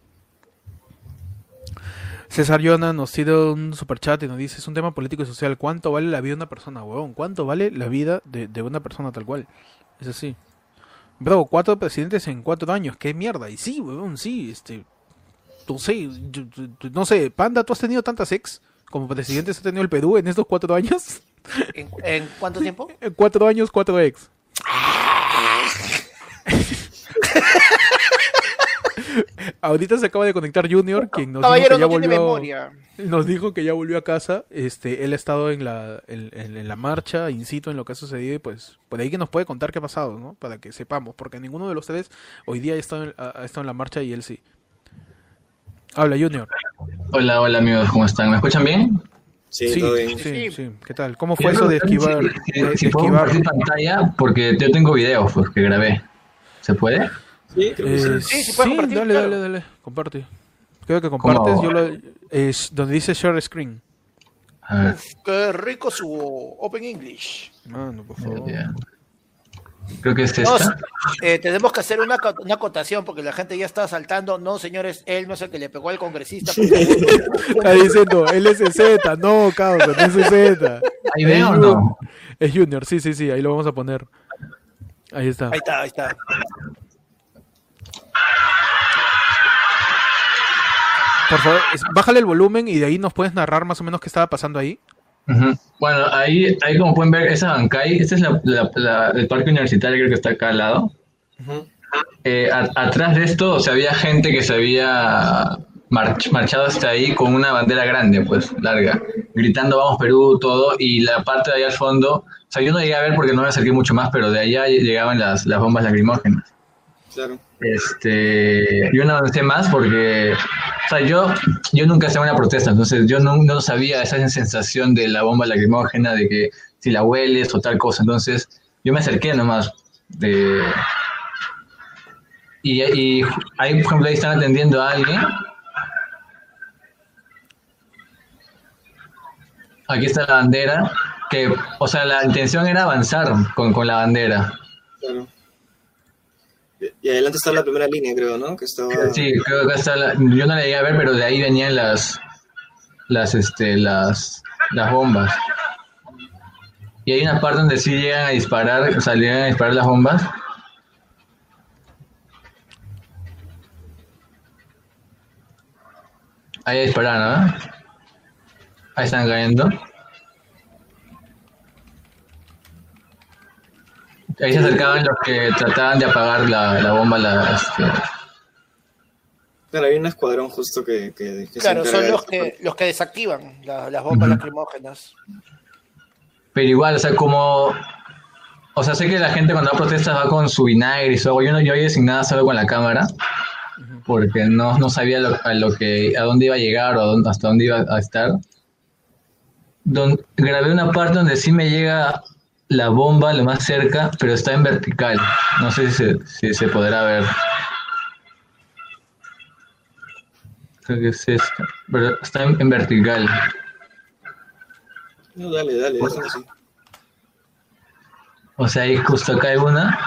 César Yona nos tira un superchat y nos dice, es un tema político y social, ¿cuánto vale la vida de una persona, huevón? ¿Cuánto vale la vida de, de una persona tal cual? Es así. Bro, cuatro presidentes en cuatro años, qué mierda. Y sí, huevón, sí, este... No sé, yo- yo- yo- no sé, Panda, ¿tú has tenido tantas ex como presidentes ha tenido el Perú en estos cuatro años? ¿En, en cuánto tiempo? En cuatro años, cuatro ex. Ahorita se acaba de conectar Junior, quien nos Caballero, dijo que ya volvió, nos dijo que ya volvió a casa. Este, él ha estado en la, en, en- en la marcha, in situ en lo que ha sucedido y pues por ahí que nos puede contar qué ha pasado, ¿no? Para que sepamos, porque ninguno de los tres hoy día ha estado en, ha- ha estado en la marcha y él sí. Habla Junior. Hola, hola amigos, ¿cómo están? ¿Me escuchan bien? Sí, Sí, todo bien. sí, Sí. sí. ¿Qué tal? ¿Cómo fue eso de esquivar? Si, de si puedo esquivar? compartir pantalla, porque yo tengo videos pues, que grabé. ¿Se puede? Sí, creo que sí. Eh, Sí, sí, puedes compartir, dale, claro. dale, dale, comparte. Creo que compartes, ¿Cómo? yo lo, es donde dice share screen. Ver, Qué rico su Open English. Mano, por favor. Creo que es eh, tenemos que hacer una, una acotación porque la gente ya está saltando. No, señores, él no es el que le pegó al congresista. Está diciendo, él es Z, no, causa, no es Z. ¿Ahí ven o no? Es Junior, sí, sí, sí, ahí lo vamos a poner. Ahí está. Ahí está, ahí está. Por favor, bájale el volumen y de ahí nos puedes narrar más o menos qué estaba pasando ahí. Ujú. Bueno, ahí, ahí como pueden ver, esa Bancay, este es la, la- la- el parque universitario, creo que está acá al lado. Eh, a- atrás de esto, o sea, había gente que se había march- marchado hasta ahí con una bandera grande, pues, larga, gritando vamos Perú, todo, y la parte de allá al fondo, o sea, yo no llegué a ver porque no me acerqué mucho más, pero de allá llegaban las, las bombas lacrimógenas. Claro. Este, yo no avancé más porque, o sea, yo, yo nunca en una protesta, entonces yo no, no sabía esa sensación de la bomba lacrimógena, de que si la hueles o tal cosa, entonces yo me acerqué nomás de... Y, y ahí, por ejemplo, ahí están atendiendo a alguien. Aquí está la bandera, que, o sea, la intención era avanzar con, con la bandera. Claro. Y- adelante está la primera línea, creo, ¿no? Que estaba... Sí, creo que está yo no la llegué a ver, pero de ahí venían las las este las las bombas. Y hay una parte donde sí llegan a disparar, o sea, llegan a disparar las bombas. Ahí dispararon, ¿no? Ahí están cayendo. Ahí se acercaban los que trataban de apagar la, la bomba. La, este, Claro, hay un escuadrón justo que, que, Claro, son los que, los que desactivan la- las bombas Ujú. lacrimógenas. Pero igual, o sea, como... O sea, sé que la gente cuando va a protestas va con su vinagre y su agua. Yo no yo había designado solo con la cámara porque no, no sabía lo- a, lo que, a dónde iba a llegar o a dónde- hasta dónde iba a estar. Don- grabé una parte donde sí me llega la bomba lo más cerca, pero está en vertical. No sé si se, si se podrá ver. Creo que es esta. Pero está en, en vertical. No, dale, dale, déjalo así. O sea, ahí justo cae una.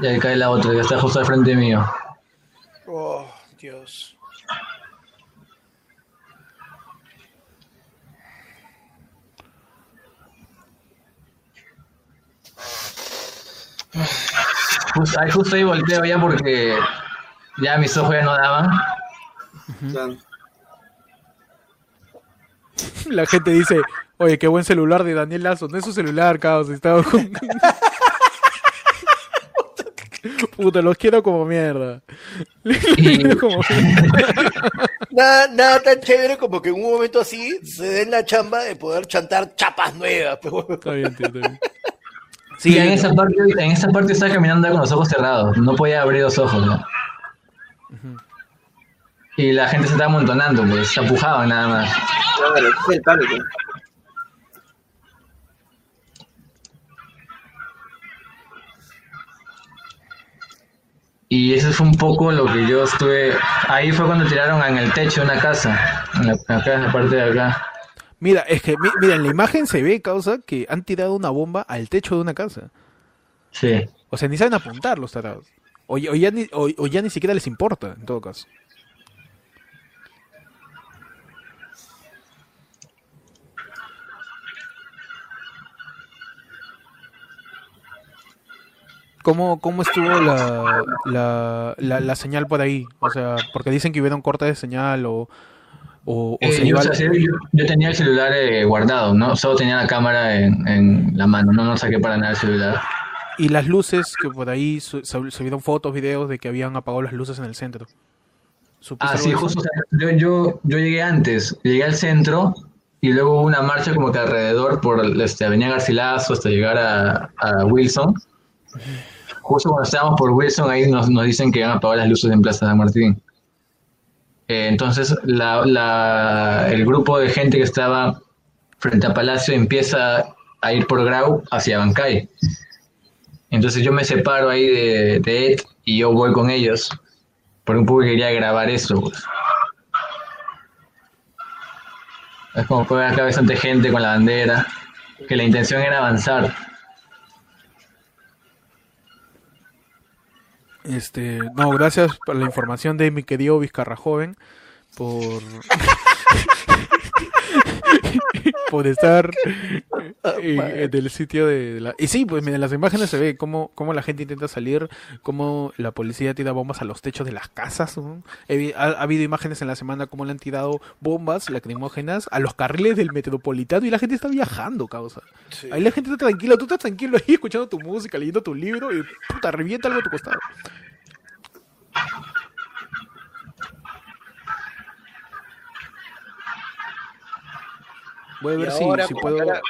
Y ahí cae la otra, que está justo al frente mío. Oh, Dios. Justo, ahí justo ahí volteo ya porque ya mis ojos ya no daban. Claro. La gente dice, oye, qué buen celular de Daniel Lazo. No es su celular, caos. Estaba con... Puta, los quiero como mierda. Como- Nada, nada tan chévere como que en un momento así se den la chamba de poder chantar chapas nuevas. pues. Está bien, tío, está bien. Sí, en esa parte, en esa parte estaba caminando con los ojos cerrados. No podía abrir los ojos, ¿no? Y la gente se estaba amontonando, pues, se apujaban nada más. Claro, ese es el pánico. Y eso fue un poco lo que yo estuve. Ahí fue cuando tiraron en el techo de una casa. En la, acá en la parte de acá. Mira, es que, mi- mira, en la imagen se ve, causa, que han tirado una bomba al techo de una casa. Sí. O sea, ni saben apuntar los tarados. O, ya- o ya, ni, o, o ya ni siquiera les importa, en todo caso. ¿Cómo, cómo estuvo la, la, la, la señal por ahí? O sea, porque dicen que hubieron cortes de señal o, o, o Eh, se yo, tenía el celular eh, guardado, ¿no? Solo tenía la cámara en, en la mano, no, no saqué para nada el celular. Y las luces, que por ahí se subieron fotos, videos de que habían apagado las luces en el centro. ¿Supiste Ah, sí, justo. o sea, yo, yo, yo llegué antes, llegué al centro y luego hubo una marcha como que alrededor por este, Avenida Garcilaso hasta llegar a, a Wilson. Justo cuando estábamos por Wilson, ahí nos, nos dicen que van a apagar las luces en Plaza San Martín. Eh, entonces, la, la- el grupo de gente que estaba frente a Palacio empieza a ir por Grau hacia Bancay. Entonces yo me separo ahí de, de Ed y yo voy con ellos. Porque un poco quería grabar eso. pues. Es como puede ver acá bastante gente con la bandera. Que la intención era avanzar. Este, no, gracias por la información de mi querido Vizcarra Joven, por por estar eh, en el sitio de la... Y sí, pues en las imágenes se ve cómo, cómo la gente intenta salir, cómo la policía tira bombas a los techos de las casas. ¿no? Ha habido imágenes en la semana cómo le han tirado bombas lacrimógenas a los carriles del metropolitano y la gente está viajando, causa. Ahí la gente está tranquila, tú estás tranquilo ahí escuchando tu música, leyendo tu libro y puta, revienta algo a tu costado. Voy a Y ver si, ahora, si con- puedo. ahora-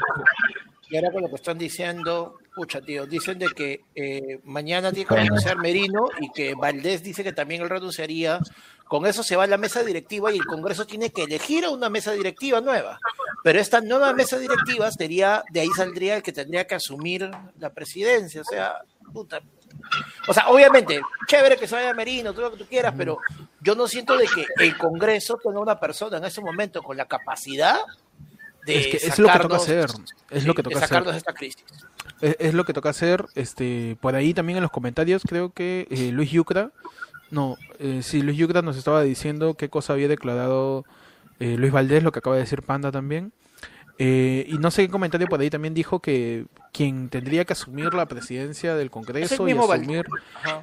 Y ahora con lo que están diciendo, pucha, tío, dicen de que eh, mañana tiene que renunciar Merino y que Valdés dice que también él renunciaría. Con eso se va a la mesa directiva y el Congreso tiene que elegir a una mesa directiva nueva. Pero esta nueva mesa directiva sería, de ahí saldría el que tendría que asumir la presidencia. O sea, puta. O sea, obviamente, chévere que se vaya Merino, todo lo que tú quieras, pero yo no siento de que el Congreso tenga una persona en ese momento con la capacidad de Es que es lo que toca hacer, es lo que toca de sacarnos hacer. esta crisis. Es, es lo que toca hacer. Este, por ahí también en los comentarios creo que eh, Luis Yucra, no, eh, sí, Luis Yucra nos estaba diciendo qué cosa había declarado eh, Luis Valdés, lo que acaba de decir Panda también. Eh, y no sé qué comentario por ahí también dijo que quien tendría que asumir la presidencia del Congreso y asumir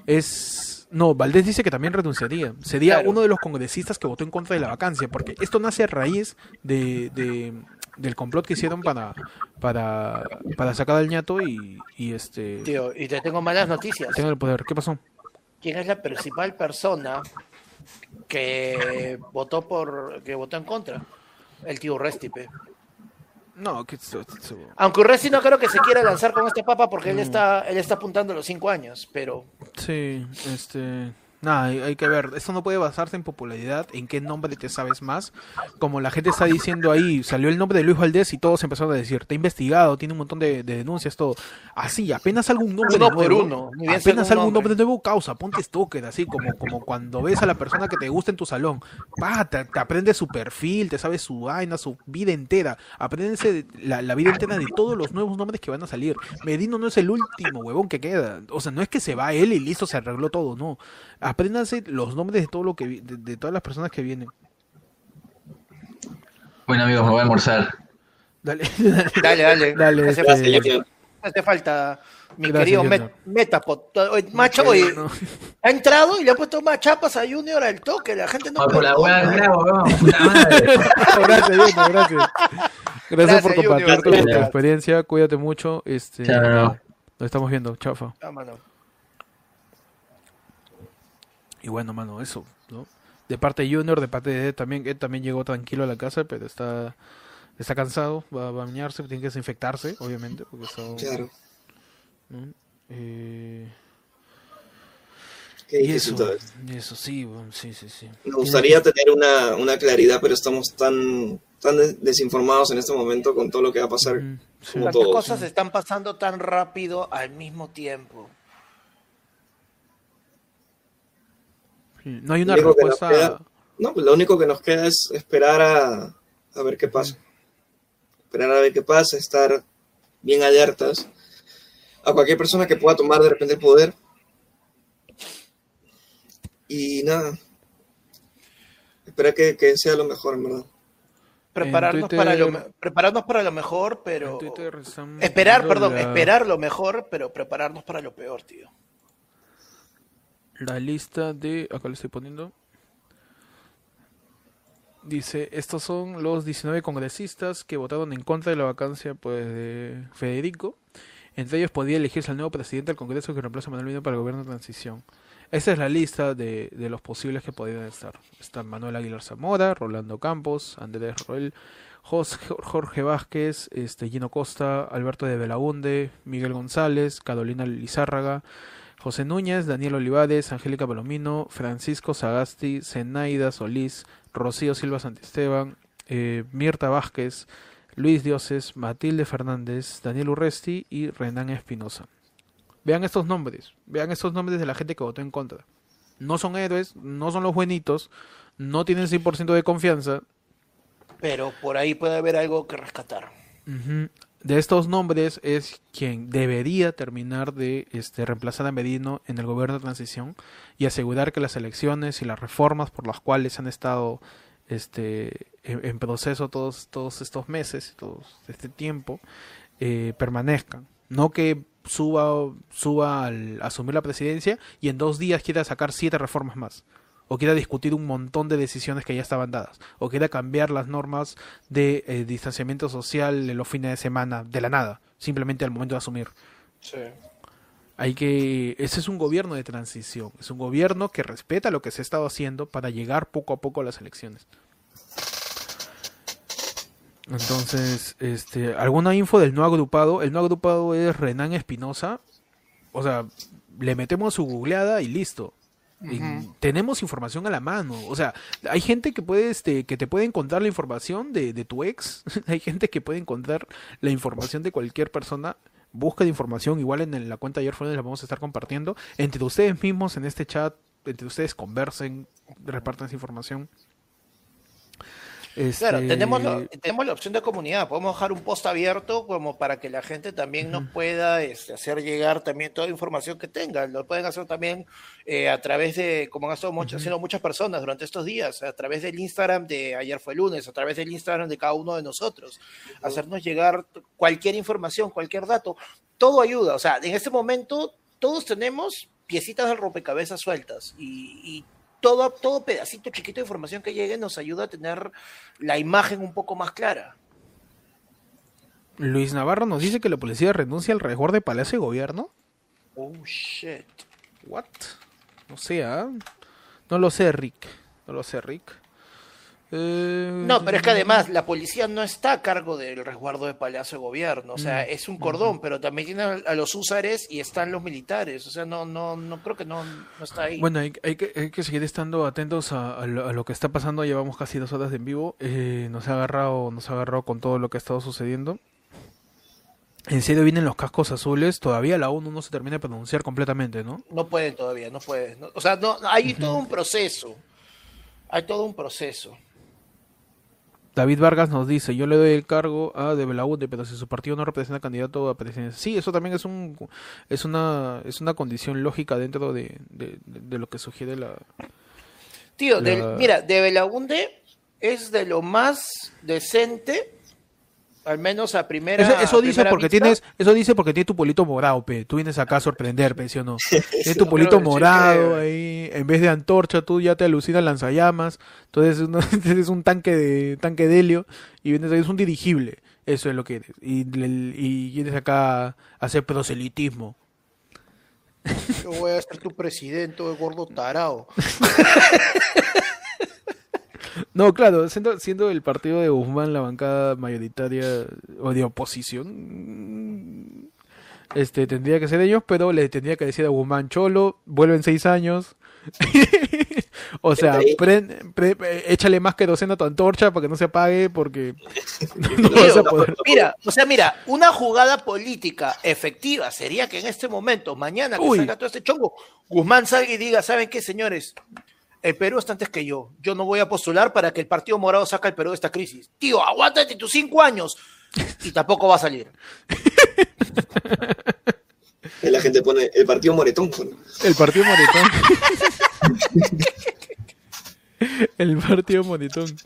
es... No, Valdés dice que también renunciaría. Sería Claro. uno de los congresistas que votó en contra de la vacancia, porque esto nace a raíz de, de- del complot que hicieron para, para, para sacar al ñato y, y este... Tío, y te tengo malas noticias. tenga el poder. ¿Qué pasó? ¿Quién es la principal persona que votó por que votó en contra? El tío Restipe. No, que Aunque Urresti no creo que se quiera lanzar con este papa porque él está él está apuntando a los cinco años, pero Sí, este... Nada, hay, hay que ver. Esto no puede basarse en popularidad, en qué nombre te sabes más. Como la gente está diciendo ahí, salió el nombre de Luis Valdés y todos empezaron a decir, te ha investigado, tiene un montón de, de denuncias, todo. Así, apenas algún nombre Uno nuevo, uno, apenas algún algún nombre. nombre nuevo, causa, ponte stalker, así como, como cuando ves a la persona que te gusta en tu salón. Pa, te, te aprendes su perfil, te sabes su vaina, su vida entera. Apréndense la, la vida entera de todos los nuevos nombres que van a salir. Medino no es el último huevón que queda. O sea, no es que se va él y listo, se arregló todo, no. Apréndanse los nombres de todo lo que de, de todas las personas que vienen. Bueno, amigos, me voy a almorzar. Dale, dale. dale, dale. Dale, hace, este- falta, hace falta mi Gracias, querido. Met- Metapod. Macho, oye, No. ha entrado y le ha puesto más chapas a Junior al toque, la gente no Ah, por la perdona. hueá grabo, weón, puta madre. gracias, Junior, gracias. Gracias por compartir tu, tu experiencia. Cuídate mucho. Este, Chao. Nos estamos viendo. Chafa. Ah, mano. Y bueno, mano, eso, ¿no? De parte de Junior, de parte de Ed también, Ed también llegó tranquilo a la casa, pero está está cansado, va, va a bañarse, tiene que desinfectarse, obviamente, porque está... Claro. ¿no? Eh, Qué difícil eso, todo esto. y eso, sí, bueno, sí, sí, sí. Me gustaría tener una, una claridad, pero estamos tan, tan des- desinformados en este momento con todo lo que va a pasar. Sí. como todos. cosas están pasando tan rápido al mismo tiempo. No hay una respuesta... queda- No, pues lo único que nos queda es esperar a, a ver qué pasa. Esperar a ver qué pasa, estar bien alertas a cualquier persona que pueda tomar de repente el poder. Y nada. Esperar que, que sea lo mejor, en verdad. Prepararnos, Twitter- para lo, me- prepararnos para lo mejor, pero... Esperar, perdón, la- esperar lo mejor, pero prepararnos para lo peor, tío. La lista de acá lo estoy poniendo. Dice estos son los 19 congresistas que votaron en contra de la vacancia pues de Federico. Entre ellos podía elegirse al nuevo presidente del Congreso que reemplaza a Manuel Medina para el gobierno de transición esta es la lista de, de los posibles que podrían estar. Está Manuel Aguilar Zamora Rolando Campos Andrés Roel Jorge Vázquez, este, Gino Costa, Alberto de Belaunde, Miguel González, Carolina Lizárraga, José Núñez, Daniel Olivares, Angélica Palomino, Francisco Sagasti, Zenaida Solís, Rocío Silva Santisteban, eh, Mirta Vázquez, Luis Dioses, Matilde Fernández, Daniel Urresti y Renan Espinosa. Vean estos nombres, vean estos nombres de la gente que votó en contra. No son héroes, no son los buenitos, no tienen 100% de confianza. Pero por ahí puede haber algo que rescatar. De estos nombres es quien debería terminar de este, reemplazar a Medino en el gobierno de transición y asegurar que las elecciones y las reformas por las cuales han estado este, en, proceso todos, todos estos meses, todo este tiempo, eh, permanezcan. No que suba, suba al asumir la presidencia y en dos días quiera sacar siete reformas más. O quiera discutir un montón de decisiones que ya estaban dadas. O quiera cambiar las normas de eh, distanciamiento social en los fines de semana de la nada. Simplemente al momento de asumir. Sí. Hay que. Ese es un gobierno de transición. Es un gobierno que respeta lo que se ha estado haciendo para llegar poco a poco a las elecciones. Entonces, este, alguna info del no agrupado. El no agrupado es Renan Espinosa. O sea, le metemos su googleada y listo. Tenemos información a la mano. O sea, hay gente que puede, este, que te puede encontrar la información de, de tu ex. hay gente que puede encontrar la información de cualquier persona. Busca la información, igual en la cuenta de ayer la vamos a estar compartiendo. Entre ustedes mismos en este chat, entre ustedes conversen, repartan esa información. Claro, Este, tenemos, la- tenemos la opción de comunidad, podemos dejar un post abierto como para que la gente también nos pueda este, hacer llegar también toda la información que tenga. Lo pueden hacer también eh, a través de, como han estado muchas- haciendo muchas personas durante estos días, a través del Instagram de ayer fue lunes, a través del Instagram de cada uno de nosotros, hacernos llegar cualquier información, cualquier dato, todo ayuda. O sea, en este momento todos tenemos piecitas del rompecabezas sueltas y, y todo, todo pedacito chiquito de información que llegue nos ayuda a tener la imagen un poco más clara. Luis Navarro nos dice que la policía renuncia al resguardo de Palacio de Gobierno. Oh, shit. What? No sé, ¿ah? No lo sé, Rick. No lo sé, Rick. Eh, No, pero es que además la policía no está a cargo del resguardo de Palacio de Gobierno, o sea, es un cordón, pero también tiene a, los húsares y están los militares, o sea, no, no, no creo que no, no está ahí. Bueno, hay, hay que, hay que seguir estando atentos a, a lo, a lo que está pasando. Llevamos casi dos horas de en vivo. Eh, nos ha agarrado, nos ha agarrado con todo lo que ha estado sucediendo. En serio vienen los cascos azules. Todavía la ONU no se termina de pronunciar completamente, ¿no? No pueden todavía, no pueden. no- o sea, no, hay todo un proceso, hay todo un proceso. David Vargas nos dice, yo le doy el cargo a De Belaunde, pero si su partido no representa candidato a presidencia. Sí, eso también es un es una es una condición lógica dentro de, de, lo que sugiere la... Tío, del- La- mira, de Belaunde es de lo más decente, al menos a primera Eso, eso a dice primera porque vista. tienes, eso dice porque tiene tu polito morado, pe. Tú vienes acá a sorprender, pe, ¿sí o no? Tienes tu polito morado ahí, en vez de antorcha, tú ya te alucinas lanzallamas, entonces uno- eres un tanque de tanque de helio y vienes es un dirigible, eso es lo que eres. Y, vienes acá a hacer proselitismo. Yo voy a ser tu presidente, de gordo tarao. No, claro, siendo, siendo el partido de Guzmán la bancada mayoritaria o de oposición, mm, este tendría que ser ellos, pero le tendría que decir a Guzmán Cholo, vuelve en seis años. o sea, pre- échale más queroseno a tu antorcha para que no se apague porque no vas a poder. Mira, o sea, mira, una jugada política efectiva sería que en este momento, mañana que Uy. salga todo este chongo, Guzmán salga y diga, ¿saben qué, señores? El Perú está antes que yo. Yo no voy a postular para que el Partido Morado saque al Perú de esta crisis. Tío, aguántate tus cinco años. Y tampoco va a salir. La gente pone el partido moretón. ¿no? El partido moretón. el partido moretón.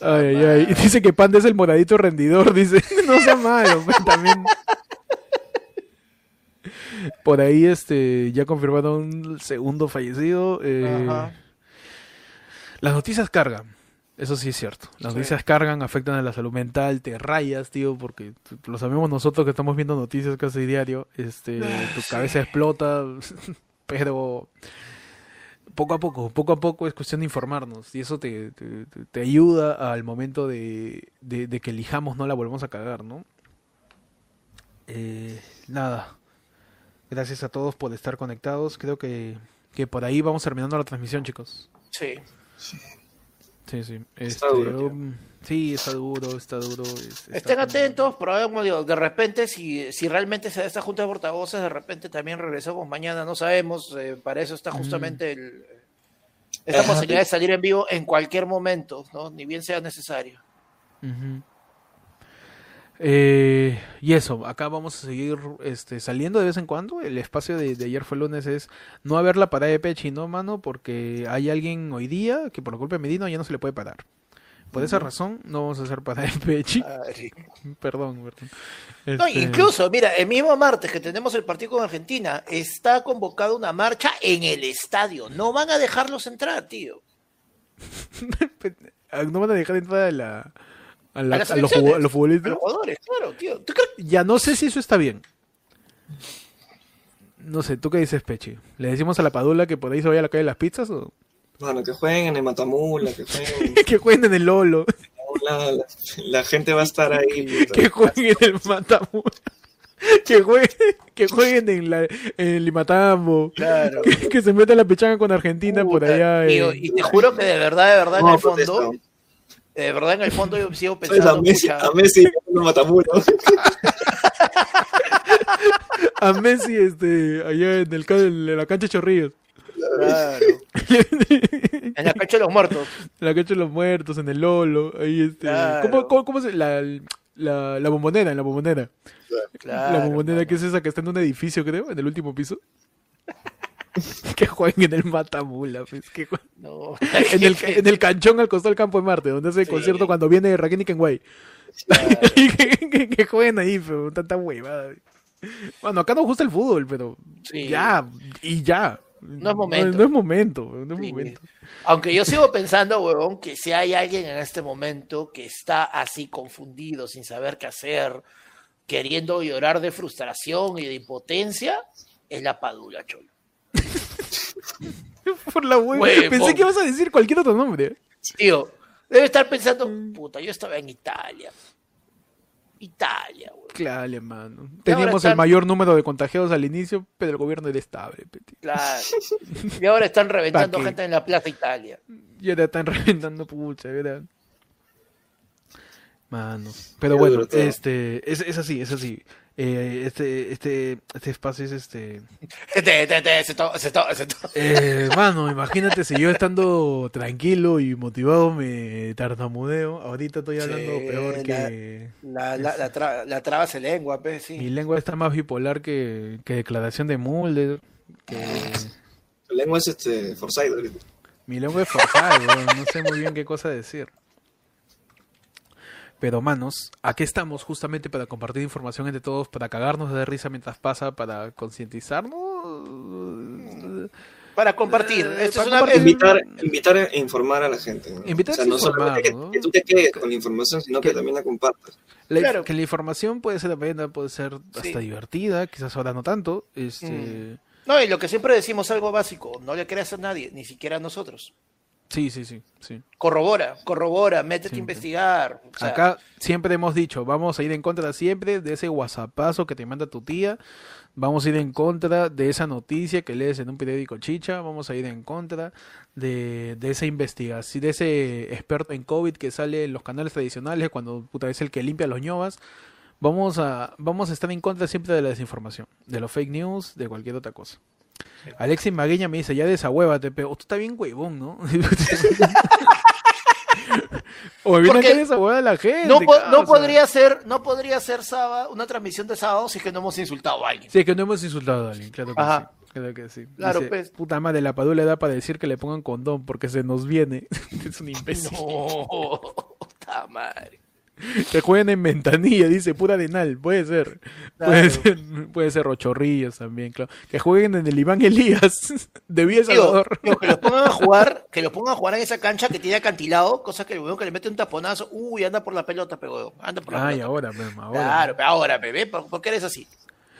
Ay, ay, ay. Dice que Panda es el moradito rendidor, dice. No sea malo, pues, también. Por ahí este ya confirmaron un segundo fallecido. eh, Ajá. las noticias cargan. Eso sí es cierto. Las Sí. noticias cargan, afectan a la salud mental, te rayas, tío, porque lo sabemos nosotros que estamos viendo noticias casi diario. Este, tu cabeza explota, pero poco a poco, poco a poco es cuestión de informarnos y eso te, te, te- te ayuda al momento de, de- de que elijamos no la volvemos a cagar, ¿no? Eh, nada. Gracias a todos por estar conectados. Creo que, que por ahí vamos terminando la transmisión, chicos. Sí. Sí, sí. Está Este, duro, um, sí, está duro, está duro. es- está Estén atentos, pero como digo, de repente, si, si realmente se da esta junta de portavoces, de repente también regresamos mañana, no sabemos. eh, para eso está justamente el. Esta Ajá. posibilidad de salir en vivo en cualquier momento, ¿no? Ni bien sea necesario. Ujú. Eh, y eso, acá vamos a seguir este, saliendo de vez en cuando. El espacio de, de ayer fue lunes es no haber la parada de Pechi, ¿no, mano? Porque hay alguien hoy día que por la culpa de Medino ya no se le puede parar. Por esa razón no vamos a hacer parada de Pechi. Ay. Perdón, perdón. No, Este, incluso, mira, el mismo martes que tenemos el partido con Argentina, está convocada una marcha en el estadio. No van a dejarlos entrar, tío. no van a dejar entrar a la... A, la- A las a los, elecciones. jugo- a los futbolistas. Los jugadores, claro, tío. ¿Tú crees Ya no sé si eso está bien. No sé, ¿tú qué dices, Pechi? ¿Le decimos a la Padula que por ahí se vaya a la calle de las pizzas o Bueno, que jueguen en el Matamula, que jueguen que jueguen en el Lolo? la, la, la gente va a estar ahí. que jueguen en el Matamula. Que jueguen, que jueguen en, la, en el Limatambo. Claro. Que, que se metan la pichanga con Argentina por allá. Tío, en- y te juro que de verdad, de verdad, en el fondo, protesto. De verdad, en el fondo yo sigo ¿Sabes? A pensando, Messi, pucha, a Messi en el Matamula. a Messi este, allá en, el, en la cancha de Chorrillos. Claro. en la cancha de los muertos. En la cancha de los muertos, en el Lolo, ahí este. Claro. ¿Cómo, cómo, cómo se la, la, la bombonera, en la bombonera? Claro, la bombonera que es esa que está en un edificio, creo, en el último piso. que jueguen en el Matamula, pues, que jueguen- No. en, el, en el canchón al costado del campo de Marte, donde hace el Sí. concierto cuando viene Raquel Kenway. Que, que- que jueguen ahí, pero tanta huevada. Bueno, acá nos gusta el fútbol, pero Sí. ya, y ya. No es momento. No, es momento, no es Sí. momento. Aunque yo sigo pensando, huevón, que si hay alguien en este momento que está así confundido, sin saber qué hacer, queriendo llorar de frustración y de impotencia, es la padula, cholo. Por la. Huevón. Pensé que ibas a decir cualquier otro nombre. Tío, debe estar pensando, puta, yo estaba en Italia. Italia, huevón. Claro, hermano. Teníamos el mayor número de contagiados al inicio, pero el gobierno era estable. peti. Claro. Y ahora están reventando gente en la Plaza Italia. Y ahora están reventando pucha, ¿verdad? Mano. Pero Qué bueno, este, es, es así, es así. Eh, este, este, este espacio es este. Este, este, este, to- Eh, imagínate si yo estando tranquilo y motivado me tartamudeo. Ahorita estoy hablando Sí, peor la- que. La, la, la, tra- la traba se lengua, pues, sí. Mi lengua está más bipolar que, que declaración de Mulder. Que La lengua es este, Forsyth. mi lengua es weón, no sé muy bien qué cosa decir. Pero manos, aquí estamos justamente para compartir información entre todos, para cagarnos de risa mientras pasa, para concientizarnos. Para compartir. Eh, Esto para es una compartir. Invitar, invitar e informar a la gente. ¿no? Invitar o sea, a no informar, solamente que, ¿no? que tú te quedes con la información, sino que, Que- también la compartas. La- Claro. Que la información puede ser amena, puede ser hasta Sí. divertida, quizás ahora no tanto. Este, Mm. No, y lo que siempre decimos algo básico, no le creas a nadie, ni siquiera a nosotros. Sí, sí, sí, sí. Corrobora, corrobora, métete a investigar. o sea, Acá siempre hemos dicho, vamos a ir en contra siempre de ese whatsappazo que te manda tu tía, vamos a ir en contra de esa noticia que lees en un periódico chicha, vamos a ir en contra de, de esa investigación, de ese experto en COVID que sale en los canales tradicionales cuando puta es el que limpia los ñovas. Vamos a, vamos a estar en contra siempre de la desinformación, de los fake news, de cualquier otra cosa. Alexis Magueña me dice, ya desahuévate, pero tú estás bien huevón, ¿no? o viene Porque acá desahueva la gente. no, po- no podría ser, no podría ser sábado, una transmisión de sábado si es que no hemos insultado a alguien. Sí, es que no hemos insultado a alguien, claro que Ajá. sí. Claro que sí. Claro, Dice, pues. Puta madre, la padula da para decir que le pongan condón porque se nos viene. es un imbécil. No, puta madre. Que jueguen en ventanilla, dice pura arenal, puede ser. Claro. Puede ser, puede ser Rochorrillos también, claro. Que jueguen en el Iván Elías de Villa Salvador. digo, que los pongan a jugar, que los pongan a jugar en esa cancha que tiene acantilado, cosa que el weón que le mete un taponazo, uy, anda por la pelota, pero anda por la Ay, pelota. ahora, ahora. Claro, pero ahora, bebé, ¿por, por qué eres así?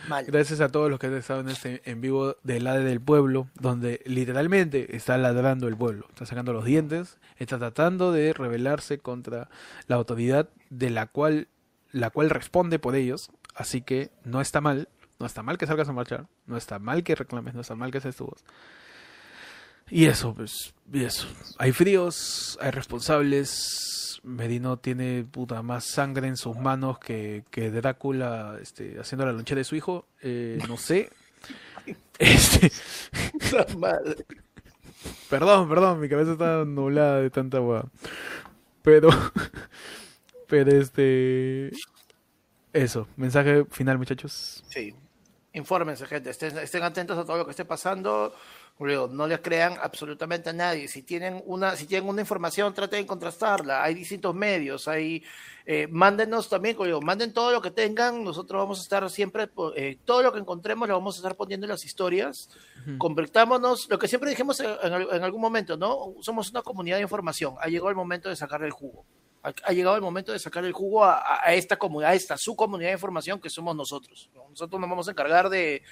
Mal. Gracias a todos los que han estado en este en vivo del ADE del pueblo, donde literalmente está ladrando el pueblo, está sacando los dientes, está tratando de rebelarse contra la autoridad de la cual la cual responde por ellos, así que no está mal, no está mal que salgas a marchar, no está mal que reclames, no está mal que seas tu voz. Y eso, pues, y eso. Hay fríos, hay responsables. Medino tiene puta más sangre en sus manos que, que Drácula este, haciendo la lonchera de su hijo. Eh, no sé. Este, madre. Perdón, perdón, mi cabeza está nublada de tanta agua. Pero, pero este, eso. Mensaje final, muchachos. Sí. Infórmense, gente. Estén, estén atentos a todo lo que esté pasando. Luego, no les crean absolutamente a nadie. Si tienen una, si tienen una información, traten de contrastarla. Hay distintos medios. Hay, eh, mándenos también, digo, manden todo lo que tengan. Nosotros vamos a estar siempre, eh, todo lo que encontremos lo vamos a estar poniendo en las historias. Convertámonos, lo que siempre dijimos en, en al- en algún momento, ¿no? Somos una comunidad de información. Ha llegado el momento de sacar el jugo. Ha, ha llegado el momento de sacar el jugo a, a- esta comunidad, a esta su comunidad de información que somos nosotros. ¿no? Nosotros nos vamos a encargar de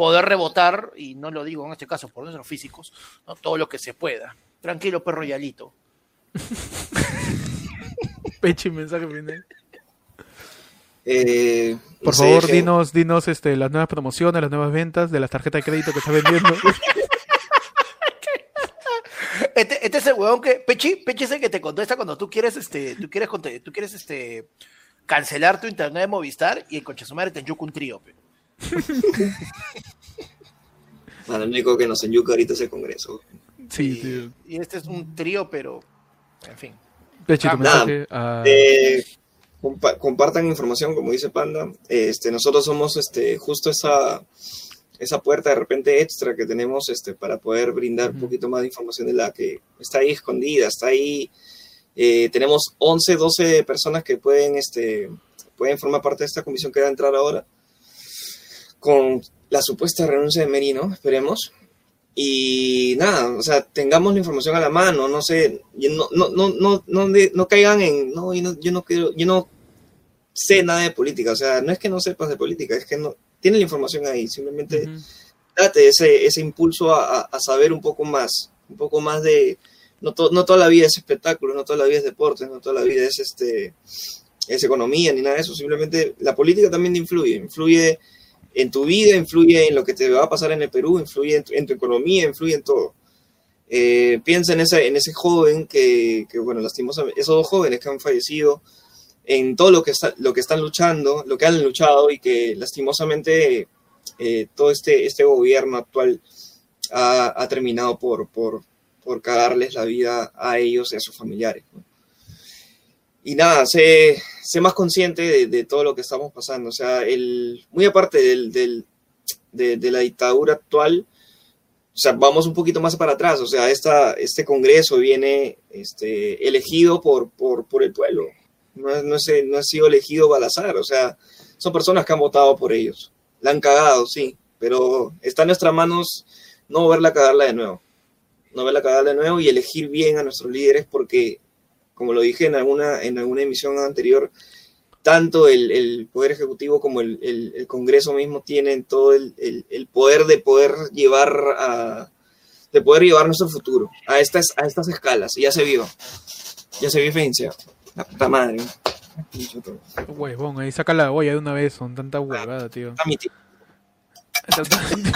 poder rebotar, y no lo digo en este caso por nuestros físicos, ¿no? todo lo que se pueda. Tranquilo, perro Yalito. Pechi, mensaje final. Eh, Por favor, que- dinos, dinos este, las nuevas promociones, las nuevas ventas de las tarjetas de crédito que estás vendiendo. Este, este es el huevón que. Pechi, Pechi es el que te contesta cuando tú quieres, este, tú quieres, tú quieres este, cancelar tu internet de Movistar y el coche su madre te enchuca un trío. pe. Bueno, lo único que nos enyuca ahorita es el Congreso. Sí, y, tío. y este es un trío, pero en fin. Pechito, Ah, mensaje a- Eh, compa- compartan información, como dice Panda. Este, nosotros somos este, justo esa, esa puerta de repente extra que tenemos este, para poder brindar un poquito más de información de la que está ahí escondida, está ahí. Eh, tenemos 11, 12 personas que pueden, este, pueden formar parte de esta comisión que va a entrar ahora con la supuesta renuncia de Merino, esperemos. Y nada, o sea, tengamos la información a la mano, no sé, no, no, no, no, no, caigan en, no, yo no, yo no quiero, yo no sé nada de política, o sea, no es que no sepas de política, es que no, tiene la información ahí, simplemente Ujú. date ese, ese impulso a, a- saber un poco más, un poco más de, no, to- no toda la vida es espectáculo, no toda la vida es deporte, no toda la vida es este es economía ni nada de eso, simplemente la política también influye, influye en tu vida, influye en lo que te va a pasar en el Perú, influye en tu, economía, influye en todo. Eh, piensa en ese, en ese joven que, que, bueno, lastimosamente, esos dos jóvenes que han fallecido, en todo lo que, está, están luchando, lo que han luchado y que lastimosamente eh, todo este, este gobierno actual ha, ha terminado por, por, por cagarles la vida a ellos y a sus familiares. Y nada, sé, sé más consciente de, de todo lo que estamos pasando. O sea, el, muy aparte del, del- de, de la dictadura actual, o sea, vamos un poquito más para atrás. O sea, esta, este Congreso viene este, elegido por, por, por el pueblo. No, no, es- no ha sido elegido al azar. O sea, son personas que han votado por ellos. La han cagado, sí, pero está en nuestras manos no verla cagarla de nuevo. No verla cagarla de nuevo y elegir bien a nuestros líderes porque, como lo dije en alguna, en alguna emisión anterior, tanto el, el Poder Ejecutivo como el, el- el Congreso mismo tienen todo el, poder de poder llevar a de poder llevar nuestro futuro a estas, a estas escalas. Y ya se vio. Ya se vio evidencia. La puta madre. Huevón, ahí saca la olla de una vez, son tanta huevada, tío. Está mi tío.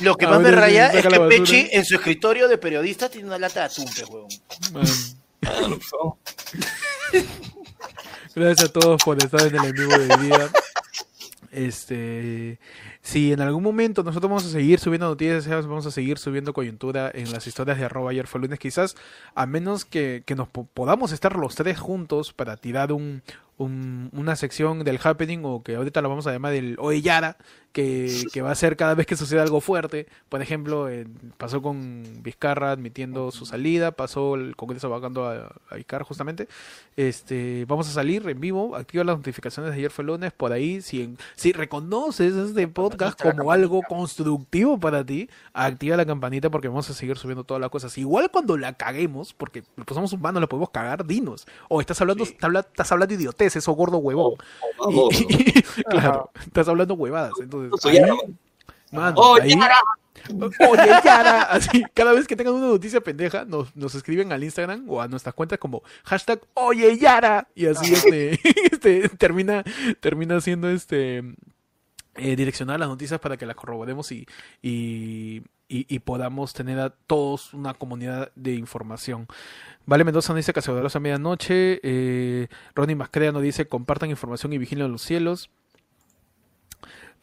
Lo que más me raya es que. Pechi en su escritorio de periodista tiene una lata de atún, huevón. Gracias a todos por estar en el en vivo de día. Este, si en algún momento nosotros vamos a seguir subiendo noticias, vamos a seguir subiendo coyuntura en las historias de arroba ayer fue lunes, quizás a menos que, que nos po- podamos estar los tres juntos para tirar un, un- una sección del happening o que ahorita lo vamos a llamar el Oeyara, que, que va a ser cada vez que suceda algo fuerte. Por ejemplo, en- pasó con Vizcarra admitiendo su salida, pasó el Congreso vacando a, a Vizcarra justamente. Este, vamos a salir en vivo, activa las notificaciones de ayer fue lunes, por ahí, si, en- si reconoces este podcast como algo constructivo para ti, activa la campanita porque vamos a seguir subiendo todas las cosas. Igual cuando la caguemos, porque pues somos humanos, la podemos cagar, dinos. O estás hablando, estás habla- estás hablando idioteces o gordo huevón. Y- y- claro, estás hablando huevadas. Entonces, Oye, ahí, mano, ¡Oh, ahí-! Oye, Yara, así, cada vez que tengan una noticia pendeja, nos, nos escriben al Instagram o a nuestras cuentas como hashtag Oye Yara. Y así este, este termina, termina siendo este eh, direccionar las noticias para que las corroboremos y, y, y- y podamos tener a todos una comunidad de información. Vale Mendoza nos dice Cacerosa a medianoche. Eh, Ronnie Mascrea nos dice compartan información y vigilen los cielos.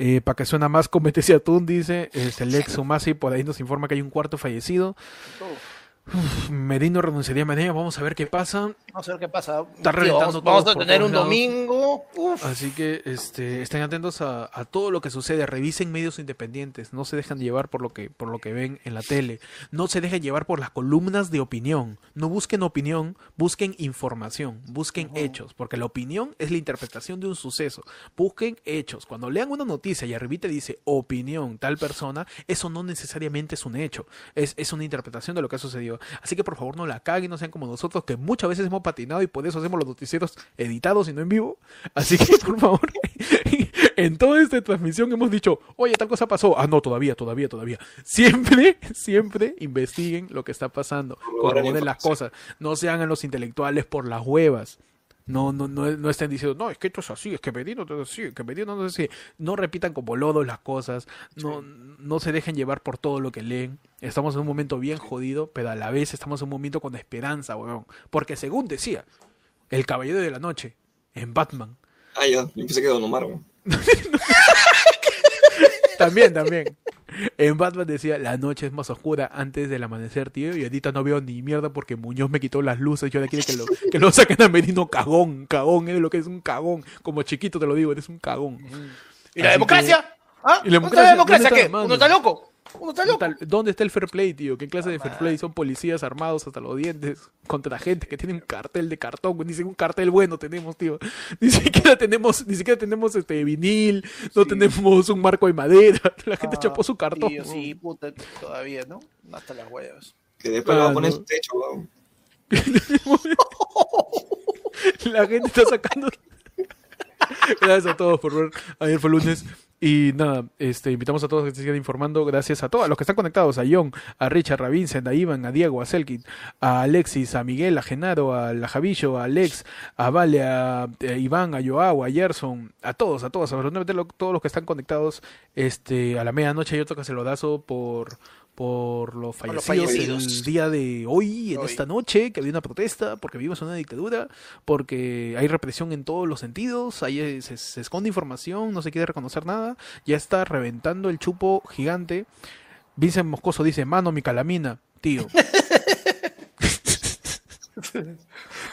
Eh, para que suena más atún, dice este, Lex Umasi, por ahí nos informa que hay un cuarto fallecido. Uf, Merino renunciaría mañana, vamos a ver qué pasa. Vamos a ver qué pasa. Está Tío, reventando vamos, vamos a tener un lados. domingo. Uf. Así que este, estén atentos a, a todo lo que sucede, revisen medios independientes, no se dejan llevar por lo que por lo que ven en la tele, no se dejen llevar por las columnas de opinión, no busquen opinión, busquen información, busquen hechos, porque la opinión es la interpretación de un suceso. Busquen hechos. Cuando lean una noticia y arribita dice opinión tal persona, eso no necesariamente es un hecho, es, es una interpretación de lo que ha sucedido. Así que por favor no la caguen, no sean como nosotros que muchas veces hemos patinado y por eso hacemos los noticieros editados y no en vivo. Así que por favor, en toda esta transmisión hemos dicho, oye, tal cosa pasó. Ah, no, todavía, todavía, todavía. Siempre, siempre investiguen lo que está pasando, corroboren las cosas, no se hagan los intelectuales por las huevas. No, no, no, no estén diciendo, no, es que esto es así, es que Medino no es así, es que Medino no es así. No repitan como lodos las cosas, no, no se dejen llevar por todo lo que leen. Estamos en un momento bien jodido, pero a la vez estamos en un momento con esperanza, weón. Porque según decía, el Caballero de la Noche, en Batman, Ah, ya, yo pensé que Don Omar, güey. también, también. En Batman decía, la noche es más oscura antes del amanecer, tío, y ahorita no veo ni mierda porque Muñoz me quitó las luces, yo ahora quiere que lo, que lo saquen a Merino cagón, cagón, eres lo que es un cagón, como chiquito te lo digo, eres un cagón. ¿Y la democracia? ¿Ah? ¿Y la ¿Dónde está la democracia? democracia ¿Dónde qué? está? ¿Uno está loco? ¿Uno está ¿Dónde loco? está, dónde está el fair play, tío? ¿Qué clase de fair play? Son policías armados hasta los dientes contra gente que tiene un cartel de cartón, güey. Ni siquiera un cartel bueno tenemos, tío. Ni siquiera tenemos, ni siquiera tenemos este vinil, no tenemos un marco de madera. La gente Ah, chapó su cartón. sí, puta, todavía, ¿no? Hasta las huevas. Que después le va Ah, a poner no. su techo, weón. La gente está sacando. Gracias a todos por ver. Ayer fue lunes. Y nada, este, invitamos a todos que se sigan informando. Gracias a todos los que están conectados: a John, a Richard, a Vincent, a Iván, a Diego, a Selkin, a Alexis, a Miguel, a Genaro, a la Javillo, a Alex, a Vale, a, a Iván, a Joao, a Gerson, a todos, a todos, absolutamente todos los que están conectados este, a la medianoche. Yo toca celodazo por, por los Por los fallecidos, fallecidos. el día de hoy, en Hoy. esta noche, que había una protesta, porque vivimos una dictadura, porque hay represión en todos los sentidos, ahí se, se esconde información, no se quiere reconocer nada, ya está reventando el chupo gigante. Vincent Moscoso dice, mano, mi calamina, tío.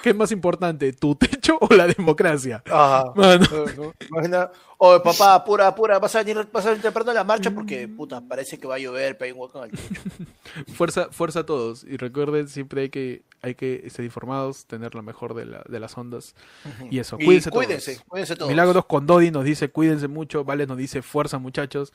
¿Qué es más importante, tu techo o la democracia? Ajá. Imagina, oye, papá, apura, apura, vas a venir, vas a venir temprano a la marcha porque, puta, parece que va a llover, un techo. Fuerza, fuerza a todos. Y recuerden, siempre hay que, hay que estar informados, tener lo mejor de, la, de las ondas. Y eso, Y cuídense, cuídense, todos. cuídense todos. Milagros con Dodi nos dice cuídense mucho, Vale nos dice fuerza muchachos.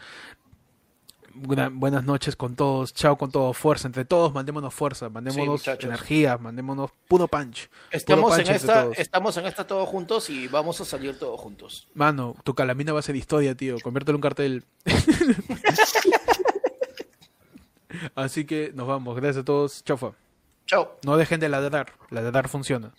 Buena- buenas noches con todos, chao con todos, fuerza entre todos, mandémonos fuerza, mandémonos energía, mandémonos puro punch. Estamos en, punch esta, todos. estamos en esta todos juntos y vamos a salir todos juntos. Mano, tu calamina va a ser historia, tío, conviértelo en un cartel. Así que nos vamos, gracias a todos, chaufa. Chao. No dejen de ladrar, ladrar funciona.